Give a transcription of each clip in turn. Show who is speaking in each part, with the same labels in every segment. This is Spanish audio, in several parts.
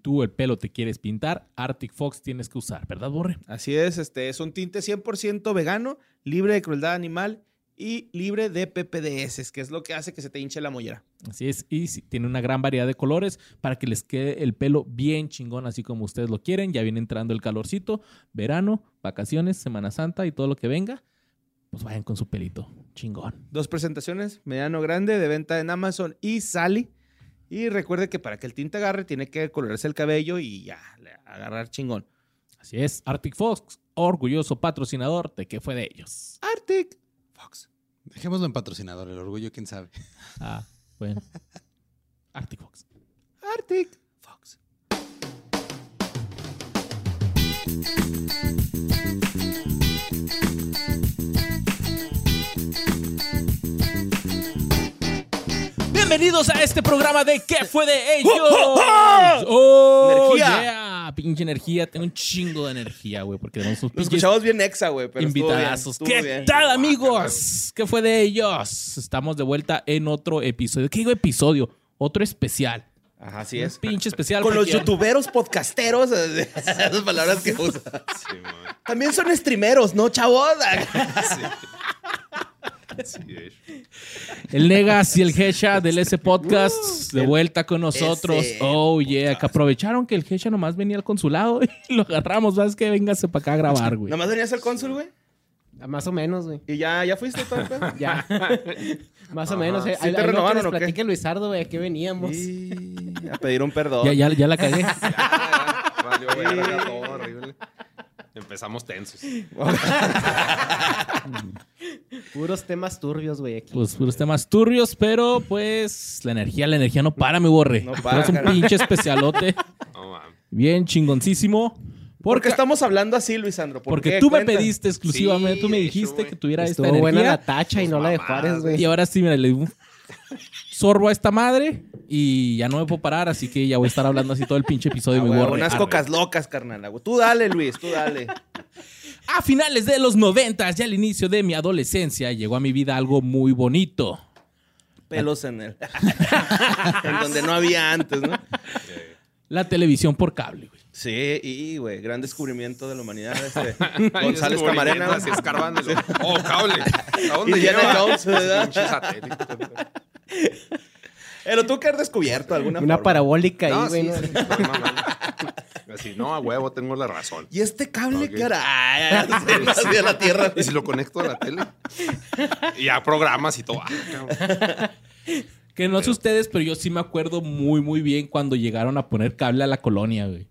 Speaker 1: tú el pelo te quieres pintar, Arctic Fox tienes que usar, ¿verdad, Borre?
Speaker 2: Así es, este es un tinte 100% vegano, libre de crueldad animal y libre de PPDS, que es lo que hace que se te hinche la mollera.
Speaker 1: Así es, y tiene una gran variedad de colores para que les quede el pelo bien chingón, así como ustedes lo quieren. Ya viene entrando el calorcito, verano, vacaciones, Semana Santa y todo lo que venga. Pues vayan con su pelito chingón.
Speaker 2: Dos presentaciones, mediano grande, de venta en Amazon y Sally. Y recuerde que para que el tinte agarre tiene que colorarse el cabello y ya, le- agarrar chingón.
Speaker 1: Así es, Arctic Fox, orgulloso patrocinador de que fue de ellos.
Speaker 2: Arctic.
Speaker 3: Fox. Dejémoslo en patrocinador, el orgullo, quién sabe.
Speaker 1: Ah, bueno. Arctic Fox.
Speaker 2: Arctic.
Speaker 3: Fox.
Speaker 1: Bienvenidos a este programa de ¿Qué fue de ellos? ¡Oh,
Speaker 2: Energía.
Speaker 1: yeah! Pinche energía, tengo un chingo de energía, güey, porque tenemos unos pinches
Speaker 2: escuchamos bien exa, güey, pero estuvo bien,
Speaker 1: invitadazos.
Speaker 2: estuvo
Speaker 1: ¿Qué
Speaker 2: bien.
Speaker 1: tal, amigos? ¿Qué fue de ellos? Estamos de vuelta en otro episodio. ¿Qué digo episodio? Otro especial.
Speaker 2: Ajá, así es.
Speaker 1: pinche especial.
Speaker 2: Con los
Speaker 1: porque-
Speaker 2: youtuberos podcasteros, esas palabras que usan. También son streameros, ¿no, chavos?
Speaker 1: El Negas y el Gesha del S Podcast de vuelta con nosotros.
Speaker 2: ese
Speaker 1: Oh, yeah. Que aprovecharon que el Gesha nomás venía al consulado y lo agarramos. ¿Sabes qué? Véngase para acá a grabar, güey.
Speaker 2: Nomás venías al cónsul, güey.
Speaker 4: Más o menos, güey.
Speaker 2: Y ya, ya fuiste todo el pedo.
Speaker 4: Ya. Más o menos. eh.
Speaker 2: ¿Sí te
Speaker 4: que
Speaker 2: renovaron o qué?
Speaker 4: Luisardo, güey, ¿a qué veníamos?
Speaker 2: Y a pedir un perdón.
Speaker 1: Ya, ya, ya la cagué.
Speaker 5: Valió verga, todo horrible. Empezamos tensos.
Speaker 4: Puros temas turbios, güey, aquí.
Speaker 1: Pues puros temas turbios, pero pues la energía, la energía no para, mi borre.
Speaker 2: No para,
Speaker 1: Es un
Speaker 2: cara.
Speaker 1: pinche especialote. Bien chingoncísimo.
Speaker 2: ¿Por
Speaker 1: Porque,
Speaker 2: qué estamos hablando así, Luisandro? ¿Por
Speaker 1: porque
Speaker 2: qué?
Speaker 1: tú me pediste exclusivamente,
Speaker 5: Sí,
Speaker 1: tú me dijiste que tuviera esta
Speaker 4: Estuvo buena
Speaker 1: energía.
Speaker 4: la tacha y no la de Juárez, güey.
Speaker 1: Y ahora sí, mira, le sorbo a esta madre y ya no me puedo parar, así que ya voy a estar hablando así todo el pinche episodio.
Speaker 2: Ah,
Speaker 1: mi
Speaker 2: güey,
Speaker 1: borre.
Speaker 2: unas
Speaker 1: Arre.
Speaker 2: cocas locas, carnal. güey. Tú dale, Luis, tú dale.
Speaker 1: A finales de los noventas y al inicio de mi adolescencia llegó a mi vida algo muy bonito.
Speaker 2: Pelos en él. en donde no había antes, ¿no?
Speaker 1: La televisión por cable, güey.
Speaker 2: Sí, y, güey, gran descubrimiento de la humanidad. Este, González Camarena.
Speaker 5: Así escarbando. Oh, cable. ¿A dónde
Speaker 2: Indiana
Speaker 5: lleva?
Speaker 2: Jones, ¿verdad? Eh, lo tuvo que haber descubierto de alguna
Speaker 4: Una
Speaker 2: forma.
Speaker 4: parabólica ahí, güey.
Speaker 5: Así, no, a huevo, tengo la razón.
Speaker 2: ¿Y este cable
Speaker 5: Ok.
Speaker 2: qué hará? Hacia la tierra.
Speaker 5: ¿Y si lo conecto a la tele? Y ya programas y todo. Ah.
Speaker 1: Que no sé ustedes, pero yo sí me acuerdo muy, muy bien cuando llegaron a poner cable a la colonia, güey.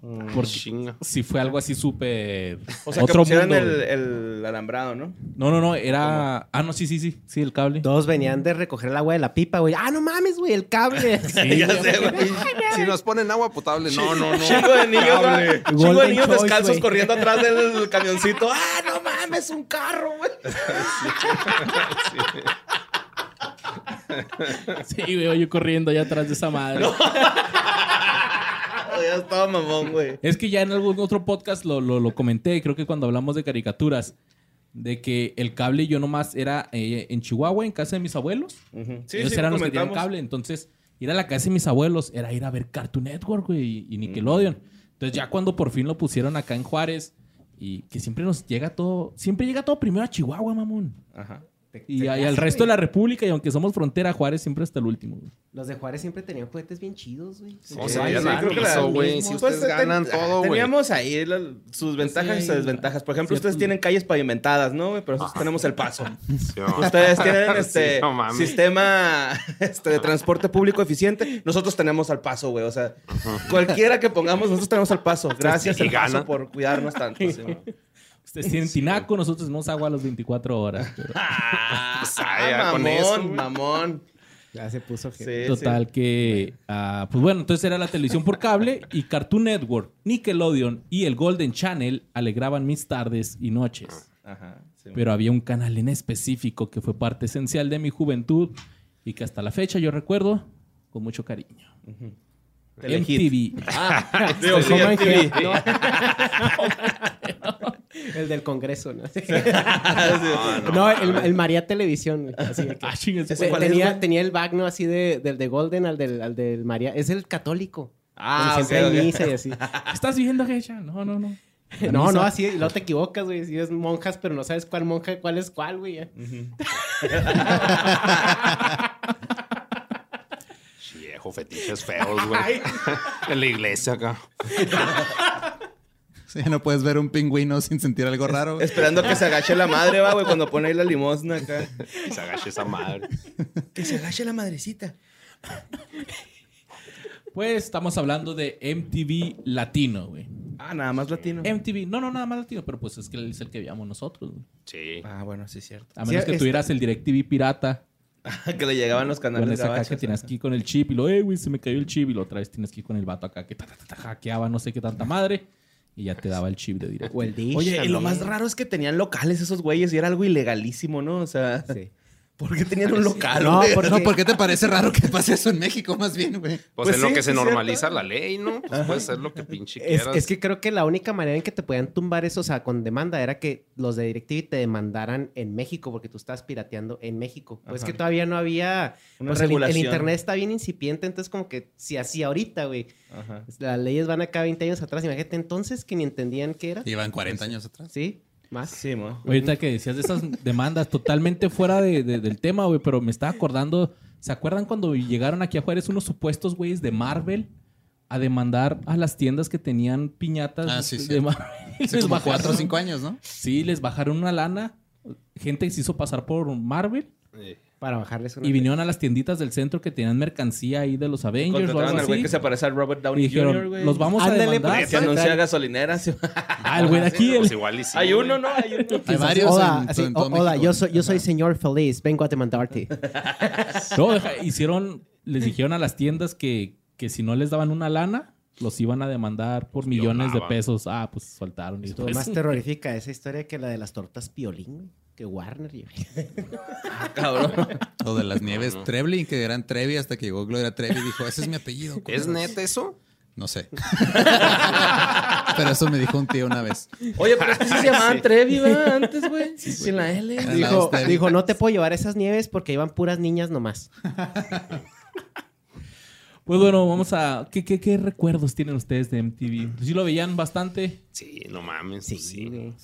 Speaker 1: Porque
Speaker 5: Chinga.
Speaker 1: sí fue algo así súper...
Speaker 2: O sea, que
Speaker 1: otro
Speaker 2: pusieran
Speaker 1: mundo,
Speaker 2: el, alambrado, ¿no?
Speaker 1: No, no, no, era... Ah, no, sí, sí, sí, sí, el cable.
Speaker 4: Todos venían de recoger el agua de la pipa, güey. Ah, no mames, güey, el cable.
Speaker 1: Sí,
Speaker 2: ya sé, güey.
Speaker 5: Si nos ponen agua potable, no, no, no.
Speaker 2: Chingo de niños, güey. Chingo de
Speaker 4: Golden
Speaker 2: niños
Speaker 4: Choice,
Speaker 2: descalzos corriendo atrás del camioncito. ¡Ah, no mames! ¡Un carro, güey!
Speaker 1: Sí, güey, yo corriendo allá atrás de esa madre.
Speaker 2: Ya estaba mamón, güey.
Speaker 1: Es que ya en algún otro podcast lo, lo, lo comenté, creo que cuando hablamos de caricaturas, de que el cable yo nomás era eh, en Chihuahua, en casa de mis abuelos.
Speaker 2: Sí,
Speaker 1: Ellos
Speaker 2: sí,
Speaker 1: eran
Speaker 2: lo
Speaker 1: los que tenían cable. Entonces, ir a la casa de mis abuelos era ir a ver Cartoon Network, güey, y Nickelodeon. Entonces, ya cuando por fin lo pusieron acá en Juárez, y que siempre nos llega todo, siempre llega todo primero a Chihuahua, mamón.
Speaker 2: Ajá.
Speaker 1: Y, y al resto de la República, y aunque somos frontera, Juárez siempre hasta el último. güey.
Speaker 4: Los de Juárez siempre tenían juguetes bien chidos, güey.
Speaker 5: O
Speaker 2: Sí,
Speaker 5: sea,
Speaker 2: sí,
Speaker 5: no
Speaker 2: creo que
Speaker 5: piso, güey. Si ustedes
Speaker 2: Pues,
Speaker 5: ganan
Speaker 2: ten-
Speaker 5: todo, güey.
Speaker 2: Teníamos ahí la- sus ventajas y
Speaker 1: sí,
Speaker 2: sus desventajas. Por ejemplo, ustedes tienen calles pavimentadas, ¿no? güey? Pero nosotros tenemos el paso.
Speaker 5: Sí.
Speaker 2: Ustedes tienen
Speaker 5: Sí,
Speaker 2: este
Speaker 5: no
Speaker 2: sistema este, de transporte público eficiente. Nosotros tenemos al paso, güey. O sea, cualquiera que pongamos, nosotros tenemos al paso. Gracias
Speaker 5: Y
Speaker 2: al paso por cuidarnos tanto. Sí.
Speaker 1: Ustedes tienen tinaco, nosotros tenemos agua a las 24 horas. pero-
Speaker 2: Ah,
Speaker 5: Pues, ah, con
Speaker 2: mamón,
Speaker 5: eso,
Speaker 2: mamón.
Speaker 4: Ya se puso
Speaker 2: Sí.
Speaker 1: Total que, ah, pues bueno, entonces era la televisión por cable y Cartoon Network, Nickelodeon y el Golden Channel alegraban mis tardes y noches.
Speaker 2: sí. Ajá. sí.
Speaker 1: Pero había un canal en específico que fue parte esencial de mi juventud y que hasta la fecha yo recuerdo con mucho cariño. MTV.
Speaker 2: Ah, sí,
Speaker 4: coman
Speaker 2: MTV.
Speaker 4: que- no. El del Congreso, ¿no?
Speaker 5: No,
Speaker 4: No, el, el María Televisión. Así de que-
Speaker 1: Ah, ese fue-
Speaker 2: ¿Cuál es,
Speaker 4: tenía, tenía el back, ¿no? Así de, del de Golden al del, al del María. Es el católico.
Speaker 2: Ah,
Speaker 4: siempre hay
Speaker 2: ok.
Speaker 4: misa y así.
Speaker 1: ¿Estás viendo, Geisha? No, no, no. La
Speaker 4: No,
Speaker 1: misa.
Speaker 4: no, así, no te equivocas, güey. Si es monjas, pero no sabes cuál monja, cuál es cuál, güey.
Speaker 5: Viejo, fetiches feos, güey. en la iglesia acá.
Speaker 3: Sí, no puedes ver un pingüino sin sentir algo raro. güey.
Speaker 2: Esperando que se agache la madre, va, güey, cuando pone ahí la limosna acá.
Speaker 5: Y se agache esa madre.
Speaker 2: Que se agache la madrecita.
Speaker 1: Pues estamos hablando de MTV Latino, güey.
Speaker 2: Ah, nada más latino.
Speaker 1: MTV, no, no, nada más latino, pero pues es que es el que veíamos nosotros, güey.
Speaker 5: Sí.
Speaker 2: Ah, bueno, sí es cierto.
Speaker 1: A menos
Speaker 4: Sí,
Speaker 1: que tuvieras el DirecTV pirata,
Speaker 2: que le llegaban los
Speaker 1: con
Speaker 2: canales
Speaker 1: ese acá que tienes
Speaker 2: ajá.
Speaker 1: aquí con el chip y lo, eh, güey, se me cayó el chip y lo otra vez tienes que ir con el vato acá que ta, ta, ta, ta, hackeaba no sé qué tanta madre y ya te daba el chip de DirecTV.
Speaker 4: O el dish.
Speaker 2: Oye, y lo más raro es que tenían locales esos güeyes y era algo ilegalísimo, ¿no? O sea,
Speaker 4: Sí.
Speaker 2: ¿Por qué tenían un local,
Speaker 4: No,
Speaker 2: güey?
Speaker 4: porque-
Speaker 3: No, ¿por qué te parece raro que pase eso en México más bien, güey?
Speaker 5: Pues,
Speaker 2: Pues
Speaker 5: en lo que se normaliza
Speaker 2: cierto.
Speaker 5: la ley, ¿no? Pues puedes hacer lo que pinche
Speaker 4: Es,
Speaker 5: quieras.
Speaker 4: es que creo que la única manera en que te podían tumbar eso, o sea, con demanda, era que los de DirecTV te demandaran en México porque tú estabas pirateando en México. Pues es
Speaker 2: Ajá.
Speaker 4: que todavía no había...
Speaker 2: Una
Speaker 4: pues, el, internet está bien incipiente, entonces como que si así ahorita, güey.
Speaker 2: Ajá.
Speaker 4: Las leyes van acá 20 años atrás, imagínate entonces que ni entendían qué era.
Speaker 3: Llevan 40 años atrás.
Speaker 4: ¿Sí? Más.
Speaker 2: Sí, mo.
Speaker 1: Ahorita que decías de esas demandas totalmente fuera de- de- del tema, güey, pero me estaba acordando, ¿se acuerdan cuando llegaron aquí a Juárez unos supuestos güeyes de Marvel a demandar a las tiendas que tenían piñatas
Speaker 3: Ah, sí, sí.
Speaker 1: de Marvel?
Speaker 3: Hace
Speaker 1: Les
Speaker 3: como
Speaker 1: bajaron-
Speaker 3: 4 o 5 años, ¿no?
Speaker 1: Sí, les bajaron una lana. Gente que se hizo pasar por Marvel
Speaker 5: Eh,
Speaker 4: Para bajarles una...
Speaker 1: y vinieron a las tienditas del centro que tenían mercancía ahí de los Avengers o algo
Speaker 2: al güey
Speaker 1: así.
Speaker 2: que se parece al Robert
Speaker 1: Y
Speaker 2: Downey
Speaker 1: dijeron,
Speaker 2: Jr., güey.
Speaker 1: los vamos a
Speaker 4: Ándale,
Speaker 1: demandar.
Speaker 2: Que anuncia gasolineras.
Speaker 1: Ah, el güey de aquí. el-
Speaker 5: Pues igual y sí.
Speaker 2: Hay
Speaker 5: güey.
Speaker 2: uno, ¿no? Hay uno.
Speaker 3: Hay varios
Speaker 4: Hola,
Speaker 3: en,
Speaker 4: así,
Speaker 3: en todo
Speaker 4: "Oh, hola,
Speaker 3: México.
Speaker 4: yo soy, yo soy señor feliz, vengo a demandarte.
Speaker 1: No, deja- hicieron, les dijeron a las tiendas que, que si no les daban una lana, los iban a demandar por millones de
Speaker 5: Violaban.
Speaker 1: pesos. Ah, pues soltaron. Y pues,
Speaker 4: más terrorífica esa historia que la de las tortas Piolín, güey, que Warner. y-
Speaker 2: Cabrón.
Speaker 3: O de las nieves
Speaker 5: no.
Speaker 3: Trebly, que eran Trevi hasta que llegó Gloria Trevi y dijo, ese es mi apellido.
Speaker 5: ¿Es
Speaker 3: culeros".
Speaker 5: neta eso?
Speaker 3: No sé. Pero eso me dijo un tío una vez.
Speaker 2: Oye, pero es que sí se llamaban Trevi, ¿verdad? Antes, güey. Sí, sin la L.
Speaker 4: Dijo, dijo, no te puedo llevar esas nieves porque iban puras niñas nomás.
Speaker 1: Pues bueno, vamos a... ¿Qué, qué, qué recuerdos tienen ustedes de MTV? ¿Sí lo veían bastante?
Speaker 5: Sí, no mames.
Speaker 4: Sí,
Speaker 5: pues sí.
Speaker 4: güey.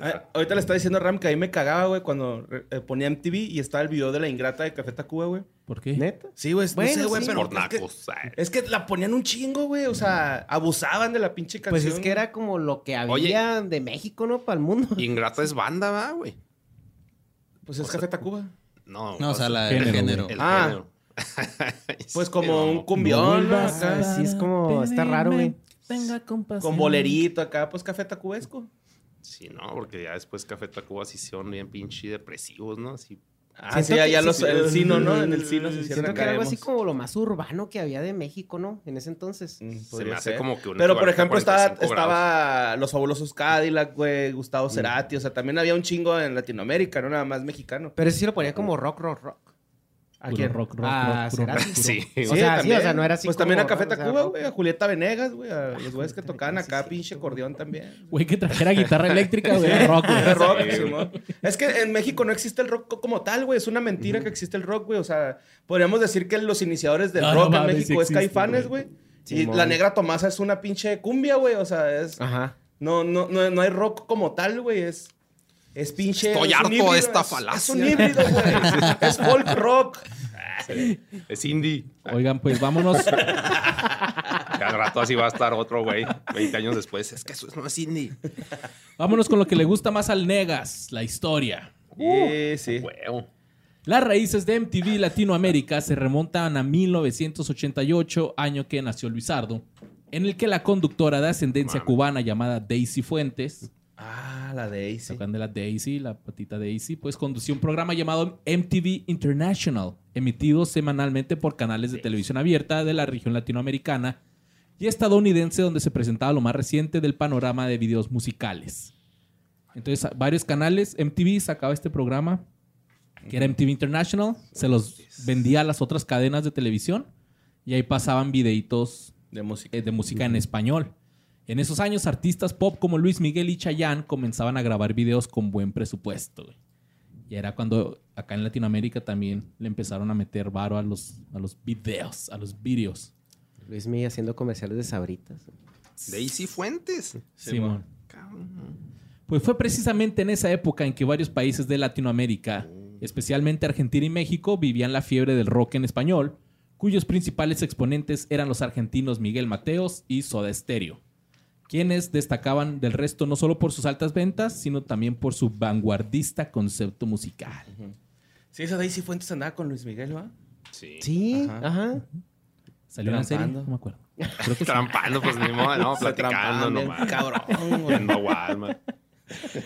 Speaker 2: Ah, ahorita le estaba diciendo a Ram que a mí me cagaba, güey, cuando eh, ponía MTV y estaba el video de la ingrata de Café Tacuba, güey.
Speaker 1: ¿Por qué?
Speaker 4: ¿Neta?
Speaker 2: Sí, güey.
Speaker 4: Bueno,
Speaker 2: no sé, güey,
Speaker 4: sí.
Speaker 2: pero
Speaker 5: Por
Speaker 2: es que, es que la ponían un chingo, güey. O sea, abusaban de la pinche canción.
Speaker 4: Pues es que era como lo que había
Speaker 5: Oye.
Speaker 4: de México, ¿no? Para el mundo.
Speaker 5: Ingrata es banda, ¿va, güey?
Speaker 2: Pues es Café Tacuba.
Speaker 5: No,
Speaker 3: No, o sea, la,
Speaker 1: Género,
Speaker 3: el género.
Speaker 5: el
Speaker 2: Ah.
Speaker 5: género.
Speaker 2: Pues como un cumbión, ¿no? Acá,
Speaker 4: sí, es como- está raro, güey.
Speaker 1: Venga, compasión.
Speaker 2: con bolerito acá, pues Café Tacubesco.
Speaker 5: Sí, no, porque ya después Café Tacuba sí son bien pinche depresivos, ¿no? Así.
Speaker 2: Ah,
Speaker 4: Siento
Speaker 2: sí, ya,
Speaker 4: que-
Speaker 2: ya
Speaker 4: sí,
Speaker 2: los,
Speaker 4: sí.
Speaker 2: el Sino, ¿no? En el Sino se hicieron
Speaker 4: Siento que era algo así como lo más urbano que había de México, ¿no? En ese entonces.
Speaker 2: Mm,
Speaker 5: Se me hace
Speaker 2: ser.
Speaker 5: como que un
Speaker 2: Pero, por ejemplo, estaba,
Speaker 5: 45 grados.
Speaker 2: estaba Los Fabulosos Cadillac, güey, Gustavo Cerati. O sea, también había un chingo en Latinoamérica, no nada más mexicano.
Speaker 4: Pero ese sí lo ponía como rock, rock, rock.
Speaker 2: ¿A
Speaker 1: Puro
Speaker 2: quién?
Speaker 1: rock, rock,
Speaker 4: Ah,
Speaker 1: rock, rock, puro-
Speaker 5: Sí.
Speaker 4: O sea, sí, o sea, no era así
Speaker 2: Pues también a Café
Speaker 4: rock, o sea,
Speaker 2: Tacuba, güey, a Julieta Venegas, güey, a los güeyes que tocaban acá,
Speaker 4: sí,
Speaker 2: pinche acordeón también.
Speaker 1: Güey, que trajera guitarra eléctrica, güey. Rock, güey.
Speaker 2: Rock,
Speaker 5: Sí.
Speaker 2: Es que en México no existe el rock como tal, güey. Es una mentira que existe el rock, güey. O sea, podríamos decir que los iniciadores del
Speaker 1: No, no
Speaker 2: rock en
Speaker 1: mames,
Speaker 2: México
Speaker 1: sí
Speaker 2: es Caifanes,
Speaker 1: güey.
Speaker 2: güey. Y la Negra Tomasa es una pinche cumbia, güey. O sea, es...
Speaker 4: Ajá.
Speaker 2: No, no, no, no hay rock como tal, güey. Es... Es pinche...
Speaker 5: Estoy
Speaker 2: es
Speaker 5: harto de esta
Speaker 2: es-
Speaker 5: falacia.
Speaker 2: Es un híbrido, güey. es folk rock.
Speaker 5: Es indie.
Speaker 1: Oigan, pues vámonos.
Speaker 5: Cada rato así va a estar otro güey. 20 años después. Es que eso no es indie.
Speaker 1: Vámonos con lo que le gusta más al Negas, la historia.
Speaker 2: Sí, sí.
Speaker 5: Huevo.
Speaker 1: Las raíces de MTV Latinoamérica se remontan a 1988, año que nació Luisardo, en el que la conductora de ascendencia cubana llamada Daisy Fuentes,
Speaker 2: Ah, la Daisy.
Speaker 1: tocan de la Daisy, la patita Daisy, pues condució un programa llamado MTV International, emitido semanalmente por canales de televisión abierta de la región latinoamericana y estadounidense donde se presentaba lo más reciente del panorama de videos musicales. Entonces, varios canales, MTV sacaba este programa, que era MTV International, se los vendía a las otras cadenas de televisión y ahí pasaban videitos
Speaker 2: De música.
Speaker 1: eh, de música en español. En esos años, artistas pop como Luis Miguel y Chayanne comenzaban a grabar videos con buen presupuesto. güey. Y era cuando acá en Latinoamérica también le empezaron a meter varo a los, a los videos, a los videos.
Speaker 4: Luis Miguel haciendo comerciales de sabritas.
Speaker 5: Daisy Fuentes.
Speaker 1: Simón. Pues fue precisamente en esa época en que varios países de Latinoamérica, especialmente Argentina y México, vivían la fiebre del rock en español, cuyos principales exponentes eran los argentinos Miguel Mateos y Soda Stereo, quienes destacaban del resto no solo por sus altas ventas, sino también por su vanguardista concepto musical.
Speaker 2: Sí, esa Daisy Fuentes andaba con Luis Miguel, ¿va?
Speaker 5: Sí.
Speaker 4: Sí,
Speaker 2: Ajá.
Speaker 4: ajá.
Speaker 1: ¿Salió una serie? No me acuerdo. Creo que sí.
Speaker 5: Trampando, pues ni modo, no, platicando nomás.
Speaker 2: cabrón, güey.
Speaker 5: Viendo Walmart.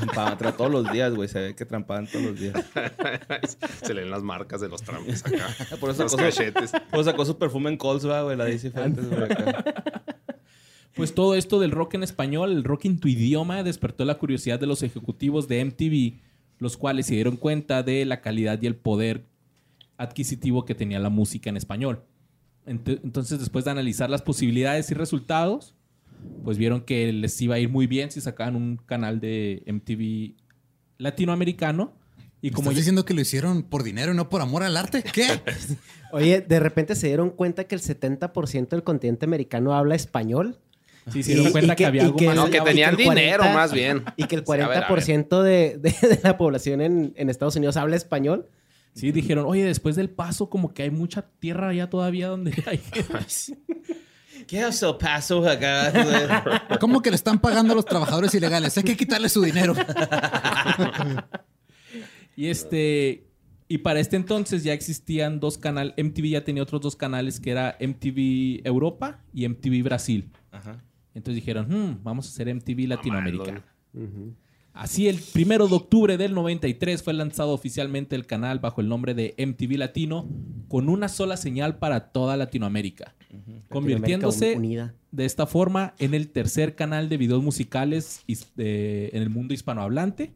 Speaker 2: Trampaban tra- todos los días, güey. Se ve que trampaban todos los días.
Speaker 5: Se leen las marcas de los trampos acá.
Speaker 2: Por eso
Speaker 5: los
Speaker 2: sacó
Speaker 5: cachetes.
Speaker 2: Pues sacó su perfume en Coles, güey, la güey. acá.
Speaker 1: Pues todo esto del rock en español, el rock en tu idioma, despertó la curiosidad de los ejecutivos de MTV, los cuales se dieron cuenta de la calidad y el poder adquisitivo que tenía la música en español. Ent- Entonces, después de analizar las posibilidades y resultados, pues vieron que les iba a ir muy bien si sacaban un canal de MTV latinoamericano. Y
Speaker 3: ¿Y
Speaker 1: como
Speaker 3: ¿Estás
Speaker 1: ya-
Speaker 3: diciendo que lo hicieron por dinero y no por amor al arte? ¿Qué?
Speaker 4: Oye, de repente se dieron cuenta que el 70% del continente americano habla español.
Speaker 1: sí, se dieron cuenta
Speaker 4: y
Speaker 1: que, había algo
Speaker 4: que
Speaker 1: más.
Speaker 5: No,
Speaker 4: el-
Speaker 5: que tenían
Speaker 4: el 40
Speaker 5: dinero, más bien.
Speaker 4: Y que el
Speaker 5: Sí, a ver, a ver.
Speaker 4: 40% de, de- de la población en, en Estados Unidos habla español.
Speaker 1: Sí, dijeron, oye, después del paso, como que hay mucha tierra allá todavía donde hay.
Speaker 2: ¿Qué es el paso acá?
Speaker 3: ¿Cómo que le están pagando a los trabajadores ilegales? Hay que quitarle su dinero.
Speaker 1: Y este. Y para este entonces ya existían dos canales. MTV ya tenía otros dos canales que era MTV Europa y MTV Brasil.
Speaker 2: Ajá.
Speaker 1: Entonces dijeron, "Hmm, vamos a hacer MTV Latinoamérica.
Speaker 5: Mamando.
Speaker 1: Así, el primero de octubre del 93 fue lanzado oficialmente el canal bajo el nombre de MTV Latino, con una sola señal para toda Latinoamérica, convirtiéndose
Speaker 4: Latinoamérica
Speaker 1: de esta forma en el tercer canal de videos musicales en el mundo hispanohablante,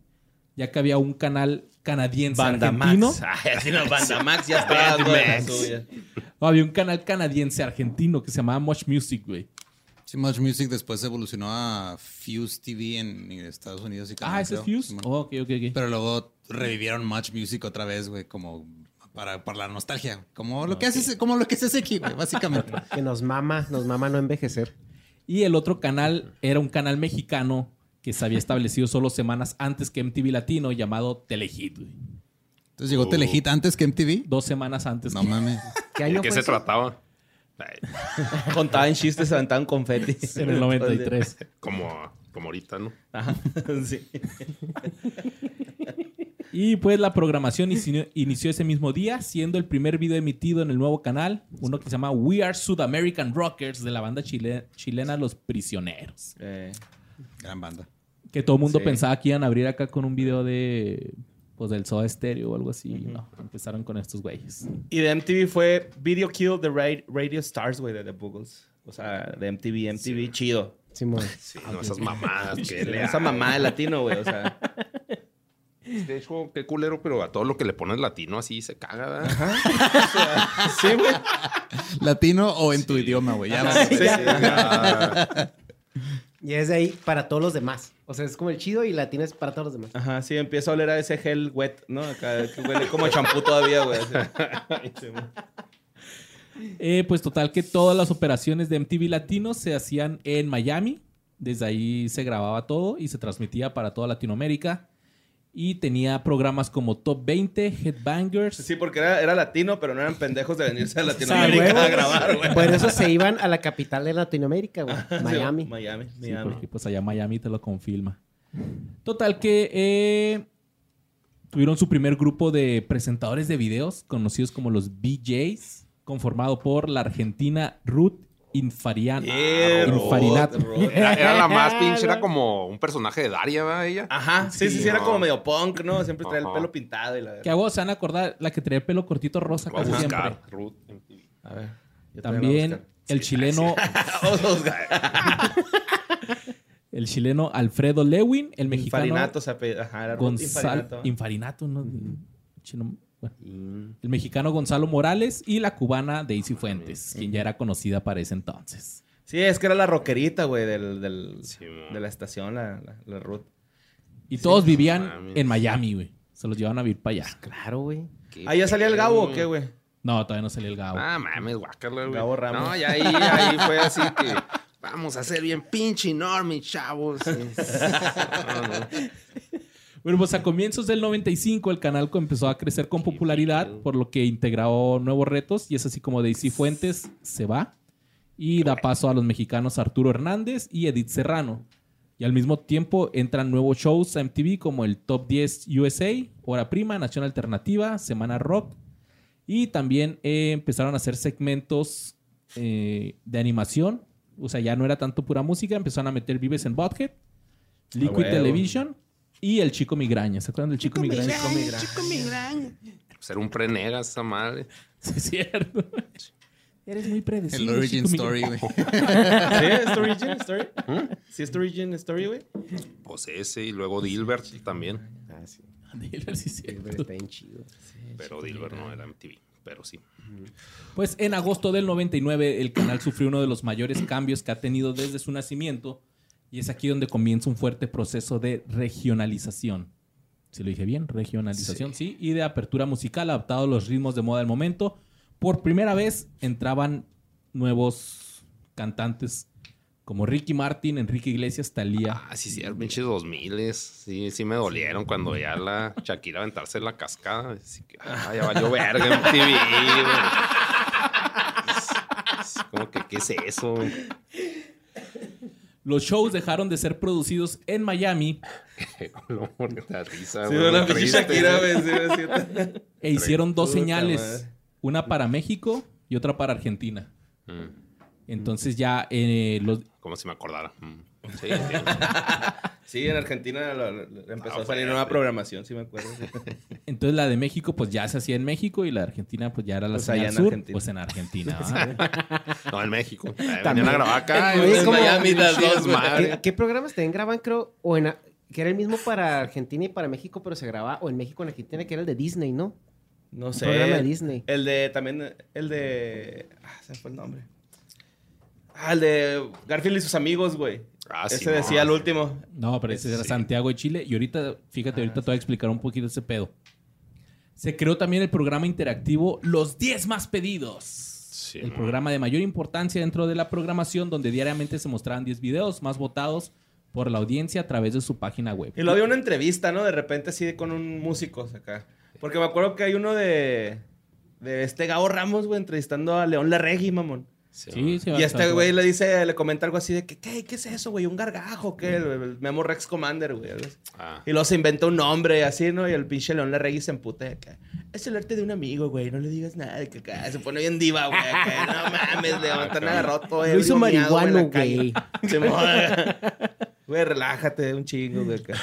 Speaker 1: ya que había un canal canadiense
Speaker 2: Banda
Speaker 1: argentino.
Speaker 2: Max. Ay, así no, Banda Max ya.
Speaker 1: No, había un canal canadiense argentino que se llamaba Much Music, güey.
Speaker 3: Sí, Much Music después evolucionó a Fuse TV en Estados Unidos y Canadá.
Speaker 1: Ah, ese es. Fuse. Oh, ok, ok, ok.
Speaker 3: Pero luego revivieron Much Music otra vez, güey, como para, para la nostalgia. Como lo que hace, como lo que hace aquí, güey, básicamente.
Speaker 4: Que nos mama, nos mama no envejecer.
Speaker 1: Y el otro canal era un canal mexicano que se había establecido solo semanas antes que MTV Latino, llamado Telehit, güey.
Speaker 3: Entonces llegó
Speaker 5: Oh.
Speaker 3: Telehit antes que MTV.
Speaker 1: Dos semanas antes.
Speaker 3: No
Speaker 1: que-
Speaker 3: mames.
Speaker 4: ¿Qué
Speaker 5: ¿De qué
Speaker 4: fue
Speaker 5: se
Speaker 4: eso?
Speaker 5: trataba?
Speaker 2: Contaban chistes, aventaban confeti.
Speaker 1: en el 93.
Speaker 5: como, como ahorita, ¿no?
Speaker 2: Ajá, sí.
Speaker 1: Y pues la programación inició, inició ese mismo día, siendo el primer video emitido en el nuevo canal, uno que se llama We Are Sud American Rockers de la banda chile- chilena Los Prisioneros.
Speaker 2: Eh,
Speaker 3: Gran banda.
Speaker 1: Que todo el mundo
Speaker 2: Sí.
Speaker 1: pensaba que iban a abrir acá con un video de pues del Soda Stereo o algo así. No, empezaron con estos güeyes.
Speaker 2: y de MTV fue Video Kill the Ra- Radio Stars, güey, de The Buggles. O sea, de MTV, MTV, chido.
Speaker 4: Simón.
Speaker 5: Sí, no, esas mamadas que le
Speaker 2: Esa mamá de latino, güey, o sea.
Speaker 5: De hecho, qué culero, pero a todo lo que le pones latino así se caga, ¿verdad?
Speaker 2: Sí, güey.
Speaker 3: Latino o en tu idioma, güey. Ya,
Speaker 2: Sí,
Speaker 3: güey.
Speaker 5: Ah,
Speaker 4: Y es de ahí para todos los demás. O sea, es como el chido y la tienes para todos los demás.
Speaker 2: Ajá, sí, empieza a oler a ese gel wet, ¿no? Acá que huele como champú todavía, güey.
Speaker 1: Eh, pues total que todas las operaciones de MTV Latino se hacían en Miami. Desde ahí se grababa todo y se transmitía para toda Latinoamérica. Y tenía programas como Top 20, Headbangers.
Speaker 2: Sí, porque era, era latino, pero no eran pendejos de venirse a Latinoamérica a grabar, güey.
Speaker 4: Por eso se iban a la capital de Latinoamérica, güey.
Speaker 2: Sí,
Speaker 4: Miami.
Speaker 2: Miami,
Speaker 1: Sí,
Speaker 2: Miami.
Speaker 1: porque pues allá Miami te lo confirma. Total que eh, tuvieron su primer grupo de presentadores de videos conocidos como los BJs, conformado por la argentina Ruth Infarian-
Speaker 2: Eh, Ruth,
Speaker 1: Infarinato.
Speaker 2: Ruth.
Speaker 5: Era, la más pinche, era como un personaje de Daria, ¿verdad? Ella.
Speaker 2: Ajá, sí, sí, sí, era
Speaker 5: no.
Speaker 2: como medio punk, ¿no? Siempre traía el pelo pintado y la
Speaker 1: Que vos se van a acordar la que traía el pelo cortito rosa casi siempre.
Speaker 5: buscar Ruth.
Speaker 2: A ver. yo
Speaker 1: También el chileno,
Speaker 2: a buscar.
Speaker 1: el chileno Alfredo Lewin, el mexicano
Speaker 2: Infarinato, se apellida- Ajá, era Ruth
Speaker 1: Gonzalo
Speaker 2: Infarinato.
Speaker 1: Infarinato, ¿no? Chino- bueno. El mexicano Gonzalo Morales y la cubana Daisy Fuentes, quien ya era conocida para ese entonces.
Speaker 2: Sí, es que era la rockerita, güey, del, del-
Speaker 5: Sí, mo.
Speaker 2: de la estación, la, la, la Ruth.
Speaker 1: Y todos vivían
Speaker 5: mames.
Speaker 1: en Miami, güey. Se los llevaban a vivir para allá.
Speaker 4: Claro, güey.
Speaker 2: ¿Ah, ya salía el Gabo o qué, güey?
Speaker 1: No, todavía no salió el Gabo.
Speaker 5: Ah, mames, guácala, güey.
Speaker 2: Gabo Ramos.
Speaker 5: No, y ahí, ahí fue así que vamos a ser bien pinche enorme, chavos. No, no.
Speaker 1: Bueno, pues a comienzos del 95 el canal empezó a crecer con popularidad, por lo que integró nuevos retos y es así como Daisy Fuentes se va y da paso a los mexicanos Arturo Hernández y Edith Serrano. Y al mismo tiempo entran nuevos shows a MTV como el Top 10 USA, Hora Prima, Nación Alternativa, Semana Rock. Y también eh, empezaron a hacer segmentos eh, de animación. O sea, ya no era tanto pura música, empezaron a meter Vives en Butthead, Liquid. Television y el Chico Migraña. ¿Se acuerdan del Chico, Migraña?
Speaker 5: Ser un prenega esa madre.
Speaker 1: Sí, es cierto. Eres muy
Speaker 3: El
Speaker 1: predecible.
Speaker 3: origin
Speaker 1: Chico
Speaker 3: story,
Speaker 1: Migraña.
Speaker 3: güey.
Speaker 2: ¿Sí es tu origin story? ¿Sí es tu origin story, güey?
Speaker 5: Pues ese y luego Dilbert también.
Speaker 4: Ah, sí.
Speaker 1: Sí, es
Speaker 4: Sí,
Speaker 1: cierto.
Speaker 4: pero está bien chido.
Speaker 5: Pero Dilbert no era MTV. Pero sí.
Speaker 1: Pues en agosto del 99 el canal sufrió uno de los mayores cambios que ha tenido desde su nacimiento y es aquí donde comienza un fuerte proceso de regionalización. Si lo dije bien, regionalización, sí. y de apertura musical adaptado a los ritmos de moda del momento. Por primera vez entraban nuevos cantantes como Ricky Martin, Enrique Iglesias, Talía.
Speaker 5: Ah, sí, sí, el pinche 2000 Sí, sí me dolieron cuando ya la Shakira aventarse en la cascada. Así que, ah, ya valió verga en. Es- es como que, ¿qué es eso?
Speaker 1: Los shows dejaron de ser producidos en Miami
Speaker 5: No, da risa,
Speaker 2: Sí, una
Speaker 5: triste,
Speaker 2: Shakira,
Speaker 1: e hicieron dos
Speaker 2: Puta
Speaker 1: señales,
Speaker 2: madre.
Speaker 1: una para México y otra para Argentina.
Speaker 5: Mm,
Speaker 1: Entonces ya eh, los,
Speaker 5: Como si me acordara. Mm, Sí,
Speaker 2: en Argentina lo- lo- empezó
Speaker 5: Ah,
Speaker 2: a salir nueva programación, sí me acuerdo.
Speaker 1: entonces la de México pues ya se hacía en México y la de Argentina pues ya era la
Speaker 2: Pues en
Speaker 1: sur,
Speaker 2: Argentina.
Speaker 1: pues en Argentina. ¿va?
Speaker 5: No, en México.
Speaker 4: También.
Speaker 5: A grabar acá.
Speaker 2: En. Miami, las dos.
Speaker 4: ¿Qué, qué programas también graban, creo? O en, que era el mismo para Argentina y para México, pero se grababa, o en México en Argentina, que era el de Disney, ¿no?
Speaker 2: No sé.
Speaker 4: programa de Disney.
Speaker 2: El de, también, el de... Ah, se me fue el nombre. Ah, el de Garfield y sus amigos, güey.
Speaker 5: Ah,
Speaker 2: Ese
Speaker 5: sí,
Speaker 2: decía
Speaker 5: no.
Speaker 2: el último.
Speaker 1: No, pero ese era
Speaker 5: Sí.
Speaker 1: Santiago de Chile. Y ahorita, fíjate, ahorita te voy a explicar un poquito ese pedo. Se creó también el programa interactivo Los 10 más pedidos.
Speaker 5: Sí,
Speaker 1: el programa de mayor importancia dentro de la programación donde diariamente se mostraban 10 videos más votados por la audiencia a través de su página web.
Speaker 2: Y luego había una entrevista, ¿no? De repente así con un músico acá. Porque me acuerdo que hay uno de... De este Gabo Ramos, güey, entrevistando a León Larregui, mamón.
Speaker 5: Sí,
Speaker 1: Sí, sí,
Speaker 2: Y este güey le dice, le comenta algo así de que, ¿qué, ¿Qué es eso, güey? ¿Un gargajo? ¿Qué? El, el Memo Rex Commander, güey.
Speaker 5: Ah,
Speaker 2: Y luego se inventa un nombre así, ¿no? Y el pinche León Larregui se emputa acá. Es el arte de un amigo, güey. No le digas nada. Que acá se pone bien diva, güey. acá, No mames, León. Te han agarrado todo.
Speaker 4: Lo hizo marihuano,
Speaker 2: calle.
Speaker 4: güey.
Speaker 2: Güey, relájate un chingo, güey. acá.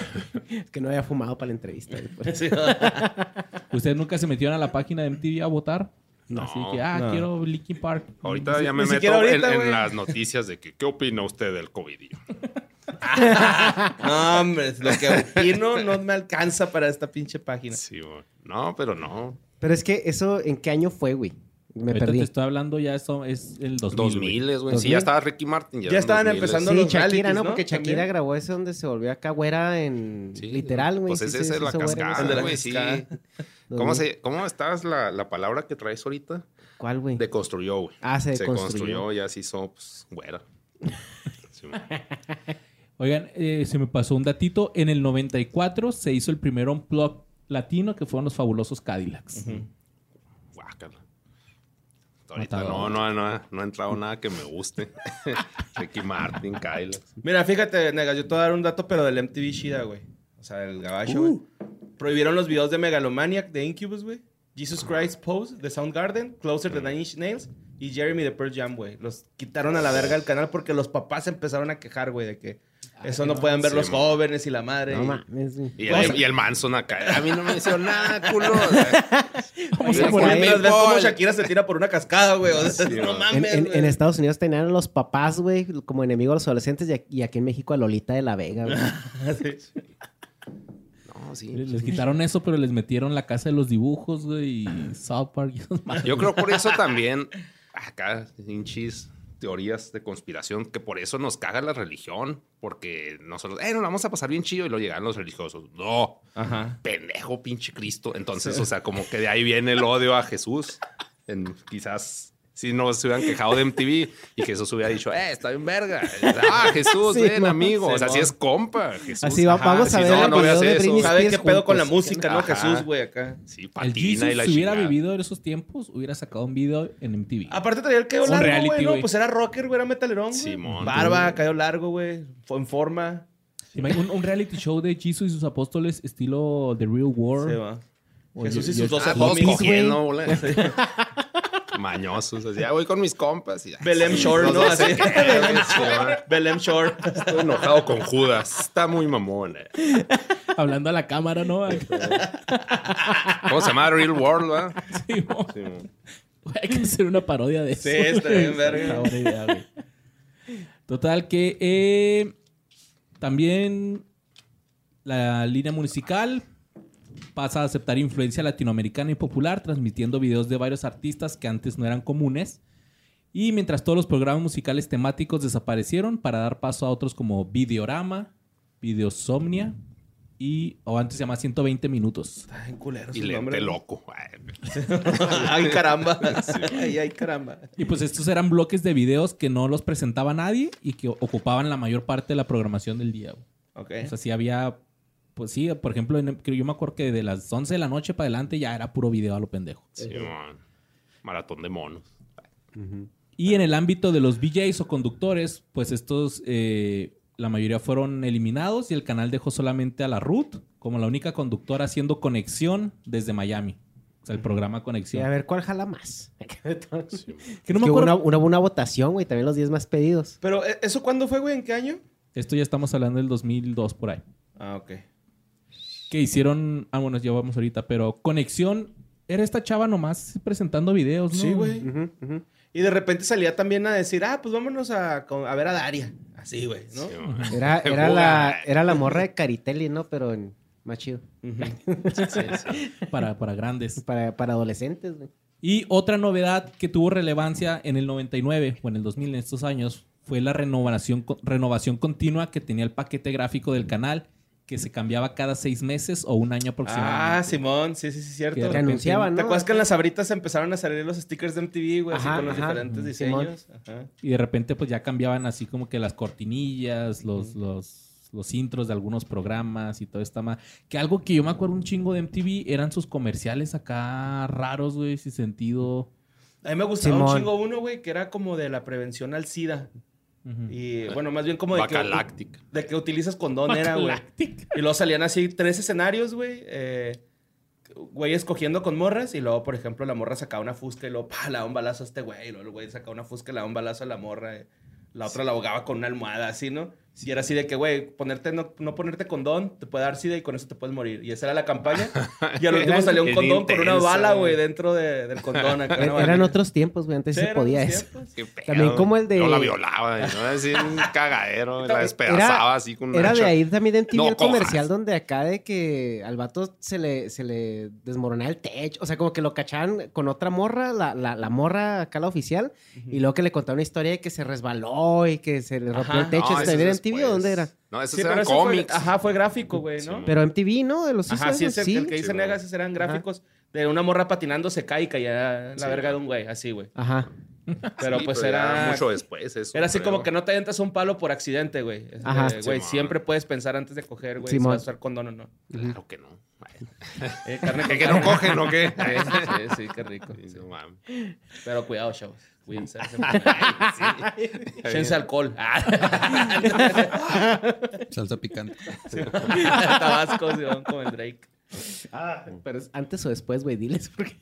Speaker 4: Es que no había fumado para la entrevista.
Speaker 1: ¿Ustedes nunca se metieron a la página de MTV a votar?
Speaker 5: No,
Speaker 1: Así que, ah,
Speaker 2: no.
Speaker 1: quiero Linkin Park.
Speaker 5: Ahorita ya me meto
Speaker 2: ahorita,
Speaker 5: en, en las noticias de que qué opina usted del COVID.
Speaker 2: No, hombre. Lo que opino no me alcanza para esta pinche página.
Speaker 5: Sí, güey. No, pero no.
Speaker 4: Pero es que eso, ¿en qué año fue, güey? Me
Speaker 1: Ahorita
Speaker 4: perdí.
Speaker 1: te estoy hablando ya, eso es el 2000.
Speaker 5: 2000,
Speaker 1: güey.
Speaker 5: Sí,
Speaker 4: 2000.
Speaker 5: ya estaba Ricky Martin.
Speaker 2: Ya
Speaker 5: eran
Speaker 2: estaban
Speaker 5: 2000s.
Speaker 2: empezando
Speaker 4: Sí,
Speaker 2: los
Speaker 4: Shakira,
Speaker 2: realities,
Speaker 4: ¿no?
Speaker 2: ¿no?
Speaker 4: Porque Shakira
Speaker 2: También.
Speaker 4: grabó ese donde se volvió acá güera en...
Speaker 5: Sí,
Speaker 4: Literal, güey.
Speaker 5: Pues
Speaker 4: sí,
Speaker 5: ese
Speaker 4: sí,
Speaker 5: es la cascada, güey, sí. ¿Cómo, se, ¿Cómo estás la, la palabra que traes ahorita?
Speaker 4: ¿Cuál, güey?
Speaker 5: Deconstruyó, güey.
Speaker 4: Ah, se
Speaker 5: Se construyó, ya se hizo, pues, güera. Sí.
Speaker 1: Oigan, eh, se me pasó un datito. En el 94 se hizo el primer unplug latino que fueron los fabulosos Cadillacs.
Speaker 5: Guácala. Ahorita
Speaker 1: Matador.
Speaker 5: no, no, no, no ha entrado nada que me guste. Ricky Martin, Kyla.
Speaker 2: Mira, fíjate, nega, yo te voy a dar un dato, pero del MTV Shida, güey. O sea, del gabacho, güey. Prohibieron los videos de Megalomaniac de Incubus, güey. Jesus Christ Pose de Soundgarden, Closer to Nine Inch Nails y Jeremy de Pearl Jam, güey. Los quitaron a la verga del canal porque los papás empezaron a quejar, güey, de que eso no pueden ver
Speaker 5: Sí,
Speaker 2: los
Speaker 5: man.
Speaker 2: jóvenes y la madre.
Speaker 4: No
Speaker 2: y-
Speaker 4: mames.
Speaker 5: Y el, y el Manson acá. A mí no me hizo nada, culo.
Speaker 1: Vamos a poner-
Speaker 5: ¿cuál
Speaker 2: Mientras ves cómo. Shakira se tira por una cascada, güey. O sea,
Speaker 5: Sí,
Speaker 2: no mames,
Speaker 4: En, en-
Speaker 2: güey.
Speaker 4: en Estados Unidos tenían a los papás, güey, como enemigo a los adolescentes y aquí, y aquí en México a Lolita de la Vega, güey.
Speaker 2: Sí.
Speaker 5: No, sí.
Speaker 1: Les quitaron eso, pero les metieron la casa de los dibujos, güey, y South Park y.
Speaker 5: Yo creo por eso también, acá, hinchis, teorías de conspiración, que por eso nos caga la religión, porque nosotros, eh, nos la vamos a pasar bien chido y luego llegan los religiosos. No,
Speaker 2: Ajá.
Speaker 5: pendejo, pinche Cristo. Entonces, o sea, como que de ahí viene el odio a Jesús. En, quizás si no se hubieran quejado de MTV y Jesús hubiera dicho, eh, está bien verga. Ah, Jesús,
Speaker 4: Sí,
Speaker 5: ven,
Speaker 4: mo.
Speaker 5: amigo. o sea,
Speaker 2: Sí,
Speaker 5: si
Speaker 2: mo.
Speaker 5: es compa. Jesús.
Speaker 4: Así va-
Speaker 5: Ajá,
Speaker 4: vamos a
Speaker 5: si
Speaker 4: ver
Speaker 5: no,
Speaker 4: el
Speaker 5: no
Speaker 4: video
Speaker 5: veas eso.
Speaker 4: Britney
Speaker 2: ¿Sabe qué pedo con la música, no?
Speaker 5: Ajá.
Speaker 2: Jesús, güey, acá.
Speaker 5: Sí,
Speaker 1: El
Speaker 5: patina
Speaker 1: Jesus,
Speaker 5: y la
Speaker 1: si hubiera
Speaker 5: chingada.
Speaker 1: vivido en esos tiempos, hubiera sacado un video en MTV.
Speaker 2: Aparte traía el cabello largo,
Speaker 1: reality,
Speaker 2: güey, ¿no? Pues era rocker, güey, era metalerón, güey.
Speaker 5: Simón.
Speaker 2: Barba, cabello largo, güey. Fue en forma.
Speaker 1: Un, un reality show de Jesus y sus apóstoles estilo The Real War.
Speaker 2: Se va. Jesús y sus
Speaker 1: yo-
Speaker 2: dos
Speaker 5: Ah, cogiendo. Mañosos. Así, ah, voy con mis compas. Y, ah,
Speaker 2: Belém
Speaker 5: sí,
Speaker 2: Shore, ¿no? Así. Belém Shore.
Speaker 5: Estoy enojado con Judas. Está muy mamón. eh.
Speaker 1: Hablando a la cámara, ¿no?
Speaker 5: ¿Cómo se llama? Real World, ¿verdad?
Speaker 1: Sí, mo.
Speaker 5: Sí, mo.
Speaker 1: Güey, Hay que hacer una parodia de eso.
Speaker 2: Sí, está bien, verga.
Speaker 1: Idea, güey. Total que eh, también la línea musical pasa a aceptar influencia latinoamericana y popular, transmitiendo videos de varios artistas que antes no eran comunes. Y mientras todos los programas musicales temáticos desaparecieron para dar paso a otros como Videorama, Videosomnia y, o antes se llama 120 minutos.
Speaker 2: Ay, culero.
Speaker 5: Y lente loco. Ay,
Speaker 2: caramba. Ay, ay, caramba.
Speaker 1: Y pues estos eran bloques de videos que no los presentaba nadie y que ocupaban la mayor parte de la programación del día. güey.
Speaker 2: Ok.
Speaker 1: O sea, sí había, pues sí, por ejemplo, en- creo- yo me acuerdo que de las 11 de la noche para adelante ya era puro video a lo pendejo.
Speaker 5: Simón. Maratón de monos.
Speaker 1: Y en el ámbito de los VJs o conductores, pues estos, eh, la mayoría fueron eliminados y el canal dejó solamente a la Ruth como la única conductora haciendo conexión desde Miami. O sea, el programa
Speaker 4: Sí,
Speaker 1: Conexión.
Speaker 4: a ver cuál jala más.
Speaker 1: que no me
Speaker 4: Es que hubo
Speaker 1: acuerdo.
Speaker 4: una, una, una votación, güey. También los 10 más pedidos.
Speaker 2: Pero, ¿e- ¿eso cuándo fue, güey? ¿En qué año?
Speaker 1: Esto ya estamos hablando del 2002 por ahí.
Speaker 2: Ah, ok.
Speaker 1: Que hicieron, ah, bueno, ya vamos ahorita, pero Conexión era esta chava nomás presentando videos, ¿no?
Speaker 2: Sí, güey.
Speaker 4: Ujú.
Speaker 2: Y de repente salía también a decir, ah, pues vámonos a, a ver a Daria. Así, güey, ¿no?
Speaker 5: Simón.
Speaker 4: Era, era, la, era la morra de Caritelli, ¿no? Pero en más chido.
Speaker 1: Para, para grandes.
Speaker 4: Para, para adolescentes, güey.
Speaker 1: Y otra novedad que tuvo relevancia en el 99 o en el 2000 en estos años fue la renovación, renovación continua que tenía el paquete gráfico del canal que se cambiaba cada seis meses o un año
Speaker 2: Ah,
Speaker 1: aproximadamente.
Speaker 2: Simón, sí, sí, sí, cierto.
Speaker 1: Que
Speaker 2: repente-
Speaker 4: anunciaban,
Speaker 2: ¿Te
Speaker 4: ¿no?
Speaker 2: acuerdas que en las abritas empezaron a salir los stickers de MTV, güey? Así con los
Speaker 4: ajá.
Speaker 2: diferentes
Speaker 4: Mm,
Speaker 2: diseños. Ajá.
Speaker 1: Y de repente pues ya cambiaban así como que las cortinillas, los, los, los intros de algunos programas y todo esta más. Que algo que yo me acuerdo un chingo de MTV eran sus comerciales acá raros, güey, sin sentido.
Speaker 2: A mí me gustaba un chingo uno, güey, que era como de la prevención al SIDA. Y bueno, más bien como de que, de que utilizas condón era, güey. Y luego salían así tres escenarios, güey. Eh, güey escogiendo con morras. Y luego, por ejemplo, la morra sacaba una fusca y luego, pa, le da un balazo a este güey. Y luego el güey sacaba una fusca y le da un balazo a la morra. eh. La otra la ahogaba con una almohada, así, ¿no? Y era así de que, güey, ponerte, no, no ponerte condón te puede dar sida y con eso te puedes morir. Y esa era la campaña. Y al último salió un condón con una bala,
Speaker 5: güey.
Speaker 2: dentro de- del condón. Acá,
Speaker 4: Er-
Speaker 2: una
Speaker 4: Eran otros tiempos, güey. Antes
Speaker 2: Sí,
Speaker 4: se podía eso.
Speaker 2: tiempos.
Speaker 5: Qué pedo.
Speaker 4: También como el de-
Speaker 5: No la violaba, ¿no? Así un cagadero. La despedazaba
Speaker 4: Era-
Speaker 5: así con una
Speaker 4: Era de ahí también TV
Speaker 5: No
Speaker 4: el comercial
Speaker 5: cojas.
Speaker 4: donde acá de que al vato se le, se le desmoronaba el techo. O sea, como que lo cachaban con otra morra, la, la, la morra acá la oficial, y luego que le contaba una historia de que se resbaló y que se le rompió
Speaker 2: Ajá.
Speaker 4: el techo.
Speaker 5: No,
Speaker 4: ¿Eso
Speaker 5: ese
Speaker 4: también
Speaker 5: es
Speaker 4: en TV o dónde era?
Speaker 5: No, esos
Speaker 2: Sí,
Speaker 5: eran
Speaker 2: eso fue-
Speaker 5: cómics.
Speaker 2: ajá, fue gráfico, güey, ¿no?
Speaker 5: Sí.
Speaker 4: Pero MTV, ¿no? De los
Speaker 2: Ajá, sí, es el, el que dice
Speaker 5: Sí,
Speaker 2: Negas,
Speaker 5: güey.
Speaker 2: esos eran gráficos de una morra patinando, se cae y caía la
Speaker 5: Sí.
Speaker 2: verga de un güey, así, güey.
Speaker 4: Ajá.
Speaker 2: Pero
Speaker 5: Sí,
Speaker 2: pues
Speaker 5: pero
Speaker 2: era...
Speaker 5: mucho después eso.
Speaker 2: Era así
Speaker 5: creo.
Speaker 2: como que no te aventas un palo por accidente, güey.
Speaker 4: Ajá.
Speaker 2: Güey,
Speaker 5: Simón.
Speaker 2: siempre puedes pensar antes de coger, güey, si vas a usar condón o no.
Speaker 5: Claro que no.
Speaker 2: Eh, carne con
Speaker 5: ¿Que, que no cogen o qué?
Speaker 2: Sí, sí, sí, qué rico.
Speaker 5: Sí,
Speaker 2: sí.
Speaker 5: no mames.
Speaker 2: Pero cuidado, chavos. Cuídense.
Speaker 5: Sí.
Speaker 2: Échense alcohol.
Speaker 3: Salsa picante.
Speaker 2: Tabasco, sí, van como el Drake.
Speaker 4: Pero es antes o después, güey, diles. Porque...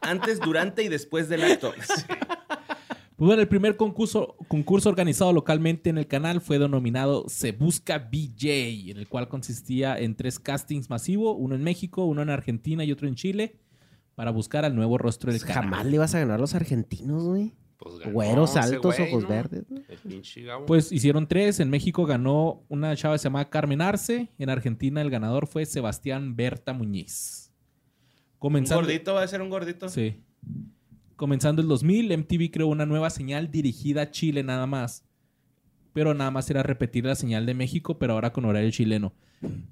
Speaker 2: Antes, durante y después del acto.
Speaker 1: Pues bueno, el primer concurso, concurso organizado localmente en el canal fue denominado Se Busca BJ, en el cual consistía en tres castings masivos, uno en México, uno en Argentina y otro en Chile, para buscar al nuevo rostro del canal.
Speaker 4: Jamás le ibas a ganar a los argentinos, güey.
Speaker 5: Pues ganó
Speaker 4: Güeros altos,
Speaker 5: güey,
Speaker 4: ojos
Speaker 5: ¿no?
Speaker 4: verdes.
Speaker 1: Pues hicieron tres. En México ganó una chava que se llamaba Carmen Arce. En Argentina el ganador fue Sebastián Berta Muñiz.
Speaker 2: Un
Speaker 1: Comenzando,
Speaker 2: gordito va a ser un gordito.
Speaker 1: Sí. Comenzando el 2000, MTV creó una nueva señal dirigida a Chile nada más. Pero nada más era repetir la señal de México, pero ahora con horario chileno.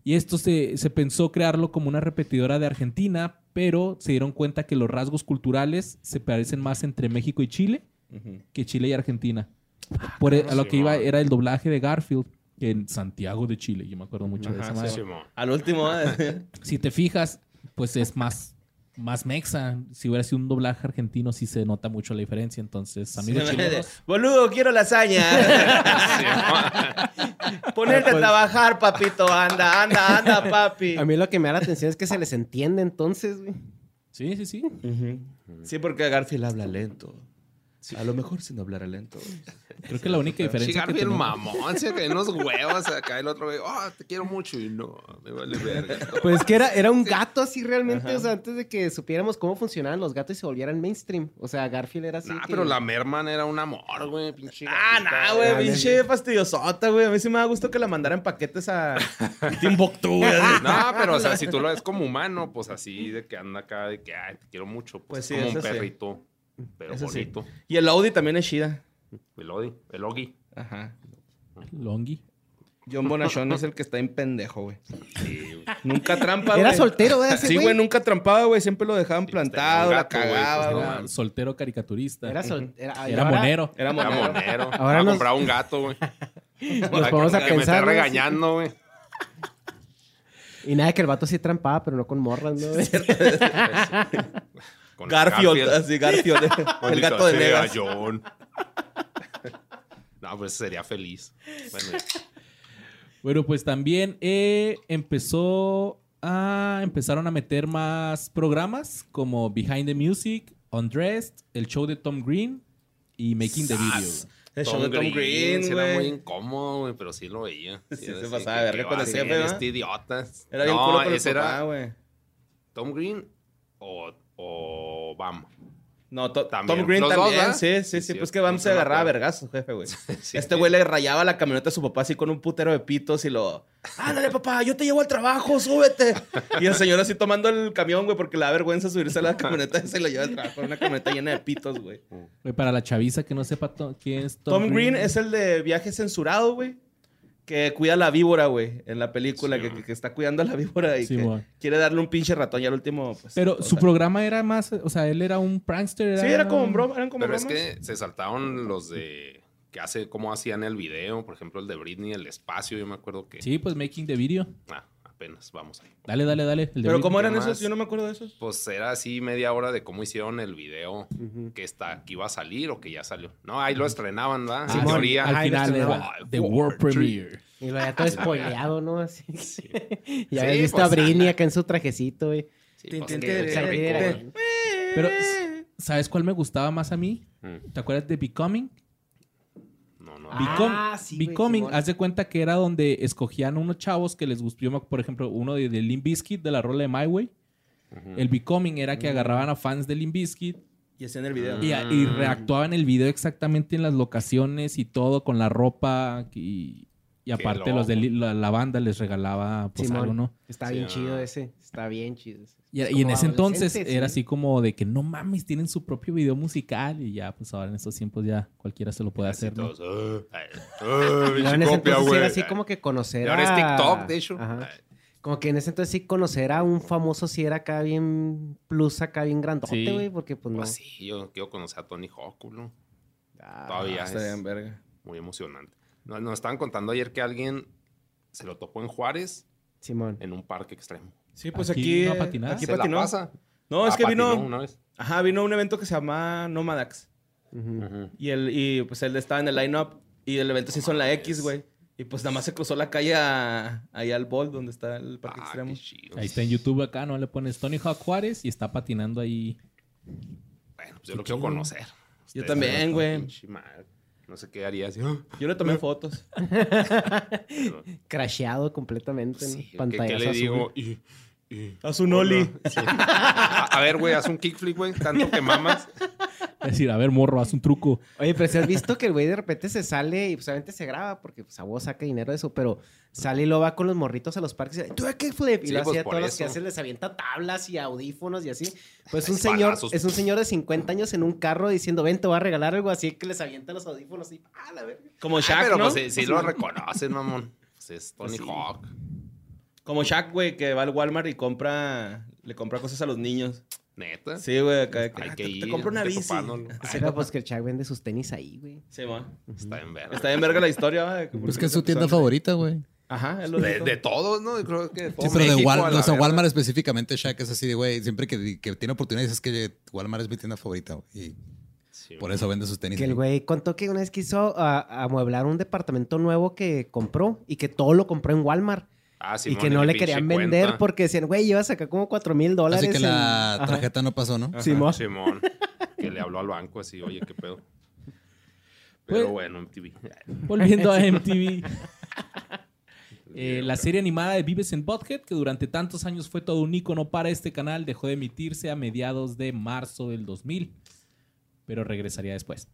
Speaker 1: Y esto se, se pensó crearlo como una repetidora de Argentina pero se dieron cuenta que los rasgos culturales se parecen más entre México y Chile que Chile y Argentina. Por e- a lo que iba era el doblaje de Garfield en Santiago de Chile. Yo me acuerdo mucho de esa madre.
Speaker 2: Al último, ¿eh?
Speaker 1: Si te fijas, pues es más, más mexa. Si hubiera sido un doblaje argentino, sí se nota mucho la diferencia. Entonces, amigos chilenos,
Speaker 2: Boludo, quiero lasaña. Ponerte a trabajar, papito. Anda, anda, anda, papi.
Speaker 4: A mí lo que me da la atención es que se les entiende entonces, güey.
Speaker 1: sí, sí, sí.
Speaker 2: Sí, porque Garfield habla lento. A lo mejor sin hablar lento.
Speaker 1: Creo que la única diferencia que
Speaker 5: Garfield
Speaker 1: tenemos...
Speaker 5: mamón, se cae unos huevos acá. El otro güey, oh, te quiero mucho. Y no, me vale verga.
Speaker 4: Pues que era, era un gato así realmente, o sea, antes de que supiéramos cómo funcionaban los gatos y se volvieran mainstream. O sea, Garfield era así. Que-
Speaker 5: pero la Merman era un amor, güey. Pinche.
Speaker 2: Ah, no, güey,
Speaker 4: Dale.
Speaker 2: pinche fastidiosota, güey. A mí sí me da gusto que la mandaran paquetes a Timbuktu, güey.
Speaker 5: No, pero o sea, si tú lo ves como humano, pues así de que anda acá, de que, ay, te quiero mucho. Pues,
Speaker 2: Pues
Speaker 5: es
Speaker 2: sí,
Speaker 5: como un
Speaker 2: sí.
Speaker 5: Pero
Speaker 2: Eso sí.
Speaker 5: bonito.
Speaker 2: Y el Audi también es chida.
Speaker 5: El Odi, el Ogi.
Speaker 2: Ajá.
Speaker 1: Longi.
Speaker 2: John Bonachón es el que está en pendejo, güey.
Speaker 5: Sí, güey.
Speaker 2: Nunca trampa, güey.
Speaker 4: Era soltero, ¿eh? Ese
Speaker 2: Sí, güey, nunca trampaba, güey. Siempre lo dejaban
Speaker 5: Sí, pues,
Speaker 2: plantado, la
Speaker 5: güey,
Speaker 2: cagaba,
Speaker 5: pues, no
Speaker 2: güey.
Speaker 1: Soltero caricaturista.
Speaker 4: Era sol- Era, y
Speaker 1: Era
Speaker 4: ahora
Speaker 1: monero.
Speaker 2: Era
Speaker 5: Era
Speaker 2: monero.
Speaker 5: monero.
Speaker 4: Ahora
Speaker 5: Ahora
Speaker 4: nos-
Speaker 5: compraba un gato, güey.
Speaker 4: Nos ponemos a
Speaker 5: Que me
Speaker 4: pensar.
Speaker 5: está
Speaker 4: ¿no?
Speaker 5: regañando, güey.
Speaker 4: Y nada, que el vato sí trampaba, pero no con morras, ¿no?
Speaker 5: Con
Speaker 2: Garfield, así, Garfield. el gato de Negas.
Speaker 5: John. No, pues sería feliz. Bueno,
Speaker 1: Bueno, pues también eh, empezó a... Empezaron a meter más programas como Behind the Music, Undressed, el show de Tom Green y Making the Video.
Speaker 2: El show de Tom Green,
Speaker 5: sí era muy incómodo, güey, pero sí lo veía.
Speaker 2: Sí,
Speaker 5: era
Speaker 2: se pasaba de verga con.
Speaker 5: Este idiota.
Speaker 2: Era bien
Speaker 5: no,
Speaker 2: culo con el
Speaker 5: ese
Speaker 2: papá,
Speaker 5: era
Speaker 2: güey.
Speaker 5: Tom Green o, o Bam.
Speaker 2: No, To-
Speaker 5: También.
Speaker 2: Tom Green
Speaker 5: Los dos,
Speaker 2: también.
Speaker 5: ¿verdad?
Speaker 2: sí, sí,
Speaker 5: Sí,
Speaker 2: Pues que vamos
Speaker 5: sí
Speaker 2: a
Speaker 5: me
Speaker 2: agarrar a vergazos, jefe, güey.
Speaker 5: Sí.
Speaker 2: Este güey le rayaba la camioneta a su papá así con un putero de pitos y lo... Ándale, papá, yo te llevo al trabajo, súbete. Y el señor así tomando el camión, güey, porque le da vergüenza subirse a la camioneta y se lo lleva al trabajo. Una camioneta llena de pitos, güey.
Speaker 1: Güey, para la chaviza que no sepa quién es Tom,
Speaker 2: Tom Green es el de viaje censurado, güey. Que cuida a la víbora, güey, en la película,
Speaker 5: Sí,
Speaker 2: que, está cuidando a la víbora y
Speaker 1: Sí,
Speaker 2: que
Speaker 1: man.
Speaker 2: quiere darle un pinche ratón y al último, pues...
Speaker 1: Pero su
Speaker 2: sea,
Speaker 1: programa era más... O sea, él era un prankster.
Speaker 2: Sí, era como broma, eran como
Speaker 5: Pero es que se saltaron los de que hace cómo hacían el video, por ejemplo, el de Britney, el espacio, yo me acuerdo que
Speaker 1: Sí, pues Making the Video.
Speaker 5: ah, apenas vamos ahí.
Speaker 1: Dale, dale, dale.
Speaker 2: Pero. ¿cómo eran
Speaker 5: ¿qué
Speaker 2: esos? Yo no me acuerdo de esos.
Speaker 5: Pues era así media hora de cómo hicieron el video que está que iba a salir o que ya salió. No, ahí lo estrenaban, ¿verdad?
Speaker 1: Ah,
Speaker 5: en
Speaker 1: sí,
Speaker 5: teoría.
Speaker 1: Al
Speaker 4: Ay,
Speaker 1: final era. The World. Premiere.
Speaker 4: Y lo había todo spoileado, ¿no? Así. ya
Speaker 5: Sí,
Speaker 4: visto
Speaker 5: pues,
Speaker 4: a Britney
Speaker 5: ah.
Speaker 4: acá en su trajecito, güey.
Speaker 5: Sí, pues, que-.
Speaker 1: Pero, ¿sabes cuál me gustaba más a mí?
Speaker 5: Mm.
Speaker 1: ¿Te acuerdas de Becoming?
Speaker 5: No.
Speaker 4: Ah,
Speaker 1: Becom-
Speaker 4: sí, güey,
Speaker 1: Becoming, haz de cuenta que era donde escogían unos chavos que les gustó, por ejemplo, uno de, de Limp Bizkit, de la rola de My Way. El Becoming era que agarraban a fans de Limp Bizkit
Speaker 2: Y hacían el video.
Speaker 1: y,
Speaker 5: Mm.
Speaker 1: reactuaban el video exactamente en las locaciones y todo con la ropa y, y aparte los de la, la banda les regalaba pues algo, ¿no?
Speaker 4: Está
Speaker 5: Sí,
Speaker 4: bien
Speaker 5: ah.
Speaker 4: chido ese. Está bien chido ese.
Speaker 1: Y, en ese entonces era
Speaker 4: sí.
Speaker 1: así como de que no mames, tienen su propio video musical y ya, pues ahora en estos tiempos ya cualquiera se lo puede hacer, ¿no?
Speaker 5: todos, "Ah, ay, ah,
Speaker 4: Y en ese
Speaker 5: copia,
Speaker 4: entonces sí
Speaker 5: güey".
Speaker 4: era así como que conocer
Speaker 5: Y ahora es TikTok, de hecho.
Speaker 4: Ajá.
Speaker 5: Ay,
Speaker 4: Como que en ese entonces sí conocer a un famoso sí era acá bien plus, acá bien grandote,
Speaker 1: Sí.
Speaker 4: güey, porque pues no.
Speaker 5: Pues sí, yo quiero conocer a Tony Hawk.
Speaker 4: Ah,
Speaker 5: Todavía
Speaker 2: Está bien,
Speaker 5: es
Speaker 2: verga.
Speaker 5: muy emocionante. Nos, nos estaban contando ayer que alguien se lo topó en Juárez
Speaker 4: Simón.
Speaker 5: en un parque extremo.
Speaker 2: Sí, pues
Speaker 1: Aquí
Speaker 2: aquí...
Speaker 1: no a patinar.
Speaker 2: Aquí
Speaker 5: ¿Se
Speaker 2: patinó.
Speaker 5: la pasa?
Speaker 2: No, es
Speaker 5: Ah,
Speaker 2: que vino...
Speaker 5: patinó una vez.
Speaker 2: Ajá, vino un evento que se llama Nomadax. Y, él, y pues él estaba en el line-up. Y el evento se hizo en la X, güey. Y pues nada más se cruzó la calle a, ahí al Bolt, donde está el parque
Speaker 5: Ah,
Speaker 2: extremo.
Speaker 5: qué.
Speaker 1: Ahí está en YouTube acá, ¿no? Le pones Tony Hawk Juárez y está patinando ahí.
Speaker 5: Bueno, pues yo lo quiero conocer.
Speaker 2: Yo también, güey.
Speaker 5: No sé qué haría así. "Ah,
Speaker 2: Yo le tomé fotos.
Speaker 4: Crasheado completamente, ¿no?
Speaker 5: Sí, ¿qué,
Speaker 4: Pantallazo
Speaker 5: qué le
Speaker 4: azul.
Speaker 5: digo? Y- y-
Speaker 2: Haz un ollie.
Speaker 5: Sí. A, a ver, güey, haz un kickflip, güey. Tanto que mamas.
Speaker 1: Es decir, a ver, morro, haz un truco.
Speaker 4: Oye, pero si has visto que el güey de repente se sale y pues obviamente se graba porque pues a vos saca dinero de eso, pero sale y lo va con los morritos a los parques y dice, tú a qué flip y
Speaker 5: Sí,
Speaker 4: lo
Speaker 5: pues,
Speaker 4: hacía todos los que hacen, les avienta tablas y audífonos y así. Pues un
Speaker 5: Es
Speaker 4: señor, es un señor de 50 años en un carro diciendo, ven, te voy a regalar algo así que les avienta los audífonos y ¡ah, la verga!
Speaker 2: Como
Speaker 5: Ah,
Speaker 2: Shaq,
Speaker 5: pero
Speaker 2: ¿no?
Speaker 5: pues sí, sí lo reconocen, mamón. Pues es Tony
Speaker 4: Pues sí.
Speaker 5: Hawk.
Speaker 2: Como Shaq, güey, que va al Walmart y compra Le compra cosas a los niños.
Speaker 5: Neta.
Speaker 2: Sí, güey, acá de que,
Speaker 5: Hay
Speaker 2: ah,
Speaker 5: que
Speaker 2: te,
Speaker 5: ir.
Speaker 2: te compro una bici.
Speaker 4: Era pues que el Chuck vende sus tenis ahí, güey.
Speaker 2: Sí, ma.
Speaker 5: Está en verga.
Speaker 2: Está bien verga la historia, ¿va? De
Speaker 3: Pues que es su tienda favorita, güey.
Speaker 2: Ajá, es lo
Speaker 5: De, todos, ¿no? Yo creo que de todo
Speaker 3: Sí, pero de
Speaker 5: México la
Speaker 3: o sea. Walmart específicamente, Shaq es así de, güey, siempre que, que tiene oportunidades es que Walmart es mi tienda favorita, güey. Y
Speaker 5: Sí,
Speaker 3: por eso vende sus tenis.
Speaker 4: Que el güey contó que una vez quiso ah, amueblar un departamento nuevo que compró y que todo lo compró en Walmart.
Speaker 5: Ah,
Speaker 4: y que no le querían vender
Speaker 5: cuenta.
Speaker 4: porque decían, güey, llevas acá como 4 mil dólares.
Speaker 3: Así que
Speaker 4: en-
Speaker 3: la
Speaker 4: Ajá.
Speaker 3: tarjeta no pasó, ¿no?
Speaker 2: Ajá.
Speaker 4: Simón.
Speaker 5: Simón. Que le habló al banco así, oye, qué pedo. Pero
Speaker 1: Pues-
Speaker 5: bueno, MTV.
Speaker 1: Volviendo a MTV. Eh, la serie animada de Vives en Butthead, que durante tantos años fue todo un icono para este canal, dejó de emitirse a mediados de marzo del 2000, pero regresaría después.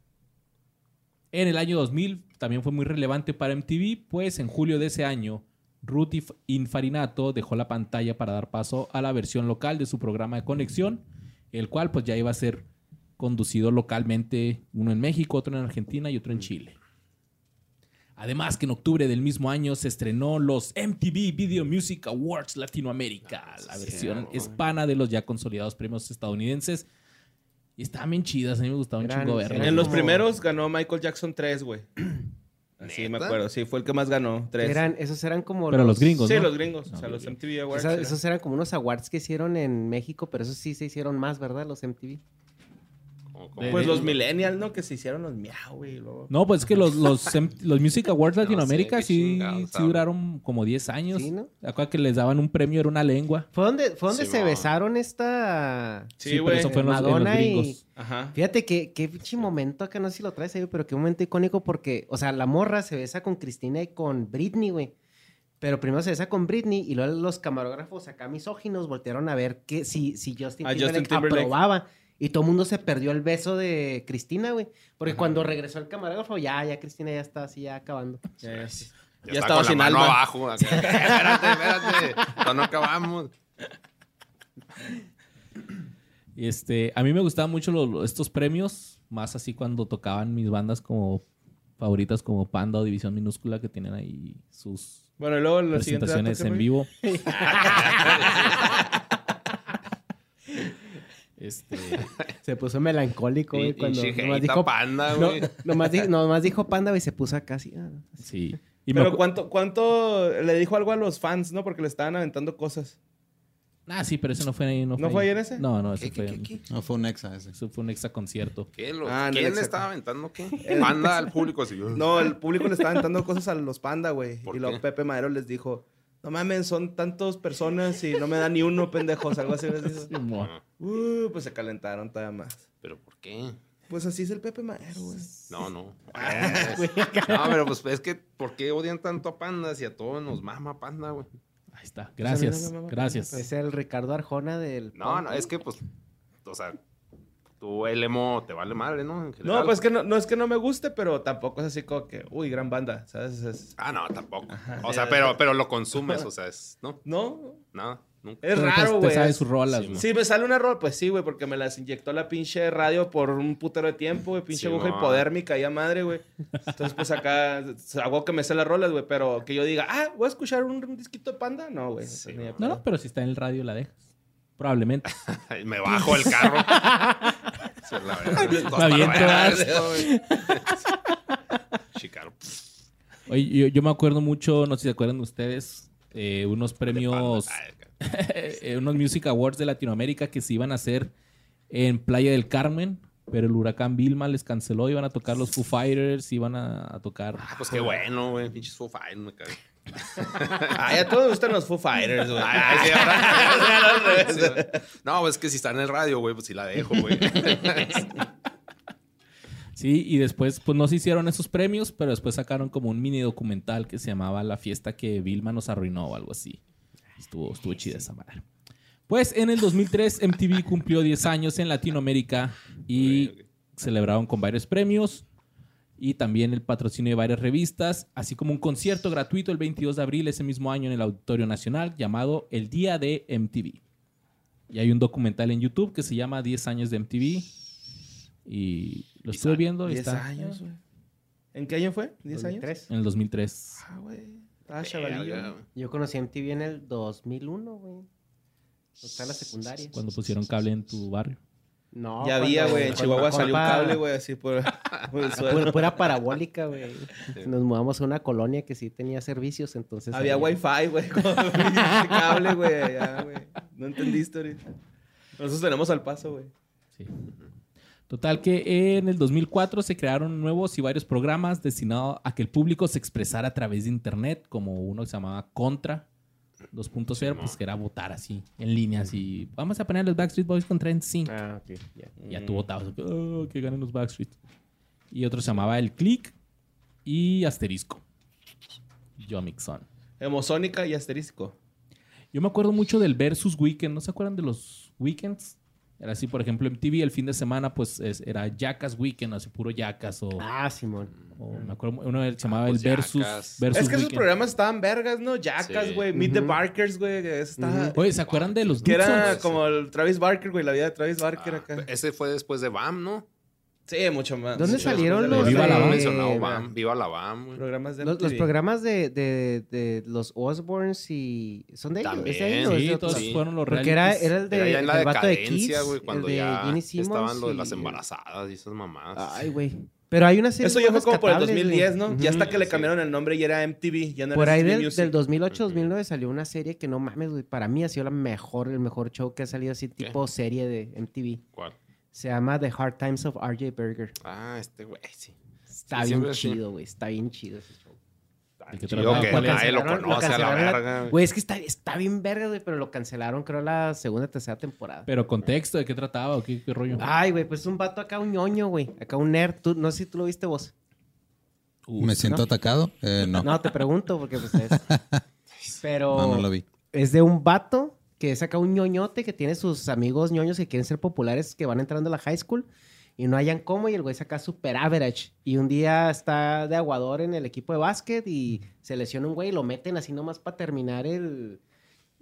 Speaker 1: En el año 2000 también fue muy relevante para MTV, pues en julio de ese año, Ruth Inf- Infarinato dejó la pantalla para dar paso a la versión local de su programa de conexión, el cual pues ya iba a ser conducido localmente, uno en México, otro en Argentina y otro en Chile. Además que en octubre del mismo año se estrenó los MTV Video Music Awards Latinoamérica, la versión hispana de los ya consolidados premios estadounidenses. Y estaban bien chidas, a mí me gustaba un chingo verlas.
Speaker 2: En los primeros ganó Michael Jackson 3, güey. Así me acuerdo. Sí, fue el que más ganó. 3.
Speaker 4: Eran, esos eran como
Speaker 1: Pero los gringos,
Speaker 2: Sí,
Speaker 1: ¿no?
Speaker 2: los gringos. o sea,
Speaker 1: Ah,
Speaker 2: los. MTV Awards.
Speaker 4: Esa-
Speaker 2: eran-
Speaker 4: esos eran como unos awards que hicieron en México, pero esos sí se hicieron más, ¿verdad? Los MTV.
Speaker 2: Pues los millennials, ¿no? Que se hicieron los miau, güey. luego-
Speaker 1: No, pues es que los, los, los Music Awards Latinoamérica sí,
Speaker 5: hablan.
Speaker 1: duraron como 10 años.
Speaker 4: Sí, ¿no?
Speaker 1: Acuérdate que les daban un premio, era una lengua.
Speaker 4: Fue donde, fue donde se besaron esta...
Speaker 2: Sí, güey.
Speaker 1: eso fue en los, en los
Speaker 4: Madonna y-.
Speaker 2: Ajá.
Speaker 4: Fíjate que qué pinche momento acá, no sé si lo traes ahí, pero qué momento icónico porque, o sea, la morra se besa con Cristina y con Britney, güey. Pero primero se besa con Britney y luego los camarógrafos acá misóginos voltearon a ver que si, si Justin, Timberlake
Speaker 2: Justin Timberlake.
Speaker 4: aprobaba. Y todo el mundo se perdió el beso de Cristina, güey. Porque cuando regresó el camarógrafo, ya, ya Cristina ya está así, ya acabando.
Speaker 2: Ya, ya.
Speaker 5: Ya,
Speaker 2: Ya
Speaker 5: estaba con
Speaker 2: sin
Speaker 5: la mano
Speaker 2: alma.
Speaker 5: abajo. acá. espérate, espérate. No, no acabamos.
Speaker 1: Este, a mí me gustaban mucho los- estos premios, más así cuando tocaban mis bandas como favoritas como Panda o División Minúscula que tienen ahí sus
Speaker 2: Bueno, y luego
Speaker 1: presentaciones en vivo. este,
Speaker 4: Se puso melancólico, güey,
Speaker 5: Y,
Speaker 4: cuando
Speaker 5: y
Speaker 4: nomás
Speaker 5: dijo, panda,
Speaker 4: no,
Speaker 5: güey.
Speaker 4: nomás, di- nomás dijo panda, güey, se puso acá así. ah,
Speaker 1: sí. Y
Speaker 2: Pero ¿cuánto, ¿cuánto le dijo algo a los fans, no? Porque le estaban aventando cosas.
Speaker 1: Ah, sí, pero ese no fue ahí. ¿No,
Speaker 2: ¿No fue ahí en ese?
Speaker 1: No, no, ese
Speaker 5: ¿Qué,
Speaker 1: fue,
Speaker 5: qué, qué, qué?
Speaker 3: No, fue un exa ese.
Speaker 1: Eso fue un extra concierto.
Speaker 5: ¿Qué? Lo-
Speaker 2: Ah,
Speaker 5: ¿Quién le estaba aventando qué? Panda al público así.
Speaker 2: No, el público le estaba aventando cosas a los panda, güey.
Speaker 5: ¿Por
Speaker 2: Y luego
Speaker 5: qué?
Speaker 2: Pepe Madero les dijo, no mames, son tantas personas y no me da ni uno, pendejos. Algo así.
Speaker 5: Ah,
Speaker 2: Uh, pues se calentaron todavía más.
Speaker 5: ¿Pero por qué?
Speaker 2: Pues así es el Pepe Madero, güey.
Speaker 5: No, no. No, pero pues es que, ¿por qué odian tanto a Panda si a todos nos mama Panda, güey?
Speaker 1: Ahí está. Gracias.
Speaker 2: no mama
Speaker 1: Gracias.
Speaker 4: Es el Ricardo Arjona del...
Speaker 5: No, no, es que pues, o sea, tú el emo te vale madre, ¿no? En general.
Speaker 2: No, pues que no, no es que no me guste, pero tampoco es así como que, uy, gran banda, ¿sabes? Es-
Speaker 5: Ah, no, tampoco.
Speaker 2: Ajá.
Speaker 5: O sea, pero, pero lo consumes, o sea, es, no,
Speaker 2: no,
Speaker 5: nada, nunca.
Speaker 2: es
Speaker 1: Pero te-
Speaker 2: raro,
Speaker 1: te
Speaker 2: güey.
Speaker 1: sabes
Speaker 2: Es-
Speaker 1: sus rolas,
Speaker 5: Sí,
Speaker 1: güey.
Speaker 2: Sí, me sale una rol, pues sí, güey, porque me las inyectó la pinche radio por un putero de tiempo, güey, pinche
Speaker 5: Sí,
Speaker 2: aguja
Speaker 5: no.
Speaker 2: hipodérmica, ya madre, güey. Entonces, pues acá hago que me sé las rolas, güey, pero que yo diga, ah, voy a escuchar un, un disquito de panda, no, güey.
Speaker 5: Sí,
Speaker 1: No, no, pero si está en el radio la dejas. Probablemente.
Speaker 5: Me bajo el carro. La. Chicago.
Speaker 1: Oye, yo, yo me acuerdo mucho, no sé si se acuerdan ustedes, eh, unos premios, eh, unos Music Awards de Latinoamérica que se iban a hacer en Playa del Carmen, pero el huracán Vilma les canceló, iban a tocar los Foo Fighters, iban a, a tocar...
Speaker 5: Ah, pues qué bueno, güey. Pinches Foo Fighters, me cago.
Speaker 2: Ay, a todos gustan los Foo Fighters, güey.
Speaker 5: Ay, sí, ahora- Sí, güey. No, es que si está en el radio, güey, pues sí la dejo, güey.
Speaker 1: Sí, y después, pues no se hicieron esos premios, pero después sacaron como un mini documental que se llamaba La fiesta que Vilma nos arruinó o algo así. Estuvo, estuvo chida esa madre. Pues en el 2003 MTV cumplió 10 años en Latinoamérica y celebraron con varios premios y también el patrocinio de varias revistas, así como un concierto gratuito el 22 de abril ese mismo año en el Auditorio Nacional llamado El Día de MTV. Y hay un documental en YouTube que se llama 10 años de MTV y lo estuve viendo y
Speaker 2: 10
Speaker 1: está
Speaker 2: años, güey. ¿En qué año fue? ¿10 años?
Speaker 4: 2003.
Speaker 1: en el 2003.
Speaker 2: Ah, güey. Estaba chavalillo.
Speaker 4: Yo conocí a MTV en el 2001, güey. Está la secundaria.
Speaker 1: Cuando pusieron cable en tu barrio.
Speaker 4: No.
Speaker 2: ya había, güey. En Chihuahua salió un cable, güey, así por, por el suelo.
Speaker 4: Pura, pura parabólica, güey. Nos mudamos a una colonia que sí tenía servicios, entonces...
Speaker 2: Había
Speaker 4: había-
Speaker 2: wifi, güey. cable, güey, allá, güey. No entendiste ahorita. Nosotros tenemos al paso, güey.
Speaker 1: Sí. Total que en el 2004 se crearon nuevos y varios programas destinados a que el público se expresara a través de internet, como uno que se llamaba Contra 2.0, pues que era votar así, en línea, así. Vamos a poner los Backstreet Boys contra NSYNC.
Speaker 4: Ah, ok, ya.
Speaker 1: Ya tú votabas, "Oh, que ganen los Backstreet. Y otro se llamaba El Click y Asterisco. Yo Mixon.
Speaker 2: Hemosónica y asterisco.
Speaker 1: Yo me acuerdo mucho del Versus Weekend. ¿No se acuerdan de los weekends? Era así, por ejemplo, en TV el fin de semana, pues es- era Jackass Weekend, así puro Jackass. O,
Speaker 4: Ah, Simón.
Speaker 1: o me acuerdo, uno se llamaba
Speaker 5: pues
Speaker 1: el Versus. Versus
Speaker 2: es que esos
Speaker 1: Weekend.
Speaker 2: programas estaban vergas, ¿no? Jackass,
Speaker 5: Sí.
Speaker 2: güey. Meet the. Barkers, güey. estaba-
Speaker 1: Oye, ¿se acuerdan de los
Speaker 2: Que era como el Travis Barker, güey. La vida de Travis Barker
Speaker 5: Ah,
Speaker 2: acá.
Speaker 5: ese fue después de BAM, ¿no?
Speaker 2: Sí, mucho más.
Speaker 4: ¿Dónde
Speaker 2: mucho
Speaker 4: salieron
Speaker 2: más
Speaker 4: los
Speaker 1: Viva la
Speaker 4: de-
Speaker 1: Bam.
Speaker 5: Viva la BAM, güey.
Speaker 2: programas de
Speaker 4: Los, programas de, de, de los Osborns y... ¿Son de ellos? ¿Es de
Speaker 1: Sí, todos
Speaker 5: Sí.
Speaker 1: fueron los
Speaker 4: Porque era, el de
Speaker 5: Era ya en la
Speaker 4: el vato de
Speaker 5: decadencia,
Speaker 4: Kids,
Speaker 5: güey, cuando
Speaker 4: el de
Speaker 5: ya estaban lo de las embarazadas y esas mamadas.
Speaker 4: Ay, güey. Pero hay una serie
Speaker 2: Eso ya fue como por el
Speaker 4: rescatables,
Speaker 2: 2010,
Speaker 4: güey.
Speaker 2: ¿no?
Speaker 4: Ujú.
Speaker 2: Ya hasta que le cambiaron el nombre y era MTV. Ya no
Speaker 4: Por
Speaker 2: era
Speaker 4: ahí del, del 2008-2009 salió una serie que no mames, güey. Para mí ha sido la mejor, el mejor show que ha salido así, tipo serie de MTV.
Speaker 5: ¿Cuál?
Speaker 4: Se llama The Hard Times of RJ Berger.
Speaker 5: Ah, este güey, sí.
Speaker 4: Está
Speaker 5: Sí,
Speaker 4: bien chido, güey. Está bien chido ese show.
Speaker 1: ¿De qué
Speaker 5: Chido
Speaker 1: trataba?
Speaker 5: que lo conoce a la verga. güey.
Speaker 4: Es que está, está bien verga, güey, pero lo cancelaron, creo, la segunda tercera temporada.
Speaker 1: Pero contexto, ¿de qué trataba o qué, qué rollo?
Speaker 4: Ay, güey, pues un vato acá, un ñoño, güey. Acá un nerd. Tú- no sé si tú lo viste vos.
Speaker 3: ¿Me siento
Speaker 4: ¿no?
Speaker 3: atacado? Eh, no.
Speaker 4: No, te pregunto porque pues es... Pero...
Speaker 3: No, no lo vi.
Speaker 4: Es de un vato que es acá un ñoñote que tiene sus amigos ñoños que quieren ser populares que van entrando a la high school y no hayan cómo y el güey saca super average. Y un día está de aguador en el equipo de básquet y se lesiona un güey y lo meten así nomás para terminar el,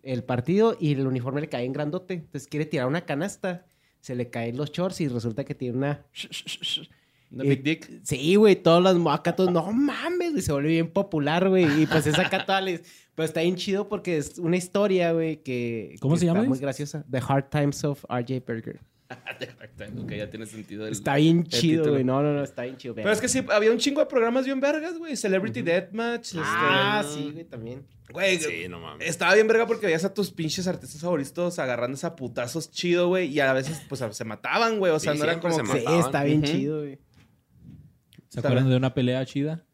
Speaker 4: el partido y el uniforme le cae en grandote. Entonces quiere tirar una canasta, se le caen los shorts y resulta que tiene una...
Speaker 2: ¿No Big Dick?
Speaker 4: Sí, güey, todos los acá todos, no mames, güey, se vuelve bien popular, güey. Y pues es acá todas les- Pero está bien chido porque es una historia, güey, que.
Speaker 1: ¿Cómo
Speaker 4: que
Speaker 1: se llama,
Speaker 4: Está muy graciosa. The Hard Times of RJ Berger.
Speaker 2: Ok, ya tiene sentido. el-
Speaker 4: Está bien chido, güey. No, no, no, está bien chido.
Speaker 2: Pero es que sí, había un chingo de programas bien vergas, güey. Celebrity Deathmatch.
Speaker 4: Ah,
Speaker 2: este,
Speaker 4: sí, güey, también.
Speaker 2: Güey,
Speaker 5: Sí, no mames.
Speaker 2: estaba bien verga porque veías a tus pinches artistas favoritos agarrándose a putazos chido, güey. Y a veces, pues, se mataban, güey. O sea,
Speaker 5: Sí,
Speaker 2: no era como
Speaker 5: se
Speaker 2: que...
Speaker 4: Sí,
Speaker 5: mataban.
Speaker 4: está bien chido, güey.
Speaker 1: ¿Se acuerdan de una pelea chida?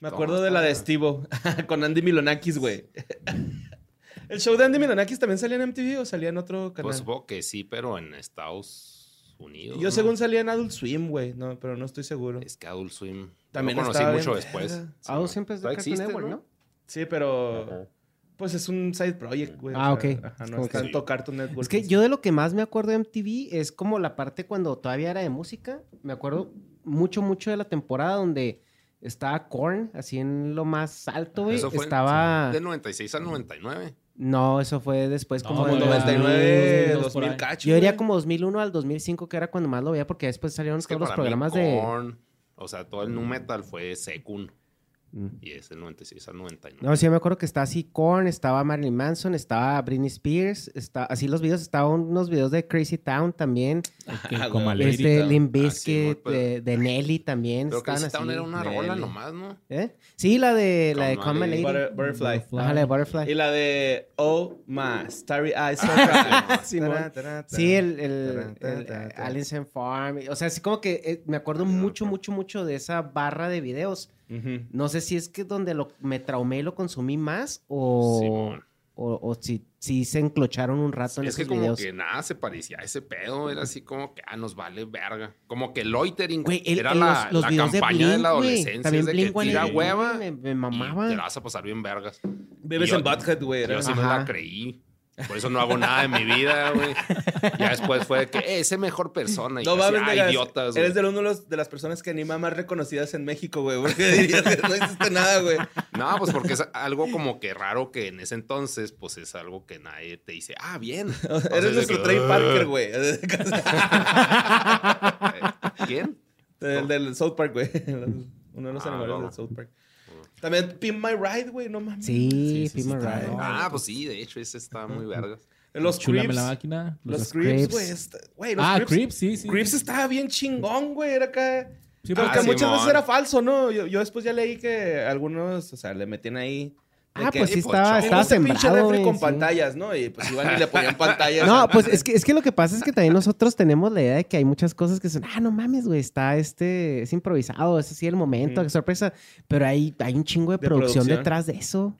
Speaker 2: Me acuerdo de la de Steve con Andy Milonakis, güey. ¿El show de Andy Milonakis también salía en MTV o salía en otro canal?
Speaker 5: Pues supongo que sí, pero en Estados Unidos.
Speaker 2: Yo
Speaker 5: ¿no?
Speaker 2: según salía en Adult Swim, güey. No, pero no estoy seguro.
Speaker 5: Es que Adult Swim.
Speaker 2: También
Speaker 5: lo conocí mucho
Speaker 2: bien
Speaker 5: después. Sí, man.
Speaker 4: siempre es de
Speaker 5: Todavía
Speaker 4: Cartoon Network, ¿no?
Speaker 2: Sí, pero... Pues es un side project, güey.
Speaker 4: Ah,
Speaker 2: o sea,
Speaker 4: ok.
Speaker 2: Ajá, no es tanto Cartoon Network.
Speaker 4: Es que yo de lo que más me acuerdo de MTV es como la parte cuando todavía era de música. Me acuerdo mucho, mucho de la temporada donde estaba Korn, así en lo más alto, güey.
Speaker 5: Eso fue
Speaker 4: Estaba...
Speaker 5: de 96 al 99.
Speaker 4: No, eso fue después como...
Speaker 2: Como
Speaker 4: de la-
Speaker 2: 99,
Speaker 1: dos por
Speaker 2: 2000
Speaker 1: ahí.
Speaker 2: cacho,
Speaker 4: Yo diría como 2001 al 2005, que era cuando más lo veía, porque después salieron
Speaker 5: Es que
Speaker 4: todos los programas
Speaker 5: mí,
Speaker 4: de...
Speaker 5: Korn, O sea, todo el nu metal fue Sekun.
Speaker 4: Mm.
Speaker 5: Y es el 96 al 99.
Speaker 4: No, sí, me acuerdo que estaba así Korn, estaba Marilyn Manson, estaba Britney Spears, está, así los videos, estaban unos videos de Crazy Town también,
Speaker 1: Que
Speaker 2: Ah,
Speaker 1: como Lady
Speaker 4: este
Speaker 1: Town.
Speaker 4: Limp
Speaker 5: Ah, sí,
Speaker 4: de, de Nelly también,
Speaker 5: Pero Crazy
Speaker 4: así.
Speaker 5: Town era una
Speaker 2: Nelly.
Speaker 5: rola nomás, ¿no?
Speaker 4: ¿Eh? Sí, la de la de
Speaker 5: My
Speaker 4: Lady.
Speaker 2: Butter- Butterfly.
Speaker 4: Ajá, la de Butterfly.
Speaker 2: Y la de Oh My Starry Eyes.
Speaker 4: Sí, el, el, el, Farm. O sea, así como que eh, me acuerdo mucho, mucho, mucho de esa barra de videos. No sé si es que donde lo, me traumé y lo consumí más o, o, o si, si se enclocharon un rato en
Speaker 5: Es que
Speaker 4: esos
Speaker 5: como
Speaker 4: videos.
Speaker 5: que nada se parecía a ese pedo. Era así como que, ah, nos vale verga. Como que loitering
Speaker 4: Güey, el-
Speaker 5: era
Speaker 4: el-
Speaker 5: la,
Speaker 4: los, los
Speaker 5: la
Speaker 4: de
Speaker 5: campaña de,
Speaker 4: Blink,
Speaker 5: la adolescencia.
Speaker 4: También
Speaker 5: es de
Speaker 4: Blink
Speaker 5: que tira
Speaker 4: 182,
Speaker 5: hueva
Speaker 4: Me, me
Speaker 5: y te la vas a pasar bien vergas.
Speaker 2: Bebes
Speaker 5: Yo-
Speaker 2: en Butthead, güey.
Speaker 5: Yo sí me la creí. Por eso no hago nada de mi vida, güey. Ya después fue de que, eh, sé mejor persona. Y
Speaker 2: No mames,
Speaker 5: ah, idiotas.
Speaker 2: Eres de uno de, los- de las personas que anima más reconocidas en México, güey. Porque dirías que no hiciste nada, güey.
Speaker 5: No, pues porque es algo como que raro que en ese entonces, pues es algo que nadie te dice, ah, bien.
Speaker 2: Eres nuestro
Speaker 5: que,
Speaker 2: Trey
Speaker 5: "Ah".
Speaker 2: Parker, güey.
Speaker 5: ¿Quién?
Speaker 2: El del South Park, güey. Uno de los
Speaker 5: Ah,
Speaker 2: animadores
Speaker 5: no.
Speaker 2: del South Park. También Pin My Ride, güey, no mames.
Speaker 4: Sí,
Speaker 1: sí, sí, está
Speaker 4: Ride.
Speaker 5: Ah, pues sí, de hecho, ese está muy verga.
Speaker 2: Los Creeps.
Speaker 1: la máquina.
Speaker 2: Los,
Speaker 1: Los-
Speaker 2: Creeps,
Speaker 4: Creeps.
Speaker 2: güey. los
Speaker 1: ah,
Speaker 2: Creeps.
Speaker 1: Creeps, sí, sí.
Speaker 2: Creeps estaba bien chingón, güey. Era acá.
Speaker 1: Sí,
Speaker 2: Porque
Speaker 5: Ah,
Speaker 2: muchas
Speaker 5: Simón.
Speaker 2: veces era falso, ¿no? Yo, yo después ya leí que algunos, o sea, le metían ahí.
Speaker 4: Ah, pues sí
Speaker 2: "Eh,
Speaker 4: estaba, estaba
Speaker 2: pinche
Speaker 4: sembrado,
Speaker 2: refri con
Speaker 4: sí.
Speaker 2: pantallas, ¿no? Y pues iban y le ponían pantallas.
Speaker 4: No, pues es que, es que lo que pasa es que también nosotros tenemos la idea de que hay muchas cosas que son, ah, no mames, güey, está este, es improvisado, es así el momento, qué sorpresa. Pero hay, hay un chingo de,
Speaker 2: De
Speaker 4: producción,
Speaker 2: producción.
Speaker 4: detrás de eso.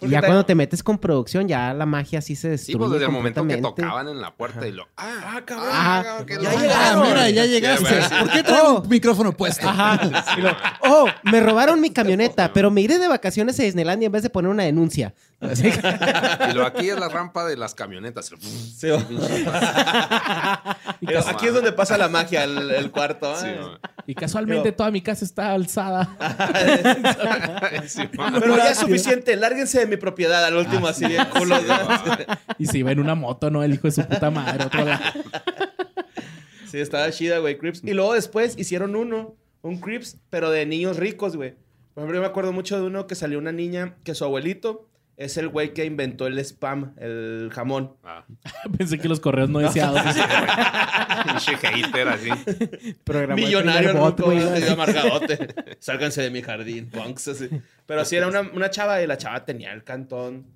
Speaker 4: Y ya cuando te metes con producción, ya la magia sí se
Speaker 5: Sí,
Speaker 4: destruye.
Speaker 5: pues desde el momento que tocaban en la puerta y lo. Ah,
Speaker 2: Ah, cabrón.
Speaker 4: Ajá.
Speaker 5: que
Speaker 2: Ya
Speaker 5: lo-
Speaker 3: Ah,
Speaker 2: llegaron.
Speaker 3: mira, ya llegaste. ¿Por qué trae
Speaker 4: Oh.
Speaker 3: un micrófono puesto?
Speaker 4: Ajá. Y lo, oh, me robaron mi camioneta, pero me iré de vacaciones a Disneylandia en vez de poner una denuncia. Así que-
Speaker 5: Y lo aquí es la rampa de las camionetas.
Speaker 2: Sí, va. Pero aquí es donde pasa la magia, el, el cuarto.
Speaker 5: Sí,
Speaker 2: ¿eh?
Speaker 1: Y casualmente
Speaker 2: Pero-
Speaker 1: toda mi casa está alzada.
Speaker 5: Sí.
Speaker 2: Pero ya es suficiente, lárguense de mi propiedad al último, así bien culo.
Speaker 1: y se iba en una moto, ¿no? El hijo de su puta madre. Otro lado.
Speaker 2: Sí, estaba chida, güey, Crips. Y luego después hicieron uno, un Crips, pero de niños ricos, güey. Por ejemplo, yo me acuerdo mucho de uno que salió una niña que su abuelito es el güey que inventó el spam, el jamón.
Speaker 5: Ah,
Speaker 1: Pensé que los correos no deseados.
Speaker 5: pinche hater así.
Speaker 2: Millonario,
Speaker 4: güey,
Speaker 2: amargadote. Sálganse de mi jardín, punks, así. Pero sí, era una, una chava y la chava tenía el cantón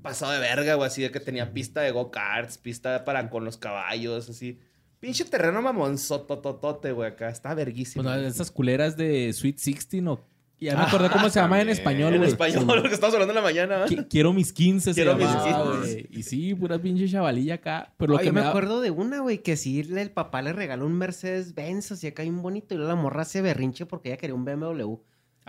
Speaker 2: pasado de verga, güey, así de que tenía pista de go-karts, pista para con los caballos, así. Pinche terreno mamonzotototote, güey, acá. Está verguísimo.
Speaker 1: Pues, no, esas culeras de Sweet 16 o... Ya me acordé cómo se llama en español,
Speaker 2: en
Speaker 1: güey.
Speaker 2: español, lo que estamos hablando en la mañana. ¿eh?
Speaker 1: Qui- Quiero mis 15
Speaker 2: Quiero
Speaker 1: se
Speaker 2: mis
Speaker 1: llamaba,
Speaker 2: 15.
Speaker 1: güey. Y sí, pura pinche chavalilla acá. Pero lo
Speaker 4: Ay,
Speaker 1: que
Speaker 4: yo me
Speaker 1: me da-
Speaker 4: acuerdo de una, güey, que sí, el papá le regaló un Mercedes Benz, así acá bien bonito, y luego la morra se berrinche porque ella quería un BMW.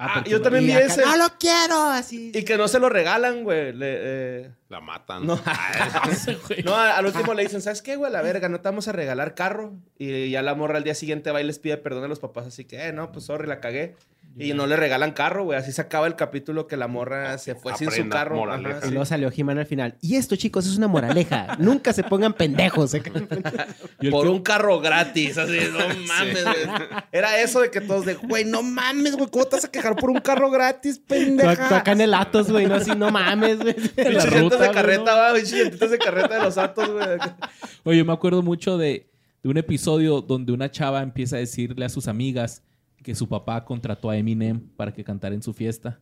Speaker 2: Ah,
Speaker 1: porque
Speaker 2: yo también vi ese.
Speaker 4: ¡No lo quiero! Así.
Speaker 2: Y que no se lo regalan, güey. Le, eh,
Speaker 5: La matan.
Speaker 2: No.
Speaker 1: güey.
Speaker 2: No, al último le dicen, ¿sabes qué, güey? La verga, no te vamos a regalar carro. Y ya la morra al día siguiente va y les pide perdón a los papás. Así que, eh, no, pues sorry, la cagué. Y no le regalan carro, güey. Así se acaba el capítulo que la morra se fue sin su carro.
Speaker 4: Y luego salió Jimán al final. Y esto, chicos, es una moraleja. Nunca se pongan pendejos. ¿eh?
Speaker 2: Por un carro gratis, así, no mames, güey. Era eso de que todos de, güey, no mames, güey, ¿cómo te vas a quejar por un carro gratis, pendeja?
Speaker 4: en el Atos, güey, no así, no mames, güey.
Speaker 1: la ruta,
Speaker 2: de carreta,
Speaker 1: ¿no?
Speaker 2: va, de carreta de los Atos, güey.
Speaker 1: Oye, yo me acuerdo mucho de, de un episodio donde una chava empieza a decirle a sus amigas que su papá contrató a Eminem para que cantara en su fiesta.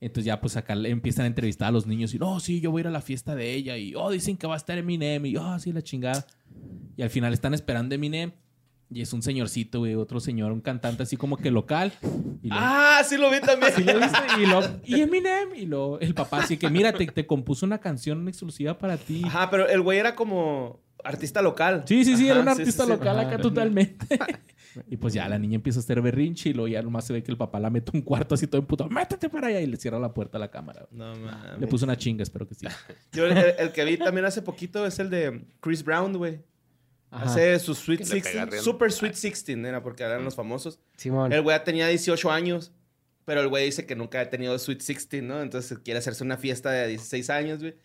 Speaker 1: Entonces ya pues acá le empiezan a entrevistar a los niños y, no, sí, yo voy a ir a la fiesta de ella y, oh, dicen que va a estar Eminem y, oh, sí, la chingada. Y al final están esperando a Eminem y es un señorcito, güey, otro señor, un cantante así como que local. Y
Speaker 2: Ah, sí lo vi también.
Speaker 1: ¿Sí lo viste? Y, lo, y Eminem. Y lo, el papá así que, mira, te, te compuso una canción exclusiva para ti.
Speaker 2: Ajá, pero el güey era como artista local.
Speaker 1: Sí, sí, sí, era un artista
Speaker 2: sí, sí.
Speaker 1: local acá totalmente. y pues ya la niña empieza a hacer berrinche y luego ya nomás se ve que el papá la mete un cuarto así todo emputado. Métete para allá y le cierra la puerta a la cámara.
Speaker 2: No mames.
Speaker 1: Le puso una chinga, espero que sí.
Speaker 2: Yo el, el que vi también hace poquito es el de Chris Brown, güey.
Speaker 4: Ajá.
Speaker 2: Hace su Sweet
Speaker 5: Que le
Speaker 2: 16.
Speaker 5: pega riendo.
Speaker 2: Super Sweet 16 era porque eran los famosos.
Speaker 4: Simón.
Speaker 2: El güey tenía 18 años, pero el güey dice que nunca ha tenido Sweet 16, ¿no? Entonces quiere hacerse una fiesta de 16 años, güey.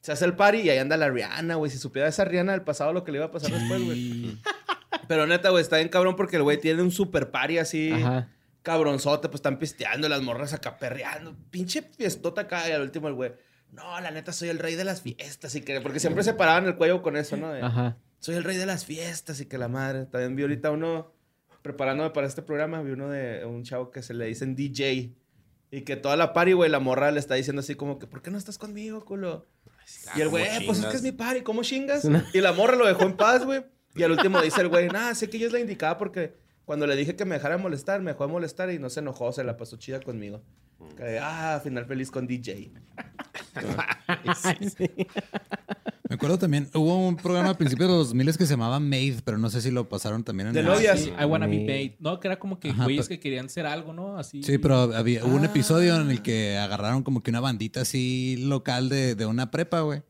Speaker 2: Se hace el party y ahí anda la Rihanna, güey. Si supiera esa Rihanna del pasado lo que le iba a pasar después, güey. Pero neta, güey, está bien cabrón porque el güey tiene un super party así.
Speaker 4: Ajá.
Speaker 2: cabronzote, pues están pisteando las morras acá perreando. Pinche fiestota acá y al último el güey. No, la neta soy el rey de las fiestas y que porque siempre se paraban el cuello con eso, ¿no? De,
Speaker 4: Ajá.
Speaker 2: Soy el rey de las fiestas y que la madre. También vi ahorita uno preparándome para este programa, vi uno de un chavo que se le dicen DJ y que toda la party, güey, la morra le está diciendo así como que ¿por qué no estás conmigo, culo? y el güey,
Speaker 5: ¿cómo
Speaker 2: "Eh, pues es que es mi party, ¿cómo chingas? Y la morra lo dejó en paz, güey. Y al último dice el güey, nada, sé que ella es la indicada porque cuando le dije que me dejara de molestar, me dejó de molestar y no se enojó, se la pasó chida conmigo. Que, ah, final feliz con DJ.
Speaker 3: Me acuerdo también, hubo un programa a principios de los 2000 que se llamaba Made, pero no sé si lo pasaron también en
Speaker 2: De
Speaker 3: el-
Speaker 2: novias.
Speaker 1: Sí, I wanna be paid. No, que era como que
Speaker 3: Ajá,
Speaker 1: güeyes
Speaker 3: pero-
Speaker 1: que querían hacer algo, ¿no? Así.
Speaker 3: Sí, pero había, hubo un episodio en el que agarraron como que una bandita así local de, de una prepa, güey.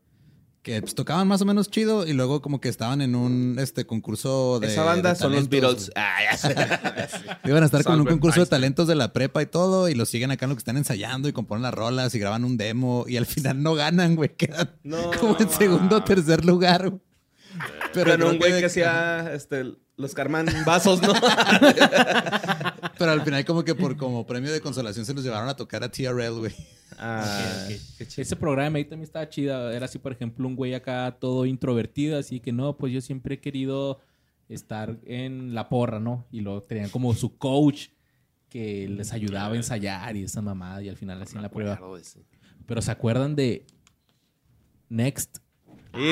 Speaker 3: Que pues, tocaban más o menos chido y luego como que estaban en un este concurso de
Speaker 2: Esa banda
Speaker 3: de
Speaker 2: son los Beatles. Ah, ya sé.
Speaker 3: Iban a estar con un concurso de talentos de la prepa y todo y los siguen acá en lo que están ensayando y componen las rolas y graban un demo y al final no ganan, güey. Quedan
Speaker 2: No.
Speaker 3: como en segundo o tercer lugar, güey.
Speaker 2: Pero
Speaker 3: creo
Speaker 2: un güey que hacía este, los Carman vasos, ¿no?
Speaker 3: Pero al final como que por como premio de consolación se los llevaron a tocar a TRL, güey.
Speaker 2: Ah,
Speaker 1: Ok, ok.
Speaker 2: qué chido.
Speaker 1: Ese programa ahí también estaba chida. Era así, por ejemplo, un güey acá todo introvertido, así que no, pues yo siempre he querido estar en la porra, ¿no? Y lo tenían como su coach que les ayudaba a ensayar y esa mamada y al final hacían la prueba. Pero ¿se acuerdan de Next?
Speaker 2: Next,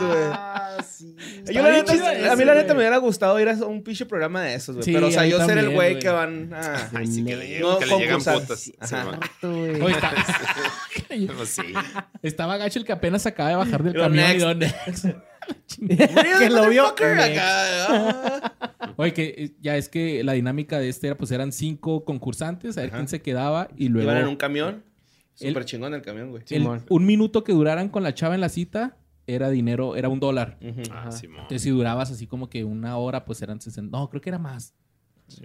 Speaker 2: güey.
Speaker 4: Ah, sí.
Speaker 2: Yo la
Speaker 1: bien
Speaker 2: neta,
Speaker 1: chido
Speaker 2: a mí la neta me hubiera gustado ir a un pinche programa de esos, güey.
Speaker 1: Sí,
Speaker 2: Pero, o sea, yo ser el güey que van a...
Speaker 5: Ay, sí que le,
Speaker 2: No
Speaker 5: que le llegan
Speaker 2: concursar.
Speaker 5: putas. Sí,
Speaker 2: Ajá.
Speaker 5: man.
Speaker 4: Exacto, güey.
Speaker 1: Oye, está-
Speaker 5: sí.
Speaker 1: estaba gacho el que apenas acaba de bajar del
Speaker 2: Pero
Speaker 1: camión y
Speaker 4: que lo vio.
Speaker 2: Acá, ah.
Speaker 1: Oye, que eh, ya es que la dinámica de este era, pues eran cinco concursantes, a ver
Speaker 2: Ajá.
Speaker 1: quién se quedaba y luego...
Speaker 2: Iban en un camión. Súper chingón el camión, güey.
Speaker 1: el-
Speaker 4: Simón.
Speaker 1: un minuto que duraran con la chava en la cita era dinero, era un dólar.
Speaker 2: Ujú.
Speaker 5: Ah, Simón.
Speaker 1: Entonces, si durabas así como que una hora, pues eran 60. No, creo que era más.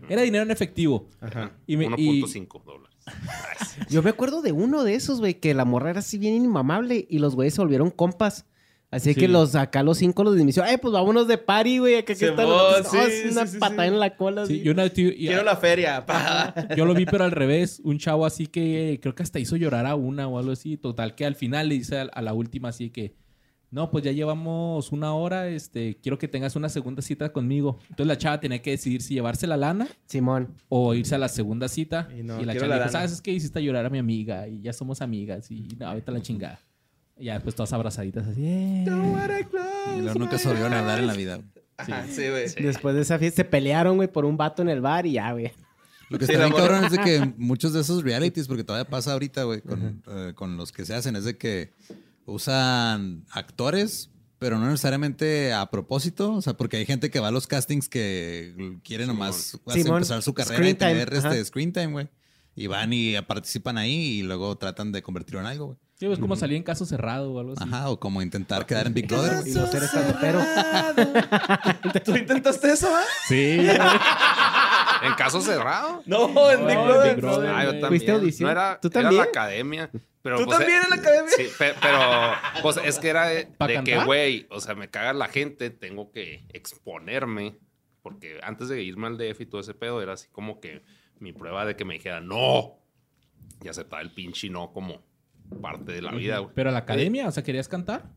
Speaker 1: Era dinero en efectivo.
Speaker 2: Ajá.
Speaker 1: Y me- y-
Speaker 5: 1.5 dólares.
Speaker 4: Yo me acuerdo de uno de esos, güey, que la morra era así bien inmamable y los güeyes se volvieron compas. Así
Speaker 1: Sí.
Speaker 4: que los acá los cinco los inició. Ay, pues vámonos de party, güey. Acá que
Speaker 2: Simón,
Speaker 4: están los-
Speaker 2: sí,
Speaker 4: oh, una
Speaker 2: sí, sí,
Speaker 4: patada
Speaker 2: sí.
Speaker 4: en la cola.
Speaker 1: Sí, y una tío, y-
Speaker 2: Quiero la feria. pa.
Speaker 1: yo lo vi, pero al revés. Un chavo así que creo que hasta hizo llorar a una o algo así. Total, que al final le dice a, a la última así que. No, pues ya llevamos una hora, este, quiero que tengas una segunda cita conmigo. Entonces la chava tenía que decidir si llevarse la lana
Speaker 4: Simón.
Speaker 1: o irse a la segunda cita.
Speaker 2: Y
Speaker 1: Y,
Speaker 2: no,
Speaker 1: la
Speaker 2: quiero
Speaker 1: chava
Speaker 2: la
Speaker 1: dijo,
Speaker 2: lana.
Speaker 1: ¿sabes? Es que hiciste llorar a mi amiga y ya somos amigas y no, vete a la chingada. Y ya después todas abrazaditas así. "Eh".
Speaker 3: Y luego nunca se volvieron a hablar en la vida.
Speaker 2: Ajá, sí, güey.
Speaker 5: Sí.
Speaker 4: Después de esa fiesta se pelearon, güey, por un vato en el bar y ya, güey.
Speaker 3: Lo que
Speaker 2: Sí,
Speaker 3: está bien cabrón es de que muchos de esos realities, porque todavía pasa ahorita, güey, con, eh, con los que se hacen, es de que usan actores, pero no necesariamente a propósito. O sea, porque hay gente que va a los castings que quiere nomás empezar su carrera
Speaker 4: Screen
Speaker 3: y tener
Speaker 4: time,
Speaker 3: este
Speaker 4: ajá.
Speaker 3: screen time, güey. Y van y participan ahí y luego tratan de convertirlo en algo, güey.
Speaker 1: Sí, es como salir en caso cerrado o algo así.
Speaker 3: Ajá, o como intentar quedar en Big Brother.
Speaker 4: Y los seres santeros.
Speaker 2: ¿Tú intentaste eso, ah?
Speaker 1: Sí.
Speaker 5: ¿En caso cerrado?
Speaker 2: No, en Big
Speaker 1: No,
Speaker 2: Brother.
Speaker 1: Big Brother.
Speaker 5: Ah, yo también.
Speaker 4: ¿Fuiste a audición?
Speaker 5: No era,
Speaker 4: ¿Tú
Speaker 5: era
Speaker 4: también?
Speaker 5: la academia. Pero,
Speaker 2: ¿Tú
Speaker 5: pues,
Speaker 2: también
Speaker 5: eh,
Speaker 2: en la academia?
Speaker 5: Sí, pe- pero pues es que era de,
Speaker 1: ¿Pa
Speaker 5: de que, güey, o sea, me caga la gente, tengo que exponerme. Porque antes de irme al DF y todo ese pedo, era así como que mi prueba de que me dijera no. Y aceptaba el pinche no como parte de la vida, güey.
Speaker 1: Pero a la academia, o sea, ¿querías cantar?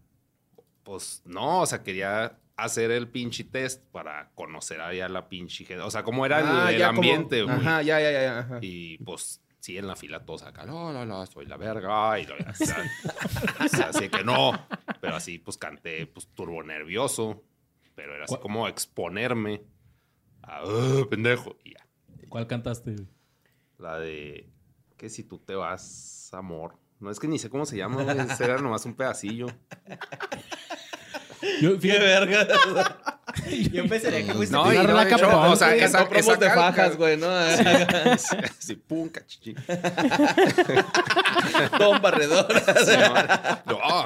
Speaker 5: Pues no, o sea, quería hacer el pinche test para conocer allá la pinche gente. O sea, cómo era el-
Speaker 2: Ah,
Speaker 5: el,
Speaker 2: ya como-
Speaker 5: ambiente, güey.
Speaker 2: Ajá, ya, ya, ya, ya. Ajá.
Speaker 5: Y pues sí, en la fila todos acá, no, no, no, soy la verga. Y lo, o sea, o sea, así que no. Pero así pues canté pues turbo nervioso. Pero era así
Speaker 1: ¿Cuál?
Speaker 5: como exponerme a "Ah, pendejo. Y ya.
Speaker 1: ¿Cuál cantaste?
Speaker 5: La de que si tú te vas, amor. No es que ni sé cómo se llama, güey. Era nomás un pedacillo.
Speaker 1: Yo,
Speaker 2: Qué
Speaker 1: fíjate,
Speaker 2: verga.
Speaker 4: Yo pensaría que fuiste
Speaker 5: No,
Speaker 4: a
Speaker 5: no, hecho,
Speaker 4: capón,
Speaker 5: o sea, esa-
Speaker 2: promos de fajas, güey, ¿no?
Speaker 5: Así, pum, cachichi.
Speaker 2: Don Barredor.
Speaker 5: Sí, no. No.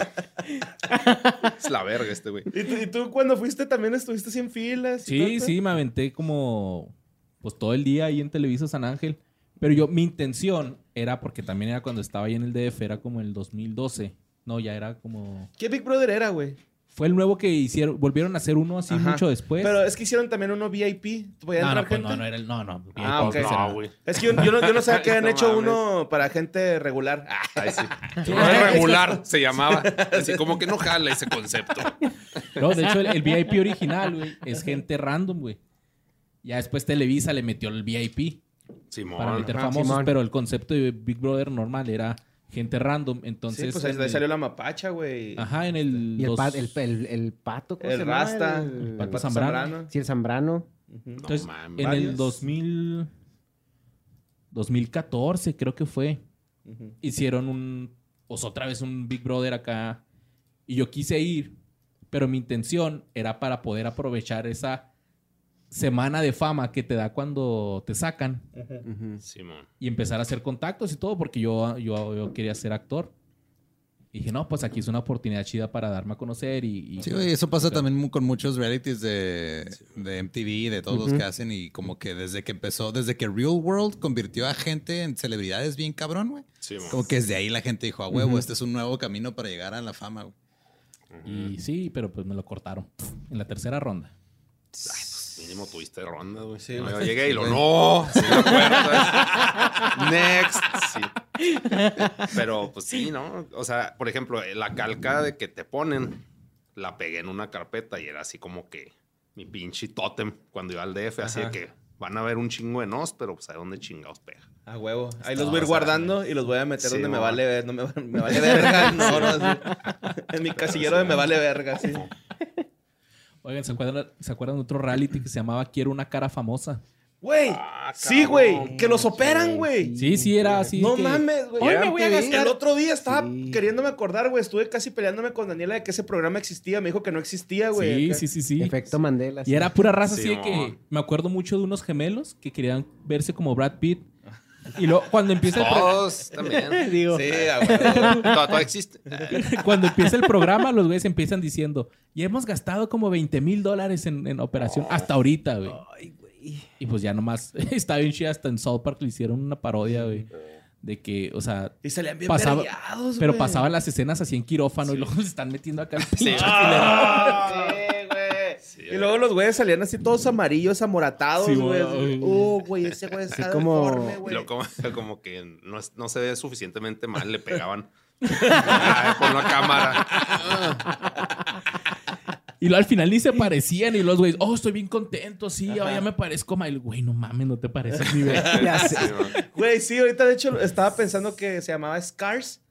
Speaker 5: Es la verga este, güey.
Speaker 2: ¿Y tú, y tú cuando fuiste también estuviste en filas?
Speaker 1: sí,
Speaker 2: todo?
Speaker 1: sí, me aventé como pues todo el día ahí en Televisa San Ángel. Pero yo, mi intención era, porque también era cuando estaba ahí en el DF, era como el 2012. No, ya era como...
Speaker 2: ¿Qué Big Brother era, güey?
Speaker 1: Fue el nuevo que hicieron, volvieron a hacer uno así
Speaker 2: Ajá.
Speaker 1: mucho después.
Speaker 2: Pero es que hicieron también uno VIP. ¿Podía
Speaker 1: no,
Speaker 2: entrar
Speaker 1: no, pues no, no era el... No, no.
Speaker 2: Ah, ok.
Speaker 5: No, güey.
Speaker 2: Es que yo, yo no, yo no sabía que habían
Speaker 5: No
Speaker 2: hecho
Speaker 5: mames.
Speaker 2: uno para gente regular. Ah,
Speaker 5: Ay, sí.
Speaker 1: Sí.
Speaker 5: regular se llamaba. Así como que no jala ese concepto.
Speaker 1: No, de hecho, el, el VIP original, güey, es gente random, güey. Ya después Televisa le metió el VIP
Speaker 5: Simón.
Speaker 1: para meter
Speaker 2: Ajá,
Speaker 1: famosos,
Speaker 4: Simón.
Speaker 1: pero el concepto de Big Brother normal era gente random. Entonces,
Speaker 2: sí, pues ahí,
Speaker 1: en el-
Speaker 2: salió la mapacha, güey.
Speaker 1: Ajá, en el...
Speaker 4: Y el,
Speaker 1: dos-
Speaker 4: pa- el, el, el pato, ¿cómo
Speaker 2: El
Speaker 4: se llama?
Speaker 2: Rasta.
Speaker 4: El,
Speaker 2: El
Speaker 1: Pato
Speaker 2: Pato
Speaker 1: Zambrano.
Speaker 2: Zambrano.
Speaker 4: Sí, el Zambrano.
Speaker 2: Ujú.
Speaker 1: Entonces,
Speaker 5: mames.
Speaker 1: en el
Speaker 2: Varios.
Speaker 1: 2000... 2014 creo que fue.
Speaker 2: Ujú.
Speaker 1: Hicieron un... Pues otra vez un Big Brother acá. Y yo quise ir, pero mi intención era para poder aprovechar esa semana de fama que te da cuando te sacan.
Speaker 5: Simón.
Speaker 1: y empezar a hacer contactos y todo, porque yo, yo, yo quería ser actor. Y dije, no, pues aquí es una oportunidad chida para darme a conocer y... y-
Speaker 3: Sí, güey, eso pasa también con muchos realities de, de MTV, de todos los que hacen y como que desde que empezó, desde que Real World convirtió a gente en celebridades bien cabrón, güey.
Speaker 5: Simón.
Speaker 3: Como que desde ahí la gente dijo, a huevo, este es un nuevo camino para llegar a la fama, güey.
Speaker 1: Y sí, pero pues me lo cortaron en la tercera ronda.
Speaker 5: Mínimo tuviste ronda, güey.
Speaker 2: Sí,
Speaker 5: Yo
Speaker 2: güey.
Speaker 5: llegué y lo, no, sí me acuerdo. Next, sí. Pero pues sí, ¿no? O sea, por ejemplo, la calca de que te ponen, la pegué en una carpeta y era así como que mi pinche tótem cuando iba al DF, así de que van a ver un chingo de nos, pero pues a dónde chingados pega.
Speaker 2: A huevo. Ahí
Speaker 1: Está
Speaker 2: los voy a ir guardando y los voy a meter
Speaker 5: Sí,
Speaker 2: donde me vale ver. No me, me vale verga. No, no. En mi casillero de me vale verga, sí.
Speaker 1: Oigan, ¿se acuerdan, ¿se acuerdan de otro reality que se llamaba Quiero una cara famosa?
Speaker 2: Güey.
Speaker 5: Ah,
Speaker 2: sí, güey. Que los operan, güey.
Speaker 1: Sí, sí, era así.
Speaker 2: No
Speaker 1: que-
Speaker 2: mames, güey.
Speaker 4: Hoy me voy a gastar-
Speaker 2: El otro día estaba
Speaker 4: Sí.
Speaker 2: queriéndome acordar, güey. Estuve casi peleándome con Daniela de que ese programa existía. Me dijo que no existía, güey.
Speaker 1: Sí, sí, sí, sí.
Speaker 4: Efecto Mandela.
Speaker 1: Y era pura raza así de que me acuerdo mucho de unos gemelos que querían verse como Brad Pitt. Y luego cuando empieza el,
Speaker 5: Todos también.
Speaker 4: Digo,
Speaker 2: Sí, a huevo.
Speaker 5: Todo, todo existe.
Speaker 1: cuando empieza el programa, los güeyes empiezan diciendo, y hemos gastado como 20 mil dólares en, en operación hasta ahorita, güey.
Speaker 4: Ay, güey.
Speaker 1: Y pues ya nomás, está bien chida, hasta en South Park le hicieron una parodia, güey. De que, o sea,
Speaker 2: Y salían bien
Speaker 1: Pasaba- pero pasaban las escenas así en quirófano y luego se están metiendo acá el pinche
Speaker 2: Ah. Sí, y luego los güeyes salían así todos amarillos, amoratados,
Speaker 1: Sí,
Speaker 2: güey.
Speaker 1: güey.
Speaker 2: Uh, güey, ese güey está
Speaker 4: como-
Speaker 2: deforme, güey.
Speaker 5: como, como que no, es- no se ve suficientemente mal, le pegaban. Ay, Con la cámara.
Speaker 1: Y luego al final ni se parecían y los güeyes, oh, estoy bien contento, sí, oh, ya me parezco mal. Güey, no mames, no te pareces ni.
Speaker 5: Sí.
Speaker 2: Güey, sí, ahorita de hecho estaba pensando que se llamaba Scars.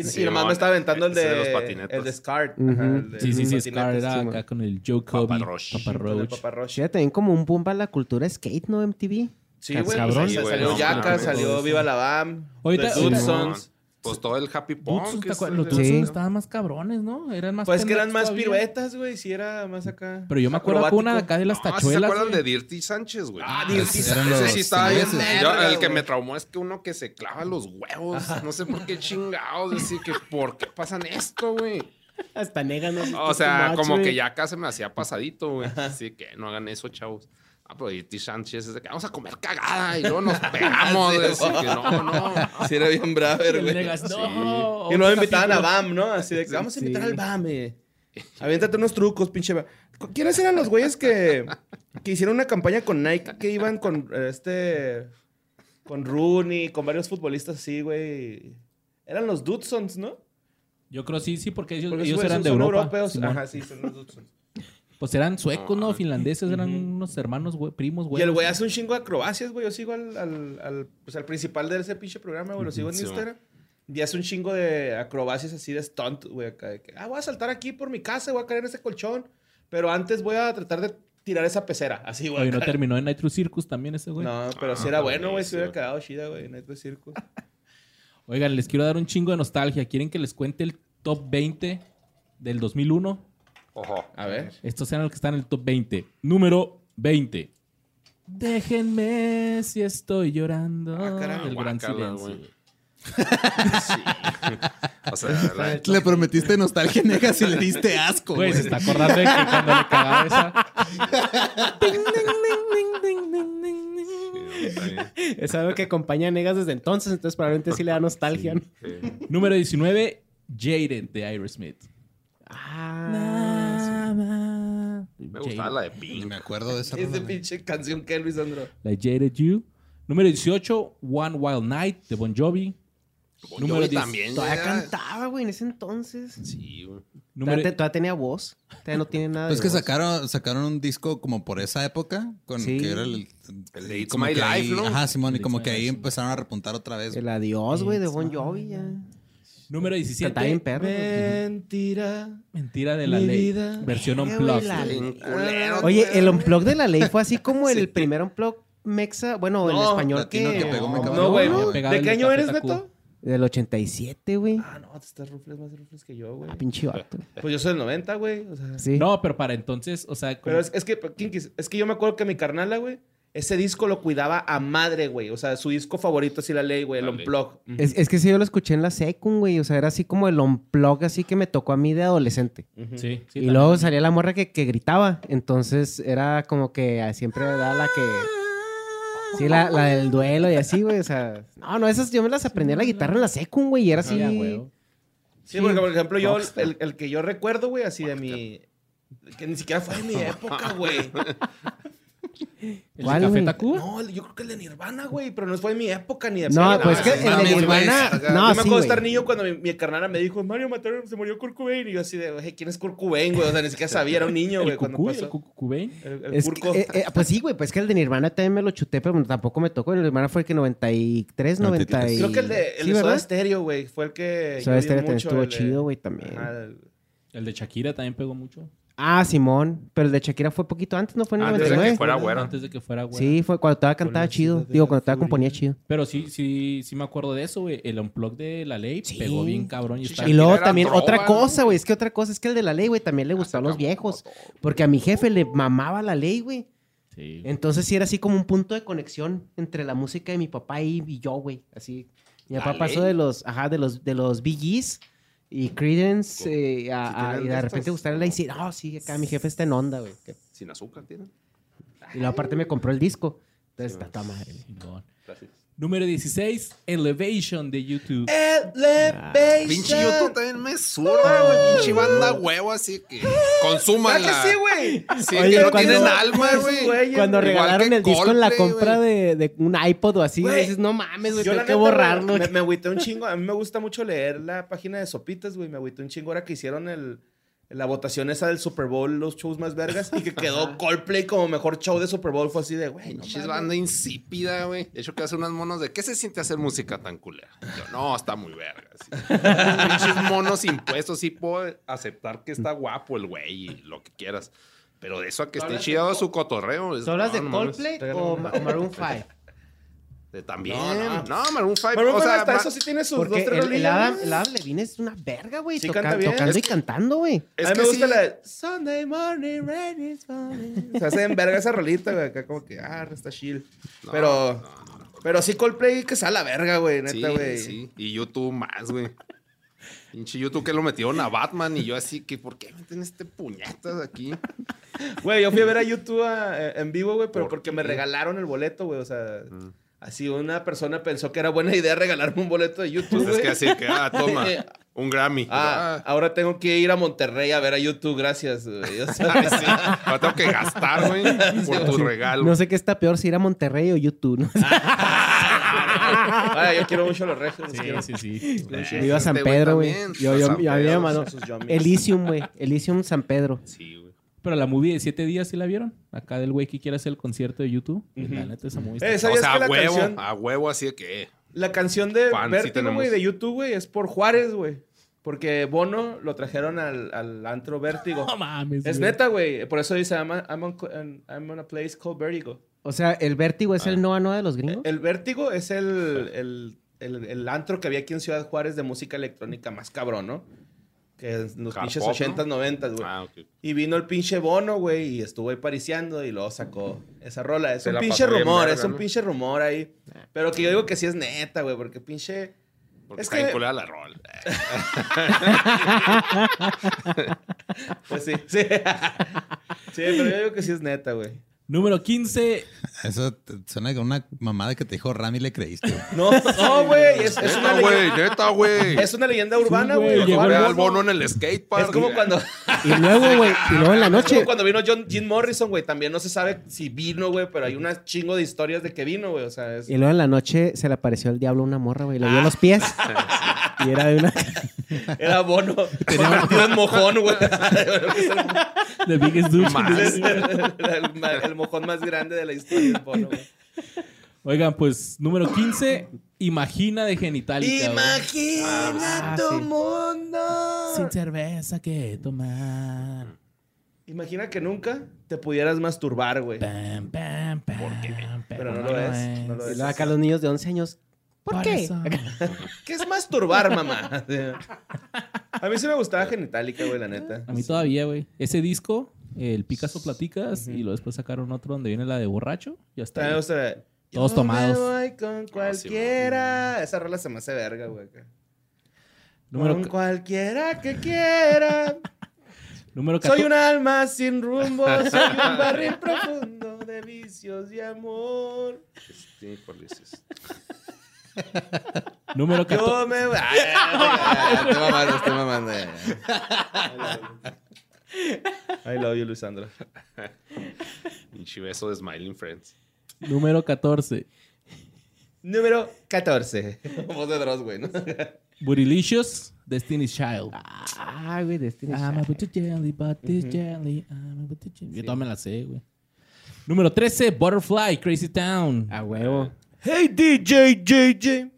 Speaker 2: Y,
Speaker 5: Sí,
Speaker 2: y nomás
Speaker 5: mon,
Speaker 2: me estaba aventando el de,
Speaker 5: de los patinetas.
Speaker 2: el de Scar. Ajá, el de
Speaker 1: Sí, sí, sí, Scar era
Speaker 2: sí,
Speaker 1: acá con el Joe Kobe,
Speaker 5: Papa Roach.
Speaker 1: Papa Roach.
Speaker 2: Papa Roach.
Speaker 4: Sí, también como un boom para la cultura skate, ¿no? MTV.
Speaker 2: Sí, güey.
Speaker 4: Cabrón.
Speaker 2: pues, salió
Speaker 5: no
Speaker 2: Yaka,
Speaker 5: mames.
Speaker 2: salió Viva la Bam.
Speaker 1: Ahorita-
Speaker 2: The
Speaker 1: ahorita-
Speaker 2: Dudsons.
Speaker 5: Pues todo el Happy Punk.
Speaker 1: Los
Speaker 4: Sí.
Speaker 1: estaban más cabrones, ¿no? Eran más
Speaker 2: Pues que eran más
Speaker 1: todavía.
Speaker 2: piruetas, güey. Sí, era más acá.
Speaker 1: Pero yo me acuerdo que una de acá de las
Speaker 5: Ah, ¿sí ¿Se
Speaker 1: tachuelas.
Speaker 5: acuerdan
Speaker 1: güey?
Speaker 5: de Dirty Sánchez, güey?
Speaker 2: Ah,
Speaker 5: Ese
Speaker 2: Dirty
Speaker 3: Sánchez.
Speaker 5: Ese sí estaba bien. El que me traumó es que uno que se clava los huevos. No sé por qué chingados. Decir que, ¿por qué pasan esto, güey?
Speaker 4: Hasta nega, ¿no?
Speaker 5: O sea, como que ya acá se me hacía pasadito, güey. Así que no hagan eso, chavos. Ah, pero Dirty Sánchez es de que vamos a comer cagada y luego nos pegamos.
Speaker 2: Sí,
Speaker 5: güey. Así que no, no.
Speaker 2: Sí, era bien braver,
Speaker 1: El
Speaker 2: güey.
Speaker 1: Negas, no.
Speaker 2: Y luego
Speaker 1: Happy
Speaker 2: invitaban a. BAM, ¿no? Así de que vamos a invitar al BAM, eh. Aviéntate unos trucos, pinche. ¿Quiénes eran los güeyes que, que hicieron una campaña con Nike? Que iban con este... Con Rooney, con varios futbolistas así, güey. Eran los Dudsons, ¿no?
Speaker 1: Yo creo sí, sí, porque ellos,
Speaker 2: Porque
Speaker 1: ellos eran de
Speaker 2: son
Speaker 1: Europa.
Speaker 2: europeos.
Speaker 1: Simón.
Speaker 2: Ajá, sí, son los Dudsons.
Speaker 1: Pues eran suecos, ¿no?
Speaker 5: Ah,
Speaker 1: Finlandeses, eran unos hermanos, güey, primos, güey.
Speaker 2: Y el güey hace un chingo de acrobacias, güey. Yo sigo al, al, al, pues, al principal de ese pinche programa, güey. Lo sigo en
Speaker 5: Sí,
Speaker 2: Instagram. Y hace un chingo de acrobacias así de stunt, güey. Acá de que, ah, voy a saltar aquí por mi casa, voy a caer en ese colchón. Pero antes voy a tratar de tirar esa pecera. Así, güey.
Speaker 1: Oye, ¿no terminó en Nitro Circus también ese güey?
Speaker 2: No, pero si
Speaker 5: Ah,
Speaker 2: era bueno, güey. Si hubiera quedado chida, güey. Nitro Circus.
Speaker 1: Oigan, les quiero dar un chingo de nostalgia. ¿Quieren que les cuente el top 20 del 2001?
Speaker 5: Ojo.
Speaker 2: A ver.
Speaker 1: Estos eran los que están en el top 20. Número 20. Déjenme si estoy llorando.
Speaker 2: Ah,
Speaker 1: el gran silencio.
Speaker 5: güey.
Speaker 1: güey.
Speaker 5: Sí. O sea, la-
Speaker 3: Le prometiste nostalgia negas y le diste asco,
Speaker 1: Güey,
Speaker 3: güey.
Speaker 1: se está acordando de que cuando le cagaba esa.
Speaker 4: Es algo que acompaña a negas desde entonces, entonces probablemente sí le da nostalgia. ¿no?
Speaker 5: Sí.
Speaker 1: Número 19. Jaded de Aerosmith.
Speaker 4: Ah,
Speaker 5: Me gustaba la de
Speaker 3: Ni
Speaker 5: Pink.
Speaker 3: me acuerdo de esa
Speaker 2: pinche canción que Luis Andro.
Speaker 1: La Jaded You. Número 18. One Wild Night de Bon Jovi.
Speaker 5: Bon
Speaker 1: Número
Speaker 5: Jovi
Speaker 1: 10.
Speaker 5: también.
Speaker 4: todavía
Speaker 5: ya-
Speaker 4: cantaba, güey, en ese entonces.
Speaker 5: Sí, güey.
Speaker 1: Número,
Speaker 4: Todavía, todavía tenía voz. Todavía no tiene nada
Speaker 3: Pues
Speaker 4: de
Speaker 3: que
Speaker 4: voz.
Speaker 3: sacaron, sacaron un disco como por esa época, con
Speaker 4: Sí.
Speaker 3: que era el,
Speaker 5: El de It's
Speaker 3: como
Speaker 5: My
Speaker 3: que ahí-
Speaker 5: Life, ¿no?
Speaker 3: Ajá, Simón, y como que ahí
Speaker 1: Life.
Speaker 3: empezaron a repuntar otra vez.
Speaker 4: El adiós, güey, de Bon Jovi ya.
Speaker 1: Número 17.
Speaker 4: Cantaba bien perro.
Speaker 2: Mentira.
Speaker 1: Mentira de la ley.
Speaker 2: vida.
Speaker 1: Versión unplugged.
Speaker 5: culero,
Speaker 4: Oye, el unplug de la ley fue así como el primer unplug mexa, bueno, en
Speaker 2: No,
Speaker 4: español
Speaker 3: latino
Speaker 4: que...
Speaker 3: que pegó cabrón.
Speaker 2: No, güey.
Speaker 3: No,
Speaker 1: pegaba
Speaker 2: ¿De
Speaker 1: el
Speaker 2: qué año eres. Neto?
Speaker 4: Del 87, güey.
Speaker 2: Ah, no, te estás rufles más rufles que yo, güey.
Speaker 4: Ah, pinche vato.
Speaker 2: Pues yo soy del 90, güey. O sea.
Speaker 4: Sí.
Speaker 1: No, pero para entonces, o sea, como-
Speaker 2: Pero es, es que, Kinkis, es que yo me acuerdo que mi carnala, güey, ese disco lo cuidaba a madre, güey. O sea, su disco favorito, así la ley, güey, el. Unplug.
Speaker 4: Es, es que sí, yo lo escuché en la secund, güey. O sea, era así como el unplug así que me tocó a mí de adolescente.
Speaker 1: Sí, sí,
Speaker 4: y
Speaker 1: también.
Speaker 4: luego salía la morra que, que gritaba. Entonces era como que ah, siempre era la que. Sí, la, la del duelo y así, güey. O sea, no, no, esas yo me las aprendí a la guitarra en la secund, güey. Y era así.
Speaker 1: Sí, a huevo.
Speaker 2: Sí, porque por ejemplo, yo, el, el que yo recuerdo, güey, así de mi. Que ni siquiera fue de mi época, güey.
Speaker 1: ¿El de
Speaker 4: ¿Cuál,
Speaker 1: Café
Speaker 4: güey?
Speaker 1: Tacuba?
Speaker 2: No, yo creo que el de Nirvana, güey, pero no fue de mi época ni de
Speaker 4: No, pues que
Speaker 5: no
Speaker 4: el de Nirvana. No,
Speaker 2: yo me
Speaker 4: sí,
Speaker 2: acuerdo de estar niño cuando mi, mi carnala me dijo, Mario mataron, se murió Kurt Cobain. Y yo así de, güey, ¿quién es Kurt Cobain, güey? O sea, ni siquiera sabía, era un niño, güey,
Speaker 1: ¿El
Speaker 2: cuando pasó.
Speaker 1: ¿El?
Speaker 2: El, el
Speaker 4: Es
Speaker 2: Kurko.
Speaker 4: que, eh, eh, pues sí, güey, pues que el de Nirvana también me lo chuté, pero tampoco me tocó. El de Nirvana fue el que 93, 90 y...
Speaker 2: Creo que el de, el
Speaker 4: Sí,
Speaker 2: de Soda. Stereo, güey, fue el que.
Speaker 4: Soda
Speaker 2: vi
Speaker 4: Stereo también
Speaker 2: mucho,
Speaker 4: estuvo
Speaker 2: el de-
Speaker 4: chido, güey, también.
Speaker 2: Ajá, el-
Speaker 1: El de Shakira también pegó mucho.
Speaker 4: Ah, Simón. Pero el de Shakira fue poquito antes, ¿no? Fue en el
Speaker 5: Antes de que
Speaker 4: 99.
Speaker 5: fuera güera.
Speaker 1: Antes de que fuera güera.
Speaker 4: Sí, fue cuando todavía cantaba chido. Digo, cuando
Speaker 2: furia.
Speaker 4: componía chido.
Speaker 1: Pero sí, sí, sí me acuerdo de eso, güey. El unplug de la ley
Speaker 4: Sí.
Speaker 1: pegó bien cabrón y está...
Speaker 4: Y luego también
Speaker 5: droga,
Speaker 4: otra cosa, güey. Es que otra cosa es que el de la ley, güey, también le gustó a los viejos. Porque a mi jefe le mamaba la ley, güey.
Speaker 1: Sí.
Speaker 4: Entonces sí era así como un punto de conexión entre la música de mi papá y, y yo, güey. Así. Mi
Speaker 5: ¿La
Speaker 4: papá pasó de los, ajá, de los, de los Gees y Creedence eh, a-
Speaker 5: ¿Sí
Speaker 4: a-
Speaker 5: tienen
Speaker 4: y
Speaker 5: de
Speaker 4: de repente gustarle la ley. Sí, no, sí, acá mi jefe está en onda, güey.
Speaker 5: Sin azúcar, tienen.
Speaker 4: Y luego aparte me compró el disco. Entonces está toda madre.
Speaker 5: Gracias.
Speaker 1: Número 16, Elevation de YouTube.
Speaker 2: Elevation.
Speaker 5: Pinche YouTube también me zurra, güey. Pinche banda huevo, así que consuman
Speaker 2: ¿Verdad que sí, güey?
Speaker 5: Sí,
Speaker 4: Oye,
Speaker 5: que no
Speaker 4: cuando-
Speaker 5: tienen alma, güey.
Speaker 4: Cuando regalaron el disco en la compra de, de un iPod o así,
Speaker 2: Güey,
Speaker 4: dices, no mames, güey, tengo que borrarlo.
Speaker 2: Me, me agüité un chingo. A mí me gusta mucho leer la página de Sopitas, güey. Me agüité un chingo ahora que hicieron el, la votación esa del Super Bowl, los shows más vergas, y que quedó Coldplay como mejor show de Super Bowl. Fue así de, güey, no mames.
Speaker 5: banda insípida, güey. De hecho, que hace unos monos de ¿qué se siente hacer música tan culera? Yo, no, está muy verga. sí. Pinches monos impuestos, sí puedo aceptar que está guapo el güey y lo que quieras. Pero de eso a que esté chido su cotorreo. es-
Speaker 4: ¿Tú hablas de
Speaker 5: no.
Speaker 4: Coldplay o Maroon 5?
Speaker 5: De también.
Speaker 2: No,
Speaker 5: No,
Speaker 2: no.
Speaker 5: Maroon 5.
Speaker 2: Maroon
Speaker 5: o
Speaker 2: five
Speaker 5: sea,
Speaker 2: hasta
Speaker 5: ma-
Speaker 2: eso sí tiene sus
Speaker 4: Porque
Speaker 2: dos, tres
Speaker 4: el, el Adam, Adam Levine es una verga, güey.
Speaker 2: Sí
Speaker 4: toca-
Speaker 2: canta bien.
Speaker 4: Tocando
Speaker 5: Es
Speaker 4: y
Speaker 5: que-
Speaker 4: cantando, güey.
Speaker 2: A mí me gusta
Speaker 5: sí.
Speaker 2: la de Sunday morning, rain is falling. Se hace en verga esa rolita, güey. Acá como que, ah, está chill.
Speaker 5: No,
Speaker 2: pero,
Speaker 5: no, no, no.
Speaker 2: pero sí Coldplay que sea la verga, güey,
Speaker 5: Sí,
Speaker 2: neta, güey.
Speaker 5: sí. Y YouTube más, güey. Pinche YouTube que lo metieron a Batman y yo así que, ¿por qué meten este puñetas aquí?
Speaker 2: Güey, yo fui a ver a YouTube a- eh, en vivo, güey, pero
Speaker 5: ¿Por
Speaker 2: porque
Speaker 5: qué?
Speaker 2: me regalaron el boleto, güey. O sea,
Speaker 5: Mm.
Speaker 2: Así una persona pensó que era buena idea regalarme un boleto de YouTube,
Speaker 5: Pues es que así que, ah, toma, un Grammy.
Speaker 2: Ah,
Speaker 5: Ah,
Speaker 2: ahora tengo que ir a Monterrey a ver a YouTube, gracias, güey. O sea,
Speaker 5: ay, sí. Ahora tengo que gastar, güey, por tu regalo.
Speaker 4: No sé qué está peor, si ir a Monterrey o YouTube, ¿no?
Speaker 2: ah, yo quiero mucho los regios. quiero.
Speaker 1: Sí, sí, sí.
Speaker 4: Yo iba a San Pedro, güey. Yo, yo, yo-
Speaker 2: yummies.
Speaker 4: Elysium, güey. Elysium San Pedro.
Speaker 5: Sí, güey.
Speaker 1: Pero la movie de 7 días, ¿sí la vieron? Acá del güey que quiere hacer el concierto de YouTube.
Speaker 2: Ujú.
Speaker 1: La neta, esa movie está-
Speaker 2: Eh,
Speaker 5: O
Speaker 2: ¿Sabías
Speaker 5: sea,
Speaker 2: que
Speaker 5: a
Speaker 2: la
Speaker 5: huevo,
Speaker 2: canción,
Speaker 5: a huevo así de que...
Speaker 2: la canción de
Speaker 5: Fan, sí
Speaker 2: Vértigo,
Speaker 5: tenemos.
Speaker 2: güey, de YouTube, güey, es por Juárez, güey? Porque Bono lo trajeron al, al antro Vértigo.
Speaker 1: No mames.
Speaker 2: Es
Speaker 1: güey.
Speaker 2: neta, güey. Por eso dice, I'm, a- I'm on, I'm on a place called Vertigo.
Speaker 4: O sea, el vértigo es
Speaker 5: Ah.
Speaker 4: el Noa Noa de los gringos.
Speaker 2: El Vértigo es el, el, el, el antro que había aquí en Ciudad Juárez de música electrónica más cabrón, ¿no? Que en los pinches
Speaker 5: pop,
Speaker 2: 80s, 90s, güey.
Speaker 5: Ah, ok.
Speaker 2: Y vino el pinche Bono, güey, y estuvo ahí pariciando y luego sacó esa rola. Es
Speaker 5: Se
Speaker 2: un pinche rumor,
Speaker 5: verga,
Speaker 2: es un
Speaker 5: ¿no?
Speaker 2: pinche rumor ahí. Pero que yo digo que sí es neta, güey, porque pinche...
Speaker 5: Porque
Speaker 2: Es
Speaker 5: está
Speaker 2: que-
Speaker 5: la rola.
Speaker 2: Pues sí, sí. sí, pero yo digo que sí es neta, güey.
Speaker 1: Número 15.
Speaker 3: Eso suena como una mamada que te dijo Rami le creíste.
Speaker 2: No, no, güey, es, es una
Speaker 5: Neta, güey,
Speaker 2: leyenda,
Speaker 5: neta, güey.
Speaker 2: es una leyenda urbana,
Speaker 1: güey,
Speaker 2: güey.
Speaker 1: llegó
Speaker 5: al bono en el skatepark.
Speaker 2: Es como cuando...
Speaker 4: Y luego, güey, y luego en la
Speaker 2: Es
Speaker 4: noche.
Speaker 2: como cuando vino John, Jim Morrison, güey. También no se sabe si vino, güey, pero hay una chingo de historias de que vino, güey. O sea, es...
Speaker 4: Y luego en la noche se le apareció el diablo a una morra, güey. Le vio los pies. Y era de una.
Speaker 2: era bono convertido en mojón, güey.
Speaker 1: The Biggest Douche.
Speaker 2: El, el- el mojón más grande de la historia del bono, güey.
Speaker 1: Oigan, pues número 15. Imagina de Genitalica.
Speaker 2: Imagina
Speaker 4: Ah,
Speaker 2: tu
Speaker 4: sí.
Speaker 2: mundo.
Speaker 1: Sin cerveza que tomar.
Speaker 2: Imagina que nunca te pudieras masturbar, güey.
Speaker 1: Pam, pam, pam,
Speaker 2: Pero no lo es, no lo es.
Speaker 4: acá los niños de 11 años. ¿Por,
Speaker 1: Por
Speaker 4: qué?
Speaker 1: eso.
Speaker 2: ¿Qué es masturbar, mamá? A mí sí me gustaba Genitalica, güey, la neta.
Speaker 1: A mí todavía, güey. Ese disco, el Picasso Platicas, y luego después sacaron otro donde viene la de borracho. Ya está.
Speaker 2: Gusta-
Speaker 1: Todos
Speaker 2: Yo
Speaker 1: tomados.
Speaker 2: me voy con cualquiera. Esa rola se me hace verga, güey.
Speaker 1: Número,
Speaker 2: con cualquiera que quiera.
Speaker 1: número
Speaker 2: Soy
Speaker 1: 14.
Speaker 2: un alma sin rumbo, soy un barril profundo de vicios y amor.
Speaker 5: Sí, ¿cuál es ese?
Speaker 1: Número 14.
Speaker 2: Yo me... Ay, Estoy mamando, estoy mamando. I love you, Luisandro.
Speaker 5: Pinche beso de Smiling Friends.
Speaker 1: Número 14.
Speaker 2: Número 14. Voz de Dross, güey, ¿no?
Speaker 1: Bootylicious, Destiny's Child.
Speaker 4: Ah, güey, Destiny
Speaker 1: I'm a
Speaker 4: Child.
Speaker 1: bit jelly, but this jelly. I'm a bit jelly. Yo toda me la sé, güey. Número 13, Butterfly, Crazy Town.
Speaker 4: A huevo.
Speaker 2: Hey, DJ, JJ.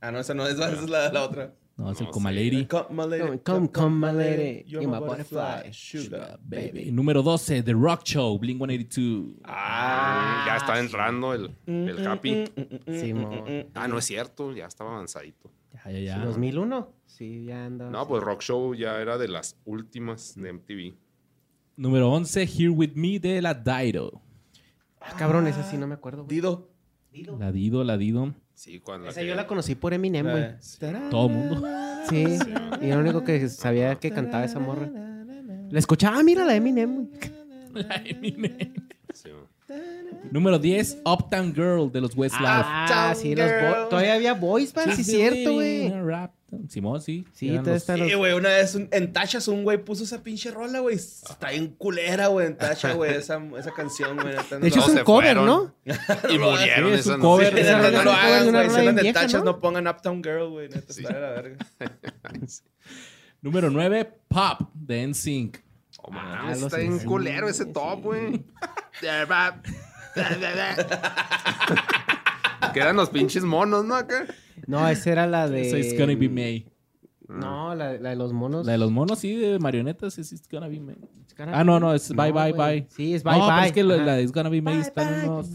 Speaker 2: Ah, no, esa no es, esa es la, la otra.
Speaker 1: No, es el Coma. Lady.
Speaker 2: Come, my lady.
Speaker 4: Come, come, come, my lady.
Speaker 2: You're my butterfly. Sugar,
Speaker 1: Baby. Número 12, The Rock Show, Blink 182.
Speaker 5: Ah, ya está entrando el, el Happy.
Speaker 4: Sí, mo.
Speaker 5: Ah, no es cierto, ya estaba avanzadito.
Speaker 1: Ya, ya, ya.
Speaker 4: 2001. Sí, ya anda.
Speaker 5: No, pues Rock Show ya era de las últimas de MTV.
Speaker 1: Número 11, Here With Me de la Dido.
Speaker 4: Ah, cabrón, esa sí no me acuerdo. güey.
Speaker 2: Dido.
Speaker 1: La Dido, la Dido.
Speaker 5: Sí, cuando
Speaker 4: Esa
Speaker 5: que-
Speaker 4: yo la conocí por Eminem, güey.
Speaker 1: Todo mundo.
Speaker 4: Sí. Y era lo único que sabía que cantaba esa morra. La escuchaba, mira la Eminem, güey.
Speaker 1: La Eminem.
Speaker 5: sí,
Speaker 1: Número 10, Uptown Girl de los Westlife.
Speaker 4: Ah, sí, los
Speaker 2: Girl.
Speaker 4: bo- todavía había boys, man, sí, es cierto, güey.
Speaker 1: Simón, sí.
Speaker 4: Sí, todavía
Speaker 1: los-
Speaker 2: Sí,
Speaker 4: los...
Speaker 2: güey, una vez un- en Tachas un güey puso esa pinche rola, güey. Está bien culera, güey, en Tacha, güey, esa, esa canción, güey. no
Speaker 4: De hecho, es un cover,
Speaker 5: fueron.
Speaker 4: ¿no?
Speaker 5: Y murieron
Speaker 1: Sí, es un cover.
Speaker 2: Neta,
Speaker 1: rola
Speaker 2: no lo
Speaker 4: es un cover de
Speaker 2: hagas,
Speaker 4: una
Speaker 2: güey. Si de Tachas,
Speaker 4: ¿no?
Speaker 2: no pongan Uptown Girl, güey. Neta, está de la verga.
Speaker 1: Número 9, Pop de NSYNC.
Speaker 5: Oh,
Speaker 4: Ah,
Speaker 5: mames,
Speaker 4: los
Speaker 5: está bien
Speaker 4: sí.
Speaker 5: culero ese top, güey. que eran los pinches monos, ¿no? Acá.
Speaker 4: No, esa era la de...
Speaker 1: Esa It's Gonna Be May.
Speaker 4: No, la, la de los monos.
Speaker 1: La de los monos, sí, de marionetas, es It's Gonna Be May.
Speaker 4: Gonna
Speaker 1: Ah, no, no, es Bye, Bye. Bye.
Speaker 4: Sí, es Bye
Speaker 1: no, pero
Speaker 4: Bye.
Speaker 1: es que
Speaker 4: Ajá.
Speaker 1: la de It's Gonna Be May
Speaker 4: Bye,
Speaker 1: están
Speaker 4: bye.
Speaker 1: unos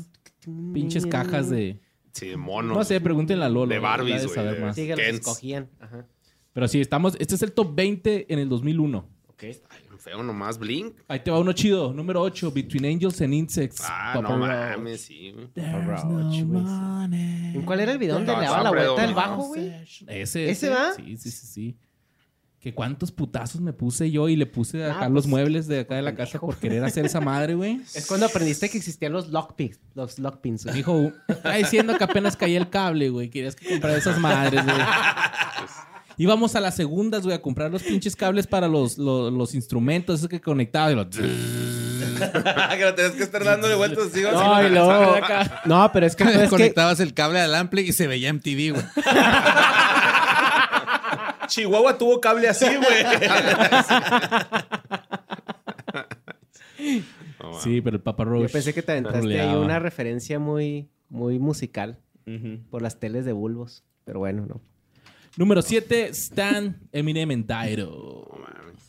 Speaker 1: pinches cajas de...
Speaker 5: Sí, monos.
Speaker 1: No sé, pregúntenle a Lolo.
Speaker 5: De Barbies,
Speaker 1: de
Speaker 5: güey,
Speaker 1: saber
Speaker 5: de-
Speaker 1: más.
Speaker 4: Sí, que los escogían. Ajá.
Speaker 1: Pero sí, estamos... Este es el top 20 en el 2001.
Speaker 4: Ok.
Speaker 5: Ay, feo nomás, Blink.
Speaker 1: Ahí te va uno chido. Número 8, Between Angels and Insects.
Speaker 5: Ah,
Speaker 1: Papa
Speaker 5: no
Speaker 1: Roach.
Speaker 5: mames, sí.
Speaker 4: Roach,
Speaker 1: no.
Speaker 4: ¿En cuál era el video donde
Speaker 5: No,
Speaker 4: le daba la vuelta al
Speaker 5: no.
Speaker 4: bajo, güey?
Speaker 1: Ese,
Speaker 4: ¿Ese va?
Speaker 1: Sí, sí, sí, sí. Que cuántos putazos me puse yo y le puse acá
Speaker 4: Ah,
Speaker 1: los
Speaker 4: pues,
Speaker 1: muebles de acá de la casa por querer hacer esa madre, güey.
Speaker 4: Es cuando aprendiste que existían los lockpicks. Los lockpins. güey.
Speaker 1: Dijo, está diciendo que apenas caía el cable, güey. Querías que comprara esas madres, güey. Íbamos a las segundas, güey, a comprar los pinches cables para los, los, los instrumentos, esos que conectaba y lo...
Speaker 2: que lo tenías que estar dándole vueltas así.
Speaker 4: No, y luego... No, pero es que... es que
Speaker 3: Conectabas el cable al ampli y se veía MTV, güey.
Speaker 2: Chihuahua tuvo cable así, güey.
Speaker 5: Mames.
Speaker 1: Sí, pero el Papa Roach...
Speaker 4: yo pensé que te aventaste ahí una referencia muy, muy musical por las teles de bulbos. Pero bueno, no.
Speaker 1: Número 7, Stan Eminem.
Speaker 5: No mames.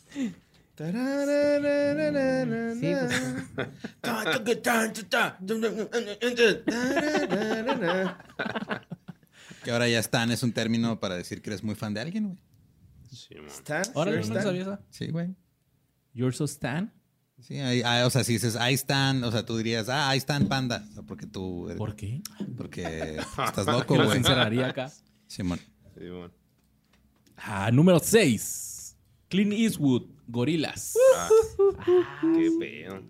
Speaker 4: Sí, pues,
Speaker 3: Que ahora ya están, es un término para decir que eres muy fan de alguien, güey.
Speaker 5: Sí.
Speaker 2: Stan,
Speaker 1: Ahora no
Speaker 2: Stan.
Speaker 1: sabía.
Speaker 3: Sí, güey.
Speaker 1: You're so Stan.
Speaker 3: Sí, ahí- ah, o sea, si dices, ahí están, o sea, tú dirías, ah, ahí están panda. O sea, porque tú, eres-
Speaker 1: ¿Por qué?
Speaker 3: porque estás loco,
Speaker 1: Que lo
Speaker 3: güey.
Speaker 1: encerraría acá.
Speaker 3: Simón.
Speaker 5: Sí, man.
Speaker 1: Ah, número 6. Clint Eastwood, Gorilas.
Speaker 5: Ah, qué pedo.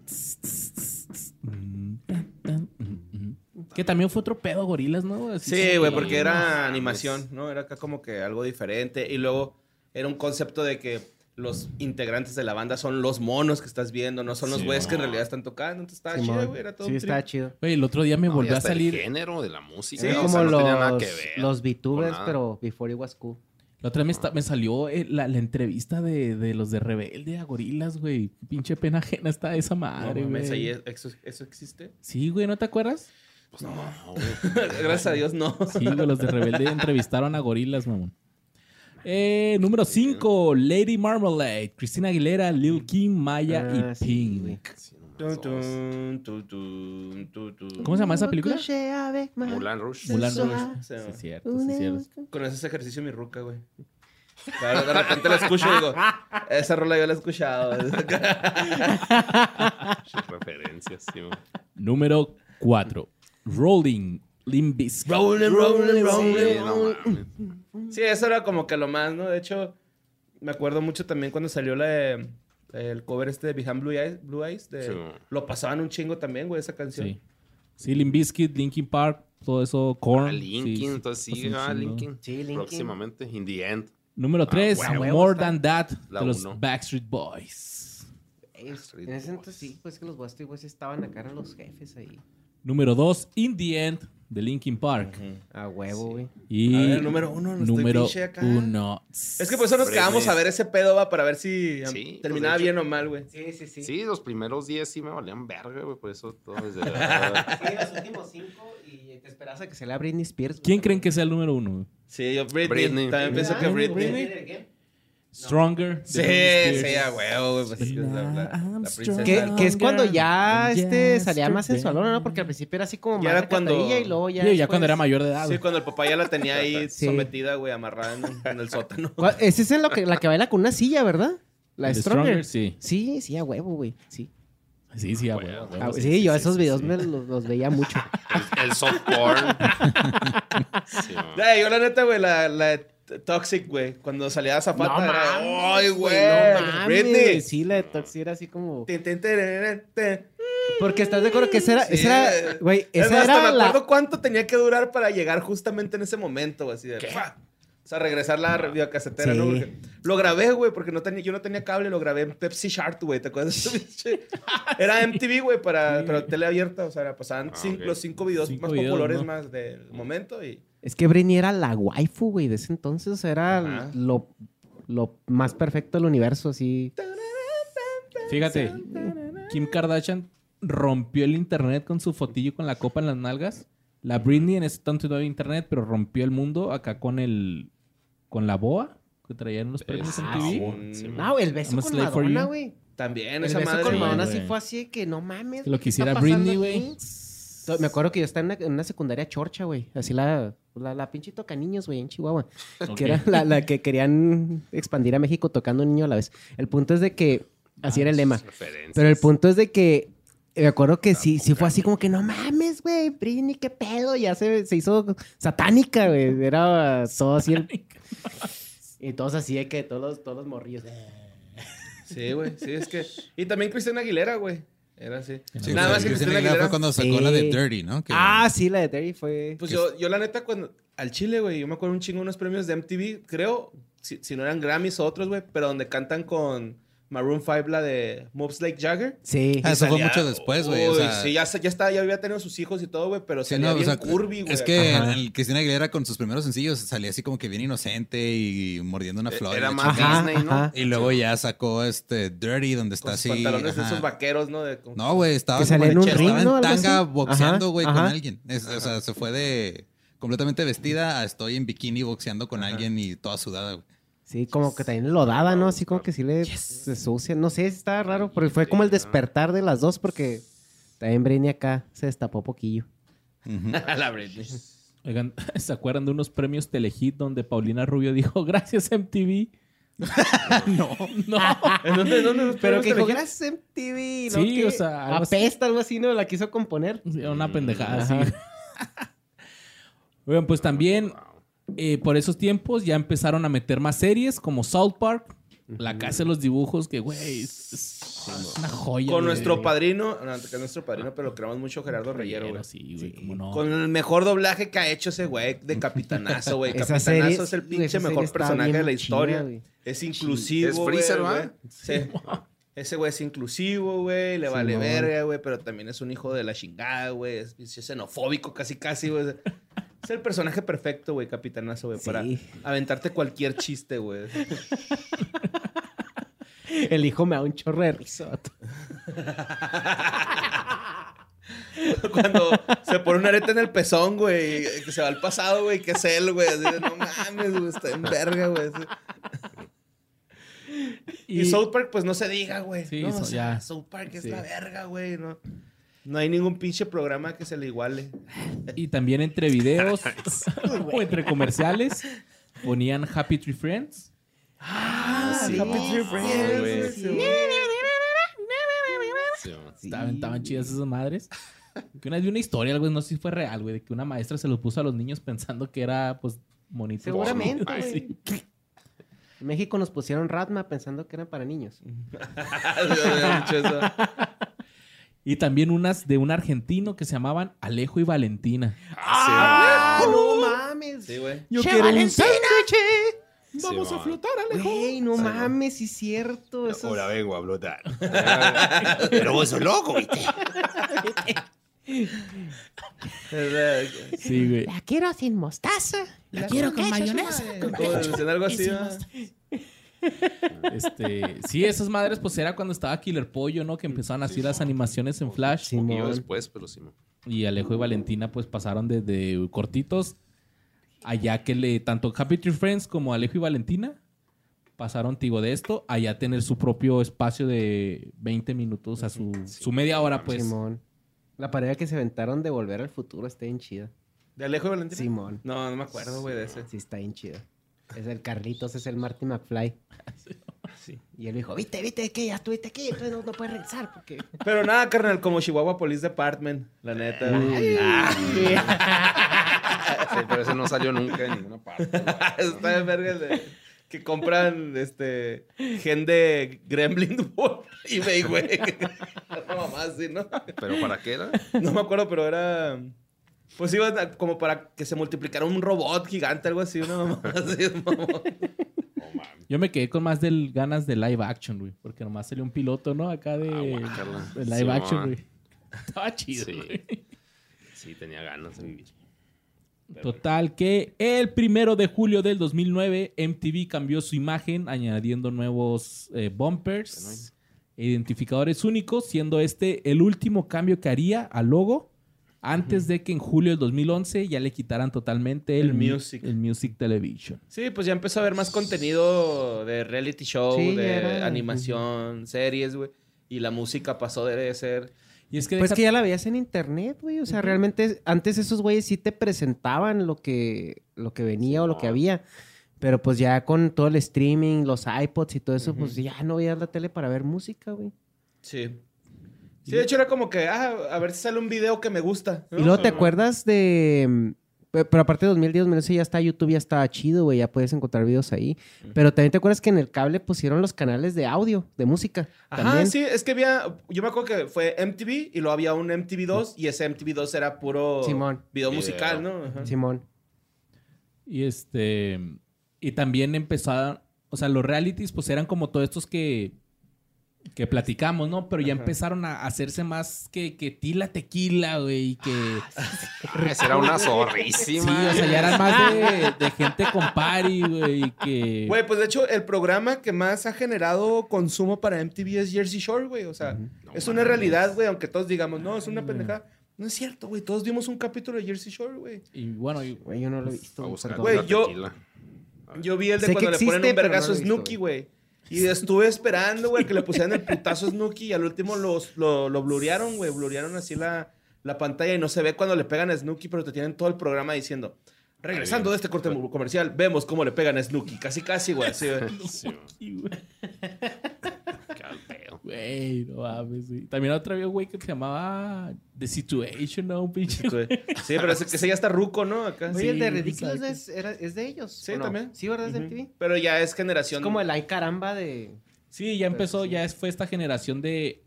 Speaker 1: Que también fue otro pedo Gorilas, ¿no? Así
Speaker 2: Sí, güey,
Speaker 1: que-
Speaker 2: porque era animación, ¿no? Era acá como que algo diferente. Y luego era un concepto de que los integrantes de la banda son los monos que estás viendo, no son los
Speaker 1: Sí,
Speaker 2: güeyes que en
Speaker 5: no.
Speaker 2: realidad están tocando. Entonces estaba
Speaker 4: Simón.
Speaker 2: chido, güey. Era todo
Speaker 4: Sí, estaba chido.
Speaker 1: Güey, el otro día me
Speaker 5: No,
Speaker 1: volvió a salir.
Speaker 5: El género de la música. O
Speaker 4: como
Speaker 5: sea, no
Speaker 4: los,
Speaker 5: tenía nada que ver.
Speaker 4: los VTubers, pero before it was cool.
Speaker 1: La otra vez me, me salió eh, la, la entrevista de, de los de Rebelde a Gorilas, güey. Pinche pena ajena está esa
Speaker 2: No
Speaker 1: madre, güey.
Speaker 2: es- ¿eso, ¿Eso existe?
Speaker 1: Sí, güey, ¿no te acuerdas?
Speaker 5: Pues no, güey.
Speaker 2: Gracias a Dios, no.
Speaker 1: Sí, güey, los de Rebelde entrevistaron a Gorilas, mamón. Eh, número 5, Lady Marmalade, Cristina Aguilera, Lil Kim, Maya
Speaker 4: Ah,
Speaker 1: y
Speaker 4: sí,
Speaker 1: Pink.
Speaker 5: Sí.
Speaker 1: ¿Cómo se llama esa película?
Speaker 5: Mulan Rush.
Speaker 1: Mulan
Speaker 4: Sensual.
Speaker 1: Rouge.
Speaker 2: Sí,
Speaker 1: Sí,
Speaker 2: güey.
Speaker 1: es cierto, sí, es cierto.
Speaker 2: Con ese ejercicio mi ruca, güey. Claro, de repente la escucho y digo, esa rola yo la he escuchado.
Speaker 5: Referencias, sí.
Speaker 1: Número 4, Rolling, Limp Bizkit.
Speaker 2: rolling, rolling,
Speaker 5: Sí, no.
Speaker 2: Sí, eso era como que lo más, ¿no? De hecho, me acuerdo mucho también cuando salió la de- el cover este de Behind Blue Eyes. Blue Eyes de-
Speaker 5: Sí.
Speaker 2: Lo pasaban un chingo también, güey, esa canción.
Speaker 1: Sí. Sí, Limp Bizkit, Linkin Park, todo eso, Korn.
Speaker 5: Ah, Linkin,
Speaker 1: sí,
Speaker 5: entonces sí,
Speaker 1: pues
Speaker 5: ah. Linkin.
Speaker 4: Sí, Linkin.
Speaker 5: Próximamente, In the End.
Speaker 1: Número 3,
Speaker 5: huevo,
Speaker 1: More
Speaker 4: está.
Speaker 1: Than That,
Speaker 5: La
Speaker 1: de los
Speaker 5: uno.
Speaker 1: Backstreet Boys.
Speaker 4: Es- En ese entonces sí, pues que los Bastard Boys estaban acá, eran los jefes ahí.
Speaker 1: Número 2, In the End, de Linkin Park.
Speaker 4: A huevo, güey.
Speaker 1: Y
Speaker 2: A ver, número uno, no estoy
Speaker 1: número
Speaker 2: pinche acá.
Speaker 1: 1.
Speaker 2: Es que por eso nos quedamos a ver ese pedo, va, para ver si
Speaker 5: Sí, pues,
Speaker 2: terminaba
Speaker 5: de hecho.
Speaker 2: bien o mal, güey.
Speaker 4: Sí, sí, sí.
Speaker 5: Sí, los primeros 10 sí me valían verga, güey. Por eso todo desde...
Speaker 4: Sí, los últimos cinco y te esperas a que se lea Britney Spears.
Speaker 1: ¿Quién creen que sea el número 1?
Speaker 2: Sí, yo Britney.
Speaker 5: Britney.
Speaker 2: También pienso
Speaker 4: Ah,
Speaker 2: que Britney.
Speaker 4: Britney.
Speaker 1: Stronger.
Speaker 2: Sí, sí, a huevo, güey. Pues, es la, la- la princesa.
Speaker 4: Que, es cuando ya
Speaker 1: Stronger
Speaker 4: este salía más
Speaker 1: yesterday.
Speaker 4: sensual, ¿no? Porque al principio era así como
Speaker 2: Ya
Speaker 4: más
Speaker 2: era cuando-
Speaker 4: y luego ya.
Speaker 1: Sí, ya cuando era mayor de edad.
Speaker 2: Sí, cuando el papá ya la tenía ahí
Speaker 4: Sí.
Speaker 2: sometida, güey, amarrada en, en el sótano.
Speaker 4: ¿Cuál- Ese es en lo que, la que baila con una silla, ¿verdad? La
Speaker 1: El
Speaker 4: Stronger.
Speaker 1: sí.
Speaker 4: Sí, sí, a huevo, güey. Sí.
Speaker 1: Sí, sí, a
Speaker 5: Huevo.
Speaker 1: huevo, a
Speaker 4: Ah,
Speaker 1: huevo,
Speaker 4: sí, yo esos
Speaker 1: sí,
Speaker 4: videos
Speaker 1: sí.
Speaker 4: me los, los veía mucho.
Speaker 5: El, el soft porn. Sí,
Speaker 2: yo la neta, güey, la, Toxic, güey. Cuando salía Zapata era... ¡Ay, güey!
Speaker 4: no mames,
Speaker 2: Britney.
Speaker 4: Sí, la de Toxi era así como... Porque estás de acuerdo que esa era...
Speaker 2: Sí,
Speaker 4: esa era güey,
Speaker 2: Es
Speaker 4: esa
Speaker 2: más, hasta
Speaker 4: era
Speaker 2: me
Speaker 4: la...
Speaker 2: acuerdo cuánto tenía que durar para llegar justamente en ese momento, güey, así de... ¡pua! O sea, regresar la videocasetera,
Speaker 4: Sí.
Speaker 2: ¿no? Porque lo grabé, güey, porque no tenía, yo no tenía cable, lo grabé en Pepsi Shark, güey. ¿Te acuerdas? pinche? Era MTV, güey, para, pero tele abierta. O sea, pasaban
Speaker 5: Ah,
Speaker 2: cin-
Speaker 5: ok.
Speaker 2: los cinco videos
Speaker 1: Cinco
Speaker 2: más
Speaker 1: videos,
Speaker 2: populares
Speaker 1: ¿no?
Speaker 2: más del momento y...
Speaker 4: Es que Britney era la waifu, güey, de ese entonces. Era lo, lo más perfecto del universo, así.
Speaker 1: Fíjate, Kim Kardashian rompió el internet con su fotillo con la copa en las nalgas. La Britney en ese tanto no había internet, pero rompió el mundo acá con el con la boa que traían los premios en
Speaker 5: Ah,
Speaker 1: TV.
Speaker 5: sí. Sí,
Speaker 4: No, el beso con Madonna,
Speaker 1: you.
Speaker 4: güey.
Speaker 2: También,
Speaker 4: El
Speaker 2: esa
Speaker 4: beso
Speaker 2: madre...
Speaker 4: con Madonna sí fue así que no mames.
Speaker 1: Lo
Speaker 4: ¿qué está
Speaker 1: quisiera Britney, güey.
Speaker 4: Me acuerdo que yo estaba en una, en una secundaria chorcha, güey. Así la, la, la pinche toca niños, güey, en Chihuahua. Que era la, la que querían expandir a México tocando un niño a la vez. El punto es de que, así era el lema.
Speaker 5: Referencias.
Speaker 4: Pero el punto es de que me acuerdo que sí, sí fue así como que no mames, güey, Britney, qué pedo. Ya se, se hizo satánica, güey. Era todo así el. Y todos así de que todos todos los morrillos.
Speaker 2: Sí, güey, sí, es que... Y también Cristina Aguilera, güey. Era así.
Speaker 3: Sí,
Speaker 2: Nada
Speaker 3: sea,
Speaker 2: más que
Speaker 3: Cristina Aguilera
Speaker 2: Aguilera...
Speaker 3: fue cuando sacó
Speaker 4: Sí.
Speaker 3: la de Dirty, ¿no? Que-
Speaker 4: Ah, sí, la de Terry fue.
Speaker 2: Pues yo, yo la neta, cuando... Al Chile, güey, yo me acuerdo un chingo de unos premios de MTV, creo, si, si no eran Grammys o otros, güey, pero donde cantan con Maroon 5 la de Moves Like Jagger.
Speaker 4: Sí.
Speaker 3: Ah, eso fue mucho después, güey. O sea,
Speaker 2: sí, ya, se- ya, está, ya había tenido sus hijos y todo, güey, pero
Speaker 3: Sí,
Speaker 2: salía
Speaker 3: no, o
Speaker 2: bien
Speaker 3: sea,
Speaker 2: curvy, güey.
Speaker 3: Es que el Cristina Aguilera con sus primeros sencillos salía así como que bien inocente y mordiendo una
Speaker 5: Eh,
Speaker 3: flor.
Speaker 5: era más Disney, ¿no?
Speaker 4: ajá.
Speaker 3: Y luego ya sacó este Dirty, donde está
Speaker 2: con sus
Speaker 3: así.
Speaker 2: pantalones
Speaker 3: ajá.
Speaker 2: esos vaqueros, ¿no? De,
Speaker 3: No, güey, estaba,
Speaker 4: Que salía
Speaker 3: como
Speaker 4: en un
Speaker 3: estaba
Speaker 4: ring, ¿no?
Speaker 3: en tanga
Speaker 4: así.
Speaker 3: boxeando, güey, con alguien. Es- o sea, se fue de completamente vestida a estoy en bikini boxeando con alguien y toda sudada, güey.
Speaker 4: Sí, como que también lo daba, ¿no? Así como que sí le se sucia. No sé, está raro, porque fue como el despertar de las dos, porque también Britney acá se destapó poquillo.
Speaker 3: Ujú.
Speaker 2: A la Britney.
Speaker 1: Oigan, ¿se acuerdan de unos premios Telehit donde Paulina Rubio dijo gracias MTV? no, no.
Speaker 2: ¿En dónde, dónde
Speaker 4: Pero que dijo, gracias MTV.
Speaker 1: Sí,
Speaker 4: ¿no?
Speaker 1: o
Speaker 4: Que
Speaker 1: sea, algo así.
Speaker 4: Apesta, algo así, ¿no? La quiso componer.
Speaker 1: Una pendejada.
Speaker 4: Ajá.
Speaker 1: Oigan, pues también eh, por esos tiempos ya empezaron a meter más series como South Park, La Casa de los Dibujos, que güey, es, es una joya.
Speaker 2: Con
Speaker 1: güey.
Speaker 2: nuestro padrino, no, que es nuestro padrino, pero lo queremos mucho Gerardo Reyero, güey.
Speaker 1: Sí, güey, cómo no.
Speaker 2: Con el mejor doblaje que ha hecho ese güey de Capitanazo, güey.
Speaker 4: Esa
Speaker 2: Capitanazo
Speaker 4: serie-
Speaker 2: es el
Speaker 4: esa
Speaker 2: pinche
Speaker 4: serie
Speaker 2: mejor
Speaker 4: está
Speaker 2: personaje
Speaker 4: bien
Speaker 2: de la
Speaker 4: chida,
Speaker 2: historia.
Speaker 4: güey.
Speaker 2: es inclusivo,
Speaker 5: Es
Speaker 2: güey.
Speaker 5: Freezer,
Speaker 2: güey. Sí. Ese güey es inclusivo, güey. Le vale
Speaker 4: Simón.
Speaker 2: verga, güey. Pero también es un hijo de la chingada, güey. Es, es xenofóbico casi, casi, güey. Es el personaje perfecto, güey, Capitanazo, güey. Para aventarte cualquier chiste, güey.
Speaker 4: El hijo me da un chorro de risa. vato.
Speaker 2: Cuando se pone una areta en el pezón, güey, que se va al pasado, güey, que es él, güey. Así de, no mames, güey, está en verga, güey. Y, South Park, pues no se diga, güey.
Speaker 1: Sí,
Speaker 2: no,
Speaker 1: so-
Speaker 2: o sea,
Speaker 1: ya.
Speaker 2: South Park es
Speaker 1: Sí.
Speaker 2: la verga, güey. No, no hay ningún pinche programa que se le iguale.
Speaker 1: Y también entre videos o entre comerciales ponían Happy Tree Friends.
Speaker 2: Ah,
Speaker 4: sí.
Speaker 2: Happy Tree Friends,
Speaker 5: güey.
Speaker 2: güey, sí, güey.
Speaker 1: Estaban, estaban chidas esas madres. Que una vez vi una historia, algo, no sé si fue real, güey, de que una maestra se lo puso a los niños pensando que era, pues, monito.
Speaker 4: Seguramente,
Speaker 1: Sí.
Speaker 4: güey. En México nos pusieron Ratma pensando que era para niños.
Speaker 2: Yo había dicho eso.
Speaker 1: Y también unas de un argentino que se llamaban Alejo y Valentina.
Speaker 5: Ah,
Speaker 4: ¡Ah, no mames!
Speaker 2: Sí, güey.
Speaker 1: Yo
Speaker 4: ¡Che,
Speaker 1: quiero un
Speaker 4: Valentina!
Speaker 5: sí.
Speaker 1: Vamos
Speaker 5: Sí,
Speaker 1: a flotar, Alejo.
Speaker 4: Güey, no mames, sí es cierto. eso es-
Speaker 5: vengo a flotar. Pero vos sos loco, ¿viste?
Speaker 1: Sí, güey.
Speaker 4: La quiero sin mostaza.
Speaker 6: La quiero con mayonesa.
Speaker 2: Decían algo así.
Speaker 1: Este, sí, esas madres, pues era cuando estaba Killer Pollo, ¿no? Que empezaron así las animaciones en Flash.
Speaker 5: Y yo después, pero sí.
Speaker 1: Y Alejo y Valentina, pues pasaron desde cortitos allá que le, tanto Happy Tree Friends como Alejo y Valentina pasaron, digo, de esto, allá tener su propio espacio de 20 minutos, a su, su media hora, pues.
Speaker 4: Simón. La pareja que se aventaron de Volver al Futuro está bien chida.
Speaker 2: ¿De Alejo y Valentina?
Speaker 4: Simón.
Speaker 2: No, no me acuerdo, güey, de ese.
Speaker 4: Sí, está bien chida. Es el Carlitos, es el Marty McFly.
Speaker 2: Sí.
Speaker 4: Y él dijo, viste, viste que ya estuviste aquí, entonces no, no puedes regresar porque...
Speaker 2: Pero nada, carnal, como Chihuahua Police Department, la neta.
Speaker 5: Sí, pero ese no salió nunca en ninguna parte.
Speaker 2: Está de verga de- que compran este gen de Gremlin eBay, güey. Una mamá así, ¿no?
Speaker 5: ¿Pero para qué era?
Speaker 2: No me acuerdo, pero era. Pues iba a- como para que se multiplicara un robot gigante, algo así, una mamá así.
Speaker 1: Yo me quedé con más del, ganas de live action, güey. Porque nomás salió un piloto, ¿no? Acá de,
Speaker 5: Ah,
Speaker 1: de live
Speaker 5: Sí,
Speaker 1: action, güey. Estaba chido,
Speaker 5: Sí.
Speaker 1: güey.
Speaker 5: Sí, tenía ganas de vivir.
Speaker 1: Total, que el primero de julio del 2009, MTV cambió su imagen añadiendo nuevos eh, bumpers, e identificadores únicos, siendo este el último cambio que haría al logo antes de que en julio del 2011 ya le quitaran totalmente el,
Speaker 2: El
Speaker 1: mu-
Speaker 2: music.
Speaker 1: el music television.
Speaker 2: Sí, pues ya empezó a haber más contenido de reality show,
Speaker 4: Sí,
Speaker 2: de
Speaker 4: era-
Speaker 2: animación, series, güey. Y la música pasó de ser.
Speaker 1: Y es que,
Speaker 4: Pues
Speaker 1: deja-
Speaker 4: que ya la veías en internet, güey. O sea, realmente antes esos güeyes sí te presentaban lo que, lo que venía o lo que había. Pero pues ya con todo el streaming, los iPods y todo eso, pues ya no veías la tele para ver música, güey.
Speaker 2: Sí. Sí, de hecho era como que, ah, a ver si sale un video que me gusta. ¿no?
Speaker 4: Y luego te acuerdas de... pe- Pero aparte de 2010, 2011 ya está YouTube, ya está chido, güey. Ya puedes encontrar videos ahí. Pero también te acuerdas que en el cable pusieron los canales de audio, de música.
Speaker 2: Ajá,
Speaker 4: también.
Speaker 2: sí, es que había, yo me acuerdo que fue MTV y luego había un MTV2 y ese MTV2 era puro
Speaker 4: Simón.
Speaker 2: video
Speaker 5: Video.
Speaker 2: musical, ¿no? Ajá.
Speaker 4: Simón.
Speaker 1: Y este. Y también empezaron. O sea, los realities, pues eran como todos estos que. Que platicamos, ¿no? Pero ya
Speaker 2: Ajá.
Speaker 1: empezaron a hacerse más que, que tila tequila, güey. Y que.
Speaker 5: Ah, era una
Speaker 1: Sí,
Speaker 5: zorrísima.
Speaker 1: o sea, ya eran más de, de gente con party, güey. y Que.
Speaker 2: Güey, pues de hecho, el programa que más ha generado consumo para MTV es Jersey Shore, güey. O sea,
Speaker 5: No
Speaker 2: es una realidad, güey, aunque todos digamos, no, es una pendejada. No es cierto, güey. Todos vimos un capítulo de Jersey Shore, güey.
Speaker 1: Y bueno, y-
Speaker 4: Güey, yo no lo he
Speaker 5: A
Speaker 4: visto.
Speaker 2: Güey, yo- vi el de
Speaker 4: Sé
Speaker 2: cuando le ponen un
Speaker 4: pero
Speaker 2: vergazo
Speaker 4: no
Speaker 2: Snooki, güey. Y estuve esperando, güey, que le pusieran el putazo a Snooki y al último los, lo, lo blurearon, güey. Blurearon así la, la pantalla y no se ve cuando le pegan a Snooki, pero te tienen todo el programa diciendo... Regresando de este corte comercial, vemos cómo le pegan a Snooki. Casi, casi, güey. así, güey.
Speaker 5: Sí,
Speaker 1: güey. Güey, no mames, güey. También otra vez, güey, que se llamaba The Situation, ¿no? Un pinche.
Speaker 2: Sí, pero ese, que ese ya está ruco, ¿no? Acá.
Speaker 4: Oye, el de Ridiculous
Speaker 1: exacto.
Speaker 4: es, era- es de ellos.
Speaker 2: Sí,
Speaker 4: ¿o no?
Speaker 2: también.
Speaker 4: Sí, ¿verdad? Es de
Speaker 2: Ujú.
Speaker 4: MTV.
Speaker 2: Pero ya es
Speaker 4: Es
Speaker 2: generación...
Speaker 4: como el ay caramba de...
Speaker 1: Sí, ya empezó, ya es, fue esta generación de.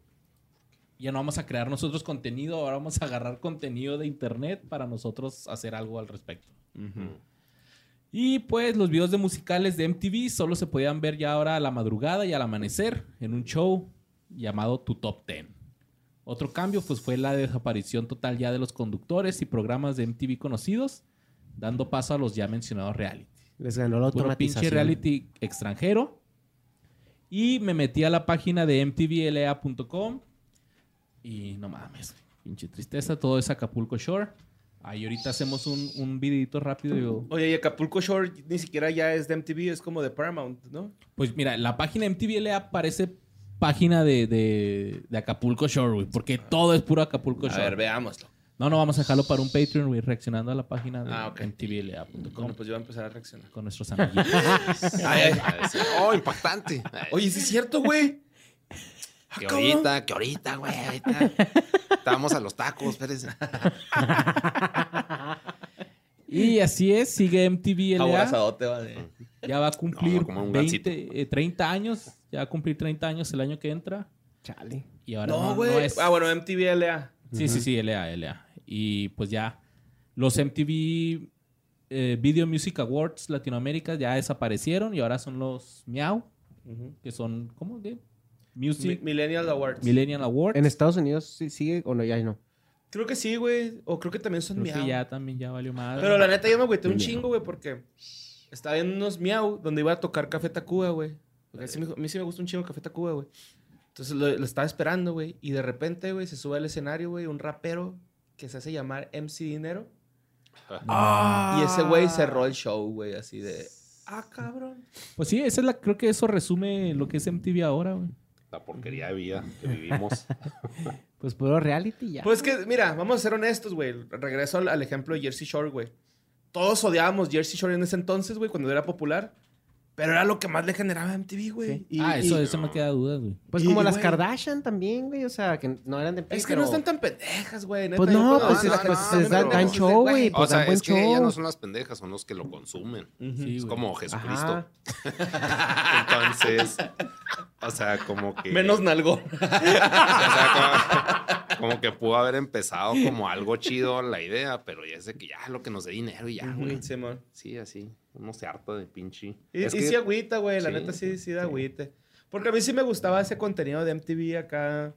Speaker 1: Ya no vamos a crear nosotros contenido, ahora vamos a agarrar contenido de internet para nosotros hacer algo al respecto.
Speaker 2: Ujú.
Speaker 1: Y pues los videos de musicales de MTV solo se podían ver ya ahora a la madrugada y al amanecer en un show llamado Tu Top Ten. Otro cambio pues fue la desaparición total ya de los conductores y programas de MTV conocidos, dando paso a los ya mencionados reality.
Speaker 4: Les ganó la
Speaker 1: Puro pinche
Speaker 4: automatización.
Speaker 1: reality extranjero. Y me metí a la página de mtvla.com y no mames, pinche tristeza, todo es Acapulco Shore. Ahí ahorita hacemos un, un videito rápido. yo-
Speaker 2: Oye, y Acapulco Shore ni siquiera ya es de MTV, es como de Paramount, ¿no?
Speaker 1: Pues mira, la página MTVLA parece página de, de, de Acapulco Shore, güey. Porque todo es puro Acapulco
Speaker 2: A
Speaker 1: Shore.
Speaker 2: ver, veámoslo.
Speaker 1: no, no, vamos a dejarlo para un Patreon, güey, reaccionando a la página de
Speaker 2: Ah, ok.
Speaker 1: MTVLA.com
Speaker 2: Bueno, pues yo voy a empezar a reaccionar.
Speaker 1: con nuestros amiguitos.
Speaker 2: Ay, ay.
Speaker 5: A decir, Oh, impactante. Ay,
Speaker 2: Oye, sí es cierto, güey.
Speaker 5: que
Speaker 2: cabrón.
Speaker 5: ahorita, que ahorita, güey, ahorita. Estábamos a los tacos, espérense.
Speaker 1: y así es, sigue MTVLA.
Speaker 2: Aborazadote, vale.
Speaker 1: Ya va a cumplir
Speaker 5: No, como un
Speaker 1: 20, eh, 30 años. Ya va a cumplir 30 años el año que entra.
Speaker 4: Chale.
Speaker 1: Y ahora no,
Speaker 2: No,
Speaker 1: no
Speaker 2: güey.
Speaker 1: es...
Speaker 2: Ah, bueno, MTV LA.
Speaker 1: Sí, sí, sí, LA, LA. Y pues ya, los MTV eh, Video Music Awards Latinoamérica ya desaparecieron y ahora son los Miau, que son, ¿cómo? ¿Qué?
Speaker 2: Mi-
Speaker 1: Music
Speaker 2: Millennial Awards.
Speaker 1: Millennial Awards.
Speaker 4: ¿En Estados Unidos sí sigue o no? Ya no.
Speaker 2: Creo que sí, güey. O creo que también son
Speaker 1: Creo
Speaker 2: miau.
Speaker 1: que ya también ya valió más.
Speaker 2: Pero la neta yo me agüité un chingo, güey, porque estaba viendo unos miau donde iba a tocar Café Tacuba, güey. Porque a mí, a mí sí me gusta un chingo Café Tacuba, güey. Entonces lo, lo estaba esperando, güey. Y de repente, güey, se sube al escenario, güey, un rapero que se hace llamar MC Dinero. Y ese güey cerró el show, güey, así de... Ah, cabrón.
Speaker 1: Pues sí, esa es la, creo que eso resume lo que es MTV ahora, güey.
Speaker 5: La porquería de vida que vivimos.
Speaker 4: Pues puro reality ya.
Speaker 2: Pues que, mira, vamos a ser honestos, güey. Regreso al, al ejemplo de Jersey Shore, güey. Todos odiábamos Jersey Shore en ese entonces, güey, cuando era popular. Pero era lo que más le generaba a MTV, güey.
Speaker 4: Sí.
Speaker 2: Y-
Speaker 1: ah, eso,
Speaker 2: y-
Speaker 1: eso no queda duda, güey.
Speaker 4: Pues
Speaker 2: y-
Speaker 4: como
Speaker 2: y,
Speaker 4: las
Speaker 2: güey.
Speaker 4: Kardashian también, güey. O sea, que no eran de
Speaker 2: Es que
Speaker 4: pero-
Speaker 2: no están tan pendejas, güey.
Speaker 4: Pues no, pues, es- pues, es dan- show, güey.
Speaker 5: o
Speaker 4: Pues
Speaker 5: sea,
Speaker 4: dan buen
Speaker 5: es que ya no son las pendejas, son los que lo consumen.
Speaker 1: Sí,
Speaker 5: Es
Speaker 1: güey.
Speaker 5: como Jesucristo. Entonces, o sea, como que...
Speaker 2: Menos nalgo.
Speaker 5: O sea, como, como que pudo haber empezado como algo chido la idea, pero ya es de que ya lo que nos dé dinero y ya, güey. Sí, así. Uno se harta de pinche.
Speaker 2: Y,
Speaker 5: Es
Speaker 2: y
Speaker 5: que-
Speaker 2: sí agüita, güey. La
Speaker 5: Sí,
Speaker 2: neta sí, sí da
Speaker 5: sí.
Speaker 2: agüite. Porque a mí sí me gustaba ese contenido de MTV acá.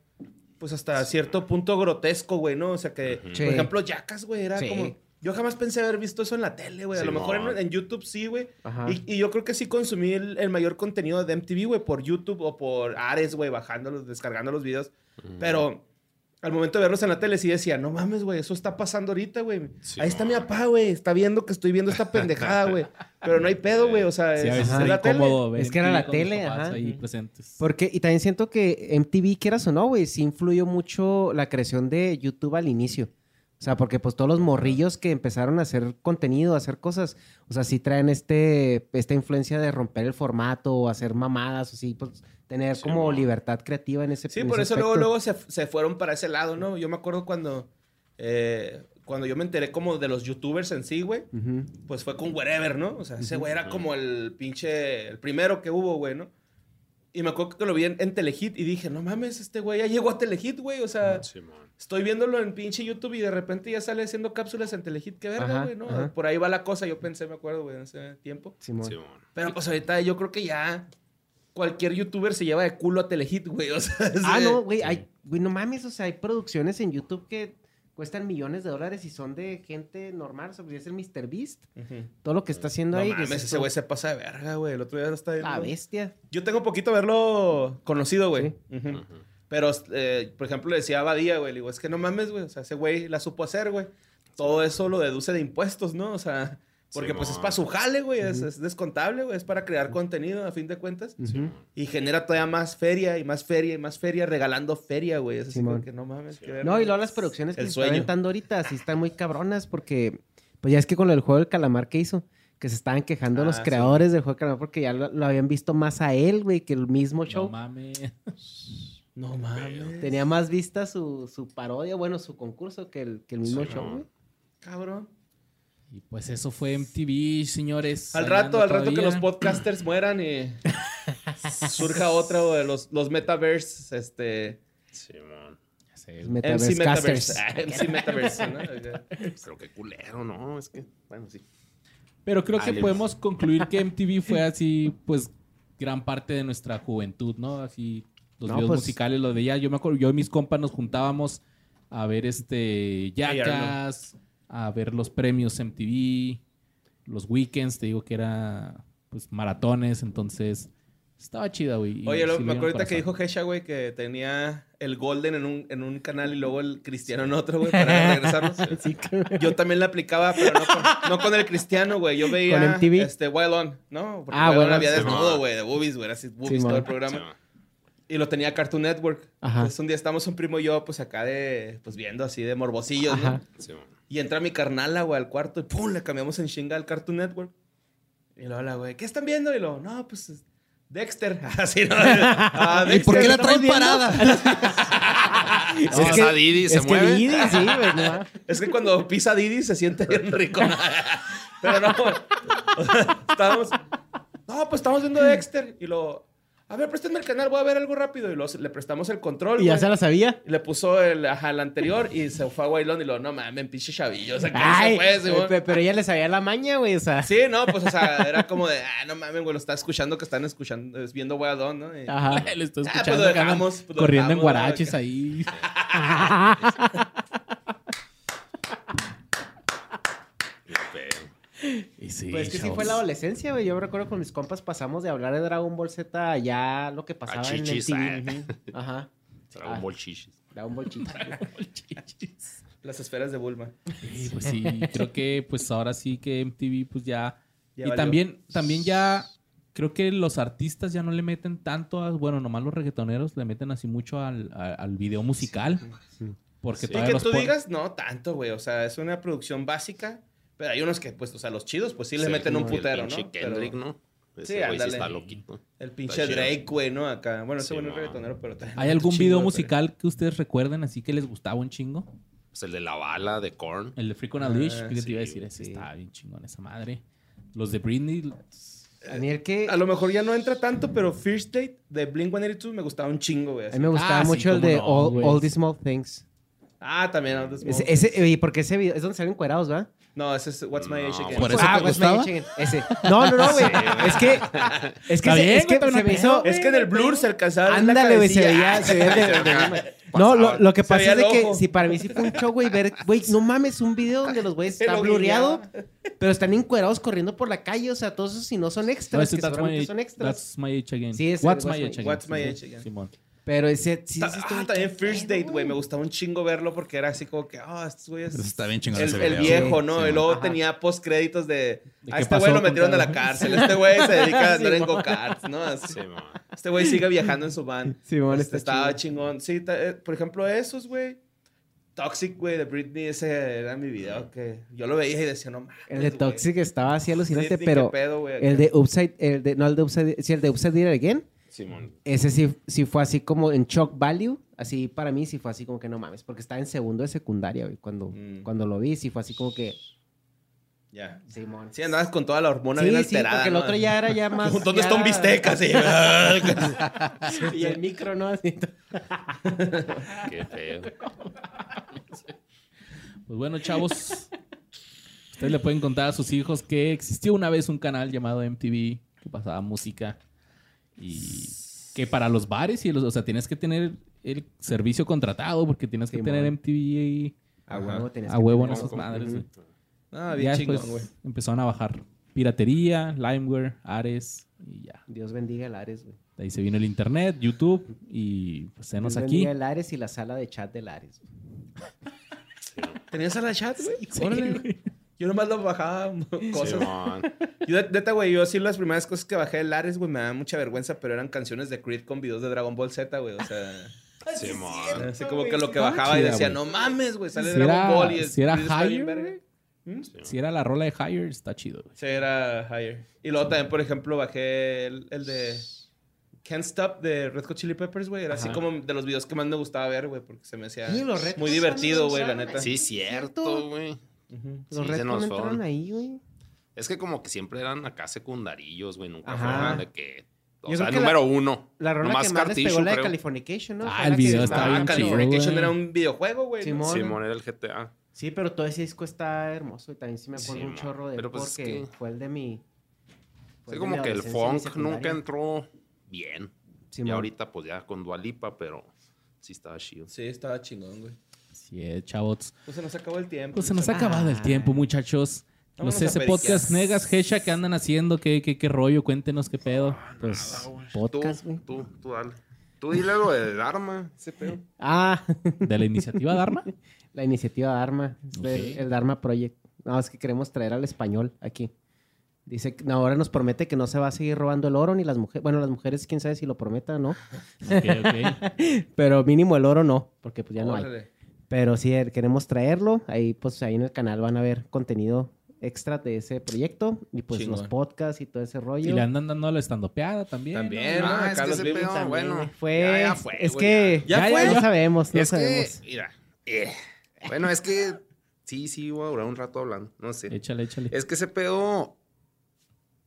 Speaker 2: Pues hasta cierto punto grotesco, güey, ¿no? O sea que,
Speaker 5: Ujú.
Speaker 4: Sí.
Speaker 2: por ejemplo, Jackass, güey, era
Speaker 4: Sí.
Speaker 2: como... Yo jamás pensé haber visto eso en la tele, güey. A lo mejor en, en YouTube sí, güey. Y, y yo creo que sí consumí el, el mayor contenido de MTV, güey, por YouTube o por Ares, güey, bajándolos, descargando los videos. Pero al momento de verlos en la tele sí decía, no mames, güey, eso está pasando ahorita, güey.
Speaker 5: Sí,
Speaker 2: Ahí está mi papá, güey, está viendo que estoy viendo esta pendejada, güey. Pero no hay pedo, güey, o sea,
Speaker 1: Sí,
Speaker 2: es,
Speaker 1: veces
Speaker 2: es la
Speaker 1: incómodo
Speaker 4: que era la tele, ajá.
Speaker 1: ahí presentes.
Speaker 4: Porque, y también siento que MTV, quieras o no, güey, sí influyó mucho la creación de YouTube al inicio. O sea, porque pues todos los morrillos que empezaron a hacer contenido, a hacer cosas, o sea, sí traen este, esta influencia de romper el formato o hacer mamadas, o sí, pues tener
Speaker 5: Sí,
Speaker 4: como
Speaker 5: mo.
Speaker 4: libertad creativa en ese
Speaker 2: Sí,
Speaker 4: en
Speaker 2: por
Speaker 4: ese
Speaker 2: eso luego,
Speaker 4: aspecto.
Speaker 2: luego se, se fueron para ese lado, ¿no? Yo me acuerdo cuando, eh, cuando yo me enteré como de los youtubers en sí, güey. Pues fue con Wherever, ¿no? O sea, ese güey era como el pinche, el primero que hubo, güey, ¿no? Y me acuerdo que lo vi en, en Telehit y dije, no mames, este güey ya llegó a Telehit, güey. O sea,
Speaker 5: Simón.
Speaker 2: estoy viéndolo en pinche YouTube y de repente ya sale haciendo cápsulas en Telehit. Qué verga,
Speaker 4: Ajá,
Speaker 2: güey, ¿no?
Speaker 4: ajá.
Speaker 2: Por ahí va la cosa, yo pensé, me acuerdo, güey, en ese tiempo.
Speaker 4: Simón.
Speaker 5: Simón.
Speaker 2: Pero pues ahorita yo creo que ya cualquier youtuber se lleva de culo a Telehit, güey. O sea, es
Speaker 4: Ah, no, güey, hay, güey, no mames, o sea, hay producciones en YouTube que cuestan millones de dólares y son de gente normal, o sea, es el Mr. Beast. Todo lo que está haciendo
Speaker 2: No
Speaker 4: ahí.
Speaker 2: mames,
Speaker 4: es
Speaker 2: ese güey se pasa de verga, güey. El otro día está viendo.
Speaker 4: La bestia.
Speaker 2: Yo tengo poquito verlo conocido, güey.
Speaker 4: Sí.
Speaker 2: Pero, eh, por ejemplo, le decía a Badía, güey, le digo, es que no mames, güey, o sea, ese güey la supo hacer, güey. Todo eso lo deduce de impuestos, ¿no? O sea, porque pues es para su jale, güey, es, es descontable, güey, es para crear contenido, a fin de cuentas. Y genera todavía más feria y más feria y más feria, regalando feria, güey. Es así como que no mames.
Speaker 5: Sí.
Speaker 4: No, y luego las producciones que están aventando ahorita sí están muy cabronas porque, pues ya es que con el juego del calamar que hizo, que se estaban quejando
Speaker 2: Ah,
Speaker 4: los
Speaker 2: sí.
Speaker 4: creadores del juego del calamar porque ya lo, lo habían visto más a él, güey, que el mismo
Speaker 1: No
Speaker 4: show.
Speaker 1: mames.
Speaker 2: No mames.
Speaker 4: Tenía más vista su, su parodia, bueno, su concurso que el, que el mismo
Speaker 5: Sí,
Speaker 4: show,
Speaker 5: no.
Speaker 4: güey.
Speaker 2: Cabrón.
Speaker 1: Y pues eso fue MTV, señores.
Speaker 2: Al rato, al rato que los podcasters mueran y surja otra, güey, los, los metaverse, este...
Speaker 5: Simón.
Speaker 4: Los
Speaker 1: güey.
Speaker 4: Metaverse
Speaker 2: MC Metaverse. Ah, MC Metaverse, ¿no?
Speaker 5: Pero qué culero, ¿no? Es que, bueno, sí.
Speaker 1: Pero creo que podemos concluir que MTV fue así, pues, gran parte de nuestra juventud, ¿no? Así, los
Speaker 4: No,
Speaker 1: videos
Speaker 4: pues-
Speaker 1: musicales, los veía. Yo me acuerdo, yo y mis compas nos juntábamos a ver este Jackass, a ver los premios MTV, los weekends, te digo que era, pues, maratones, entonces, estaba chida, güey.
Speaker 2: Oye, lo-
Speaker 1: sí
Speaker 2: me acuerdo ahorita que dijo. Hesha, güey, que tenía el Golden en un, en un canal y luego el Cristiano en otro, güey, para regresarnos.
Speaker 4: Sí,
Speaker 2: Yo también la aplicaba, pero no con, no con el Cristiano, güey. Yo veía
Speaker 4: ¿Con MTV?
Speaker 2: este Wild On, ¿no? Porque
Speaker 4: Ah,
Speaker 2: Wild On
Speaker 4: bueno,
Speaker 2: había
Speaker 5: sí,
Speaker 2: desnudo, güey, de boobies, güey, así boobies
Speaker 4: Sí,
Speaker 2: todo el programa. Y lo tenía Cartoon Network.
Speaker 4: Ajá.
Speaker 2: Entonces un día estamos un primo y yo, pues acá de, pues viendo así de morbosillos,
Speaker 4: Ajá.
Speaker 2: ¿no? Y entra mi carnala, güey, al cuarto y pum, le cambiamos en chinga al Cartoon Network. Y luego la güey, ¿qué están viendo? Y lo, no, pues es Dexter. Así, ¿no? Ah,
Speaker 3: ¿Y por qué la traen parada?
Speaker 5: Es que esa Didi se
Speaker 4: es que
Speaker 5: mueve.
Speaker 4: Didi, sí, güey, no.
Speaker 2: Es que cuando pisa Didi se siente bien rico. Pero no. estábamos. No, pues estamos viendo Dexter. Y lo. A ver, préstame el canal, voy a ver algo rápido. Y luego le prestamos el control,
Speaker 4: Y ya
Speaker 2: güey.
Speaker 4: se la sabía.
Speaker 2: Y Le puso el, ajá, el anterior y se fue a Wailon y lo, no mames, pinche chavillo. O sea, que
Speaker 4: Ay,
Speaker 2: se fue, Simón.
Speaker 4: pe- pero ella le sabía la maña, güey. O sea,
Speaker 2: Sí, no, pues, o sea, era como de, ah, no mames, güey, lo está escuchando que están escuchando, es viendo Wailon, ¿no? Y-
Speaker 4: Ajá.
Speaker 1: Le estoy
Speaker 2: Ah, pues
Speaker 1: escuchando
Speaker 2: lo dejamos, pues lo
Speaker 1: corriendo en guaraches
Speaker 2: ¿no?
Speaker 1: ahí.
Speaker 5: Qué feo.
Speaker 1: Y sí,
Speaker 4: Pues que sí fue la adolescencia, güey. Yo me recuerdo con mis compas pasamos de hablar de Dragon Ball Z a ya lo que pasaba en el
Speaker 5: chichis,
Speaker 4: TV.
Speaker 5: ah.
Speaker 4: Ajá.
Speaker 5: Dragon
Speaker 4: Ah.
Speaker 5: Ball chichis.
Speaker 4: Dragon Ball chichis.
Speaker 1: Chichis.
Speaker 2: Las esferas de Bulma.
Speaker 1: Sí, pues sí, creo que pues ahora sí que MTV pues ya...
Speaker 2: Ya
Speaker 1: y
Speaker 2: valió.
Speaker 1: también, también ya creo que los artistas ya no le meten tanto, a, bueno, nomás los reggaetoneros le meten así mucho al, a- al video musical. Porque
Speaker 5: Sí.
Speaker 2: Y
Speaker 1: todavía
Speaker 2: que
Speaker 1: los
Speaker 2: tú digas, no tanto, güey. O sea, es una producción básica. Pero hay unos que, pues, o sea, los chidos, pues sí le
Speaker 5: Sí,
Speaker 2: meten un
Speaker 5: el
Speaker 2: putero,
Speaker 5: pinche
Speaker 2: ¿no?
Speaker 5: Kendrick,
Speaker 2: Pero
Speaker 5: ¿no?
Speaker 2: Sí,
Speaker 5: güey sí
Speaker 2: ándale.
Speaker 5: está loquito.
Speaker 2: el pinche. Drake, güey, ¿no? Acá. Bueno, ese
Speaker 5: Sí,
Speaker 2: güey no es reggaetonero, pero... también
Speaker 1: ¿Hay algún
Speaker 2: chingo
Speaker 1: video
Speaker 2: de
Speaker 1: musical que ustedes recuerden así que les gustaba un chingo?
Speaker 5: Pues el de la bala de Korn.
Speaker 1: El de Freak on a Leash,
Speaker 2: Ah,
Speaker 1: ¿qué te iba a decir? Ese
Speaker 4: sí.
Speaker 1: estaba bien chingón, esa madre. Los de Britney,
Speaker 4: A mí el que...
Speaker 2: A lo mejor ya no entra tanto, pero First Date de Blink-182 me gustaba un chingo, güey.
Speaker 4: A mí me gustaba
Speaker 1: Ah, sí,
Speaker 4: mucho el de
Speaker 1: no,
Speaker 4: All. All the Small Things.
Speaker 2: Ah, también. All the Small
Speaker 4: Ese,
Speaker 2: Things.
Speaker 4: ese, y porque ese video es donde salen encuerados, ¿verdad?
Speaker 2: No, ese es What's My
Speaker 5: No,
Speaker 2: Age Again.
Speaker 3: Por eso
Speaker 4: ah,
Speaker 3: te
Speaker 4: What's My
Speaker 3: gustaba.
Speaker 4: Age Again. Ese. No, no, no, güey. es que. Es que,
Speaker 1: Está
Speaker 4: se,
Speaker 1: bien,
Speaker 4: es que
Speaker 1: güey,
Speaker 4: se
Speaker 1: no
Speaker 4: me hizo.
Speaker 2: Es que en el blur se alcanzaba a ver la
Speaker 4: Ándale, güey, se
Speaker 2: cabecilla.
Speaker 4: veía, se veía de- de- No, lo, lo que
Speaker 2: Se
Speaker 4: pasa
Speaker 2: veía
Speaker 4: es de
Speaker 2: el
Speaker 4: que
Speaker 2: ojo.
Speaker 4: si para mí sí fue un show, güey, ver, güey, no mames, un video donde los güeyes están
Speaker 2: lo
Speaker 4: blureado,
Speaker 2: guiñaba.
Speaker 4: pero están encuerados corriendo por la calle, o sea, todos esos si no son
Speaker 1: No,
Speaker 4: extras,
Speaker 1: ese
Speaker 4: que
Speaker 1: that's,
Speaker 4: seguramente
Speaker 1: my,
Speaker 4: son extras.
Speaker 1: that's My Age Again.
Speaker 4: Sí, ese
Speaker 1: What's My Age Again.
Speaker 2: What's My Age Again.
Speaker 1: Simón.
Speaker 4: Pero ese sí,
Speaker 2: Ta-
Speaker 4: sí
Speaker 2: ah, también First Date, güey. Me gustaba un chingo verlo porque era así como que, ah, estos güeyes.
Speaker 3: Está bien chingón
Speaker 2: El,
Speaker 3: ese
Speaker 2: el viejo,
Speaker 4: Sí,
Speaker 2: ¿no?
Speaker 3: sí,
Speaker 2: y luego
Speaker 4: ajá.
Speaker 2: tenía post créditos de.
Speaker 1: ¿De
Speaker 2: este güey lo metieron a la cárcel. Este güey se dedica a andar en go-karts, ¿no? Así.
Speaker 5: Sí, man.
Speaker 2: Este güey sigue viajando en su van.
Speaker 4: Simón,
Speaker 2: Este,
Speaker 4: está
Speaker 2: estaba chingón. Sí, eh, por ejemplo, esos, güey. Toxic, güey, de Britney, ese era mi video que yo lo veía y decía, no mames.
Speaker 4: El de
Speaker 2: güey.
Speaker 4: Toxic estaba así alucinante,
Speaker 2: Britney,
Speaker 4: pero
Speaker 2: pedo, güey,
Speaker 4: el de Upside, el de, no, el de Upside, sí, el de Upside Again,
Speaker 5: Simón.
Speaker 4: ese sí, sí fue así como en shock value, así para mí sí fue así como que no mames, porque estaba en segundo de secundaria, güey, cuando,
Speaker 2: Mm.
Speaker 4: cuando lo vi, sí fue así como que,
Speaker 2: Ya.
Speaker 4: Simón.
Speaker 2: Sí, andabas con toda la hormona
Speaker 4: Sí,
Speaker 2: bien
Speaker 4: sí,
Speaker 2: alterada.
Speaker 4: porque el
Speaker 2: ¿no?
Speaker 4: otro ya era ya más...
Speaker 2: ¿Dónde
Speaker 4: ya-
Speaker 2: está un bistec? Así.
Speaker 4: y el micro, ¿no? Así.
Speaker 5: Qué feo.
Speaker 1: Pues bueno, chavos. Ustedes le pueden contar a sus hijos que existió una vez un canal llamado MTV que pasaba música y que para los bares y los, o sea, tienes que tener el servicio contratado porque tienes que tener MTV ahí
Speaker 4: A huevo
Speaker 1: a huevo en esas madres. güey.
Speaker 2: Ah,
Speaker 1: Ya
Speaker 2: bien
Speaker 1: después
Speaker 2: chingón, güey.
Speaker 1: empezaron a bajar piratería, Limeware, Ares y ya.
Speaker 4: Dios bendiga el Ares, güey.
Speaker 1: De ahí se vino el internet, YouTube y pues cenos
Speaker 4: Dios
Speaker 1: aquí.
Speaker 4: bendiga el Ares y la sala de chat del Ares.
Speaker 2: ¿Tenías a la chat, güey?
Speaker 1: Sí,
Speaker 2: Órale.
Speaker 1: güey.
Speaker 2: Yo nomás lo bajaba cosas.
Speaker 5: Simón.
Speaker 2: Yo, de- neta, güey, yo sí las primeras cosas que bajé del Ares, güey, me da mucha vergüenza, pero eran canciones de Creed con videos de Dragon Ball Z, güey. O sea,
Speaker 5: Simón.
Speaker 2: así como que lo que bajaba y decía, no mames, güey, sale
Speaker 1: Si
Speaker 2: Dragon
Speaker 1: era-
Speaker 2: Ball y el
Speaker 1: si era
Speaker 2: Creed está bien
Speaker 1: Higher.
Speaker 2: ¿Mm?
Speaker 1: Si era la rola de Higher, está chido. güey.
Speaker 2: Sí, era Higher. Y luego también, por ejemplo, bajé el, el de Can't Stop de Red Hot Chili Peppers, güey. Era así como de los videos que más me gustaba ver, güey, porque se me hacía
Speaker 4: Sí,
Speaker 2: muy divertido, güey, la neta.
Speaker 5: Sí, cierto, güey.
Speaker 4: Los
Speaker 5: Sí,
Speaker 4: Red entraron
Speaker 5: fueron.
Speaker 4: ahí, güey.
Speaker 5: Es que como que siempre eran acá secundarillos, güey. Nunca
Speaker 4: Ajá.
Speaker 5: fueron de que... O
Speaker 4: Yo
Speaker 5: sea,
Speaker 4: creo que
Speaker 5: número uno.
Speaker 4: La rola
Speaker 5: Nomás
Speaker 4: que más les pegó la de. Californication, ¿no?
Speaker 1: Ah,
Speaker 4: Fue
Speaker 1: el video está
Speaker 2: Ah,
Speaker 1: bien chido,
Speaker 2: Californication era un videojuego, güey.
Speaker 4: Simón.
Speaker 5: Simón era el GTA.
Speaker 4: Sí, pero todo ese disco está hermoso y también sí me acuerdo
Speaker 5: Sí,
Speaker 4: un chorro de
Speaker 5: Pero, pues, es
Speaker 4: porque
Speaker 5: que-
Speaker 4: fue el de mi...
Speaker 5: Sí, como
Speaker 4: mi
Speaker 5: que el funk nunca entró bien.
Speaker 4: Sí,
Speaker 5: y ahorita pues ya con Dualipa, pero sí estaba chido.
Speaker 2: Sí, estaba chingón, güey.
Speaker 1: Así es, chavos.
Speaker 2: Pues se nos acabó el tiempo.
Speaker 1: Pues se nos ha acabado el tiempo, muchachos. No sé, ese podcast Negas, Hecha, ¿qué andan haciendo? ¿Qué, qué, qué rollo? Cuéntenos qué pedo.
Speaker 4: Pues,
Speaker 5: Tú,
Speaker 4: podcast, güey.
Speaker 5: tú, tú dale. Tú dile lo de Dharma, ese pedo.
Speaker 4: Ah,
Speaker 1: ¿De la iniciativa Dharma?
Speaker 4: la iniciativa Dharma, el Dharma Project. No, es que queremos traer al español aquí. Dice que no, ahora nos promete que no se va a seguir robando el oro ni las mujeres. Bueno, las mujeres, quién sabe si lo prometa o no.
Speaker 1: Ok, ok.
Speaker 4: Pero mínimo el oro no, porque pues ya no hay. Pero sí, eh, queremos traerlo. Ahí, pues, ahí en el canal van a ver contenido extra de ese proyecto. Y pues los podcasts y todo ese rollo.
Speaker 1: Y le andan dando a la estandopeada también.
Speaker 2: También,
Speaker 1: ¿no?
Speaker 5: Ah, es
Speaker 2: Acá
Speaker 5: que ese pedo,
Speaker 4: También,
Speaker 5: bueno.
Speaker 4: Fue,
Speaker 5: ya, ya fue,
Speaker 4: es que
Speaker 2: ya.
Speaker 4: ya,
Speaker 2: ¿Ya fue?
Speaker 4: no sabemos, no
Speaker 5: es
Speaker 4: sabemos.
Speaker 5: que, mira, eh, bueno, es que sí, sí, voy a durar un rato hablando, no sé.
Speaker 1: Échale, échale.
Speaker 5: Es que ese pedo,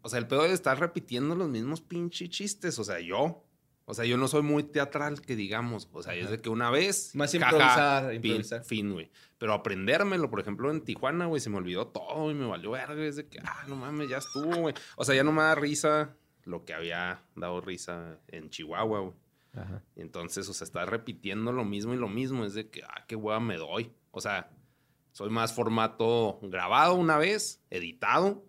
Speaker 5: o sea, el pedo de estar repitiendo los mismos pinches chistes, o sea, yo, O sea, yo no soy muy teatral, que digamos. O sea, es de que una vez.
Speaker 2: Más
Speaker 5: jaja,
Speaker 2: improvisar,
Speaker 5: fin,
Speaker 2: improvisar.
Speaker 5: Fin, güey. Pero aprendérmelo, por ejemplo, en Tijuana, güey, se me olvidó todo y me valió verga. Es de que, ah, no mames, ya estuvo, güey. O sea, ya no me da risa lo que había dado risa en Chihuahua, güey.
Speaker 4: Ajá.
Speaker 5: Entonces, o sea, está repitiendo lo mismo y lo mismo. Es de que, ah, qué hueva me doy. O sea, soy más formato grabado una vez, editado.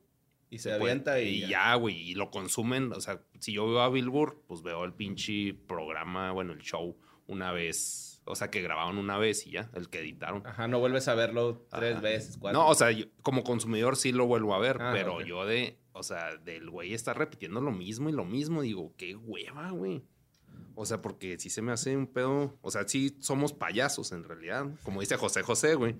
Speaker 2: Y se avienta y,
Speaker 5: ya, güey, y lo consumen. O sea, si yo veo a Billboard, pues veo el pinche programa, bueno, el show una vez. O sea, que grabaron una vez y ya, el que editaron.
Speaker 2: Ajá, no vuelves a verlo tres
Speaker 5: Ajá.
Speaker 2: veces, cuatro.
Speaker 5: No, o sea, yo- como consumidor sí lo vuelvo a ver,
Speaker 2: Ah,
Speaker 5: pero yo de, o sea, del güey está repitiendo lo mismo y lo mismo, digo, qué hueva, güey. O sea, porque sí se me hace un pedo, o sea, sí somos payasos en realidad, como dice José José, güey.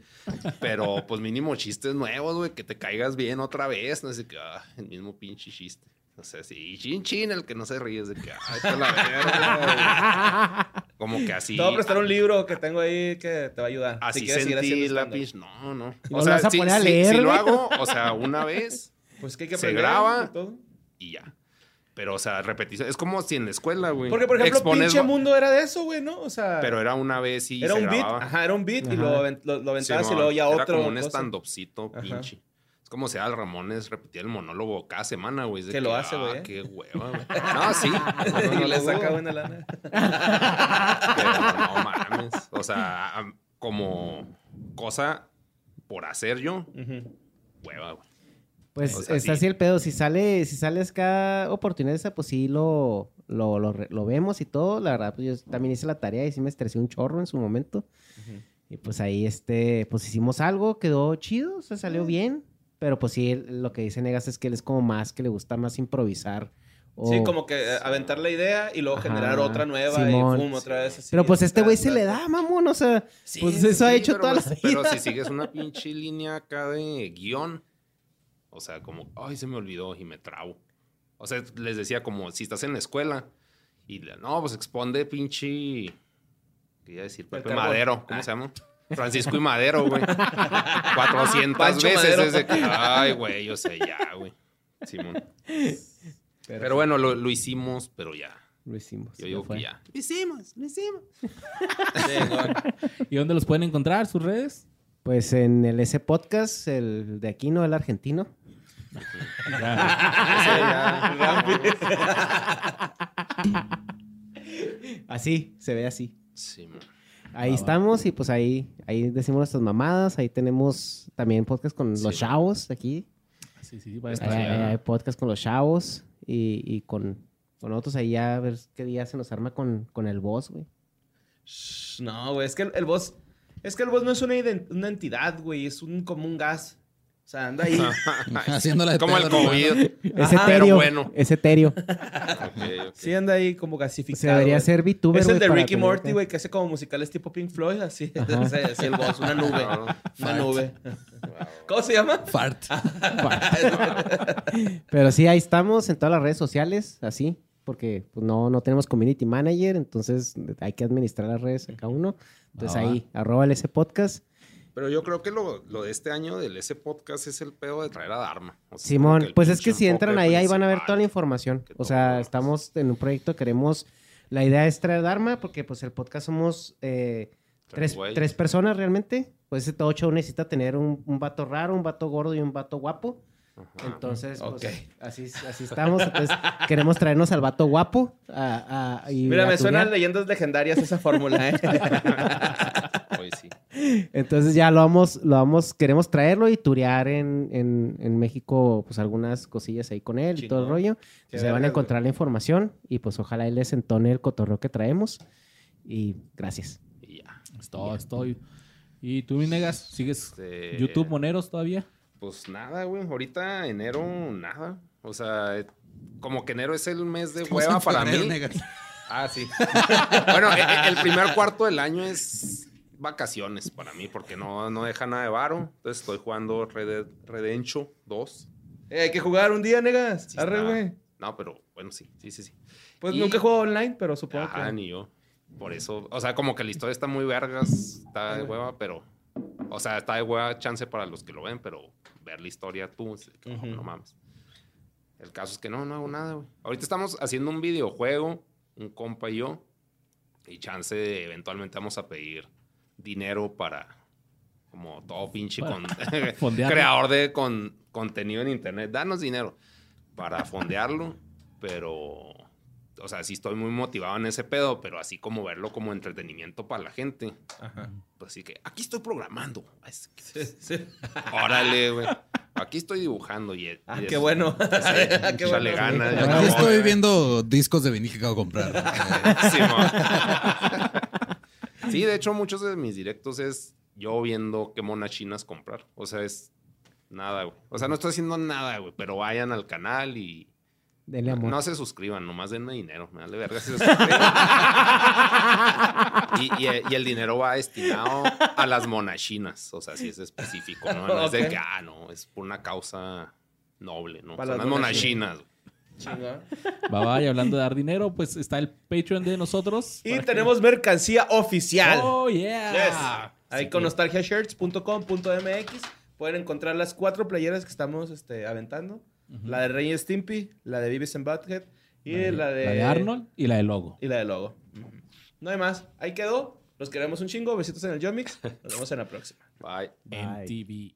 Speaker 5: Pero pues mínimo chistes nuevos, güey, que te caigas bien otra vez, no sé que, ah, el mismo pinche chiste. O sea, sí, chin chin, el que no se ríe es de que, ay, está la verga, güey. Como que así.
Speaker 2: Te voy a prestar un libro que tengo ahí que te va a ayudar.
Speaker 5: Así
Speaker 2: si
Speaker 5: sentí la pinche. No, no.
Speaker 4: ¿Y no lo vas a
Speaker 5: sí-
Speaker 4: poner a
Speaker 5: sí-
Speaker 4: leer,
Speaker 5: si lo hago, o sea, una vez
Speaker 2: Pues que hay que
Speaker 5: Se graba.
Speaker 2: y todo.
Speaker 5: y ya. Pero, o sea, repetición. Es como si en la escuela, güey.
Speaker 2: Porque, por ejemplo,
Speaker 5: expones
Speaker 2: pinche mundo era de eso, güey, ¿no? O sea,
Speaker 5: Pero era una vez y
Speaker 2: era
Speaker 5: se
Speaker 2: un beat.
Speaker 5: grababa.
Speaker 2: Ajá, era un beat y
Speaker 4: Ajá.
Speaker 2: lo, avent- lo, lo aventabas y
Speaker 5: Simón.
Speaker 2: luego ya
Speaker 5: Era
Speaker 2: otro.
Speaker 5: como un
Speaker 2: Ajá.
Speaker 5: pinche. Es como si al Ramones repetía el monólogo cada semana, güey. De
Speaker 2: Que lo hace,
Speaker 5: ah,
Speaker 2: güey.
Speaker 5: Qué hueva, güey. No, sí. No, no,
Speaker 2: y
Speaker 5: no
Speaker 2: le
Speaker 5: lo
Speaker 2: saca buena lana.
Speaker 5: Pero no mames. O sea, como cosa por hacer yo,
Speaker 2: Ujú.
Speaker 5: hueva, güey.
Speaker 4: Pues
Speaker 5: O sea, sí.
Speaker 4: así el pedo. Si sale, si sales cada oportunidad esa, pues sí lo, lo, lo, vemos y todo. La verdad, pues yo también hice la tarea y sí me estresé un chorro en su momento. Y pues ahí, este, pues hicimos algo, quedó chido, o sea, salió bien. Pero pues sí, lo que dice Negas es que él es como más, que le gusta más improvisar. o-
Speaker 2: Sí, como que eh, aventar la idea y luego
Speaker 4: Ajá,
Speaker 2: generar otra nueva
Speaker 4: Simón.
Speaker 2: y pum, otra vez así.
Speaker 4: Pero pues este güey se le da, mamón, o sea,
Speaker 2: Sí,
Speaker 4: pues
Speaker 2: sí,
Speaker 4: eso ha hecho
Speaker 5: pero
Speaker 4: toda la
Speaker 5: pues-
Speaker 4: vida.
Speaker 5: Pero si sigues una pinche línea acá de guion, o sea, como, ay, se me olvidó y me trabo. O sea, les decía como, si estás en la escuela y, le- no, pues expone pinche, quería decir, Pepe. Madero, ¿cómo
Speaker 2: Ah.
Speaker 5: se llama? Francisco y Madero, güey. 400
Speaker 2: Pancho
Speaker 5: veces desde que, ay, güey, yo sé, ya, güey. Simón. Pero, bueno, lo, lo hicimos, pero ya.
Speaker 4: Lo hicimos.
Speaker 5: Yo
Speaker 4: ya
Speaker 5: digo que ya. Lo hicimos, lo hicimos.
Speaker 1: ¿Y dónde los pueden encontrar? ¿Sus redes?
Speaker 4: Pues en el S Podcast, el de aquí, ¿no? El argentino. Así, se ve así. Ahí
Speaker 1: va.
Speaker 4: estamos y pues ahí, ahí decimos nuestras mamadas. Ahí tenemos también podcast con los chavos aquí.
Speaker 1: Sí, sí, sí. vayan
Speaker 4: Hay, hay- podcast con los chavos y, y con, con otros ahí ya a ver qué día se nos arma con, con el boss, güey.
Speaker 2: No, güey, es que el, el boss. Es que el boss no es una, una entidad, güey, es un como un gas. O sea, anda ahí.
Speaker 3: Haciéndola de
Speaker 5: Como el. COVID.
Speaker 4: Es etéreo.
Speaker 5: bueno.
Speaker 4: Es etéreo.
Speaker 2: Sí, anda ahí como
Speaker 4: Se
Speaker 2: gasificado.
Speaker 4: debería
Speaker 2: güey.
Speaker 4: ser VTuber,
Speaker 2: Es el de Ricky Morty, güey, que hace como musicales tipo Pink Floyd, así. Ese es el boss, una nube. Una
Speaker 3: Fart.
Speaker 2: nube. ¿Cómo se llama?
Speaker 3: Fart.
Speaker 4: Pero sí, ahí estamos en todas las redes sociales, así, porque pues, no, no tenemos community manager, entonces hay que administrar las redes a cada uno. Entonces
Speaker 1: va.
Speaker 4: ahí, arroba S Podcast.
Speaker 5: Pero yo creo que lo, lo de este año del S Podcast es el pedo de traer a Dharma. O sea, como
Speaker 4: Simón, pues es que si entran ahí, ahí van a ver toda la información. O sea, estamos en un proyecto, queremos, la idea es traer Dharma, porque pues el podcast somos eh, tres, tres personas realmente. Pues ese todo show necesita tener un, un vato raro, un vato gordo y un vato guapo.
Speaker 5: Ajá.
Speaker 4: Entonces, pues, así, así estamos. Entonces, queremos traernos al vato guapo. a- a- y
Speaker 2: Mira,
Speaker 4: a
Speaker 2: me suenan
Speaker 4: tunear.
Speaker 2: leyendas legendarias esa fórmula, ¿eh?
Speaker 5: Pues sí.
Speaker 4: Entonces ya lo vamos, lo vamos, queremos traerlo y turear en, en, en México, pues algunas cosillas ahí con él y todo el rollo. Se van a encontrar la información y pues ojalá él les entone el cotorreo que traemos. Y gracias.
Speaker 5: Y ya.
Speaker 1: Es todo, es todo. ¿Y tú, mi negas, sigues
Speaker 5: Este,
Speaker 1: YouTube Moneros todavía?
Speaker 5: Pues nada, güey. Ahorita enero, nada. O sea, eh, como que enero es el mes de hueva para mí. Ah, sí. bueno, e- e- el primer cuarto del año es vacaciones para mí, porque no, no deja nada de varo. Entonces estoy jugando Red Dead Redemption 2.
Speaker 2: Eh, hay que jugar un día, negas.
Speaker 5: Sí
Speaker 2: Arre, güey.
Speaker 5: No, pero bueno, sí, sí, sí, sí.
Speaker 2: Pues
Speaker 5: Y-
Speaker 2: nunca he jugado online, pero supongo
Speaker 5: Ajá,
Speaker 2: que.
Speaker 5: ni yo. Por eso, o sea, como que la historia está muy vergas, está de hueva, pero, o sea, está de hueva chance para los que lo ven, pero ver la historia tú, de que, no, mames. El caso es que no, no hago nada, güey. Ahorita estamos haciendo un videojuego un compa y yo. Y chance, eventualmente vamos a pedir dinero para, como todo pinche con, creador de con- contenido en internet. Danos dinero para fondearlo, pero, o sea, sí estoy muy motivado en ese pedo, pero así como verlo como entretenimiento para la gente.
Speaker 2: Ajá.
Speaker 5: Pues así que, aquí estoy programando. Es que-
Speaker 2: Sí, sí.
Speaker 5: Órale, güey. Aquí estoy dibujando y... y
Speaker 2: Ah,
Speaker 5: es-
Speaker 2: qué bueno. Ah, qué bueno.
Speaker 5: ya
Speaker 3: Aquí
Speaker 5: no-
Speaker 3: estoy viendo discos de vinil que acabo de comprar.
Speaker 5: Sí. Sí, de hecho, muchos de mis directos es yo viendo qué monas chinas comprar. O sea, es nada, güey. O sea, no estoy haciendo nada, güey, pero vayan al canal y
Speaker 4: Denle amor.
Speaker 5: no se suscriban, nomás denme dinero. Me vale verga si se suscriben. y, y- y el dinero va destinado a las monachinas. O sea, si es específico, ¿no? No es de que, ah, no, es por una causa noble, ¿no?
Speaker 2: Para las
Speaker 5: monachinas. güey.
Speaker 2: Chingón.
Speaker 1: Va, va, y hablando de dar dinero, pues está el Patreon de nosotros.
Speaker 2: Y
Speaker 1: que-
Speaker 2: tenemos mercancía oficial.
Speaker 1: Oh, yeah.
Speaker 2: Yes. Ahí con nostalgiashirts.com.mx pueden encontrar las cuatro playeras que estamos este, aventando. La de Rey Stimpy, la de Beavis and Butthead y la de...
Speaker 1: La de Arnold y la de Logo.
Speaker 2: Y la de Logo. No hay más. Ahí quedó. Los queremos un chingo. Besitos en el Yomix. Nos vemos en la próxima.
Speaker 5: Bye.
Speaker 4: Bye.
Speaker 1: MTV.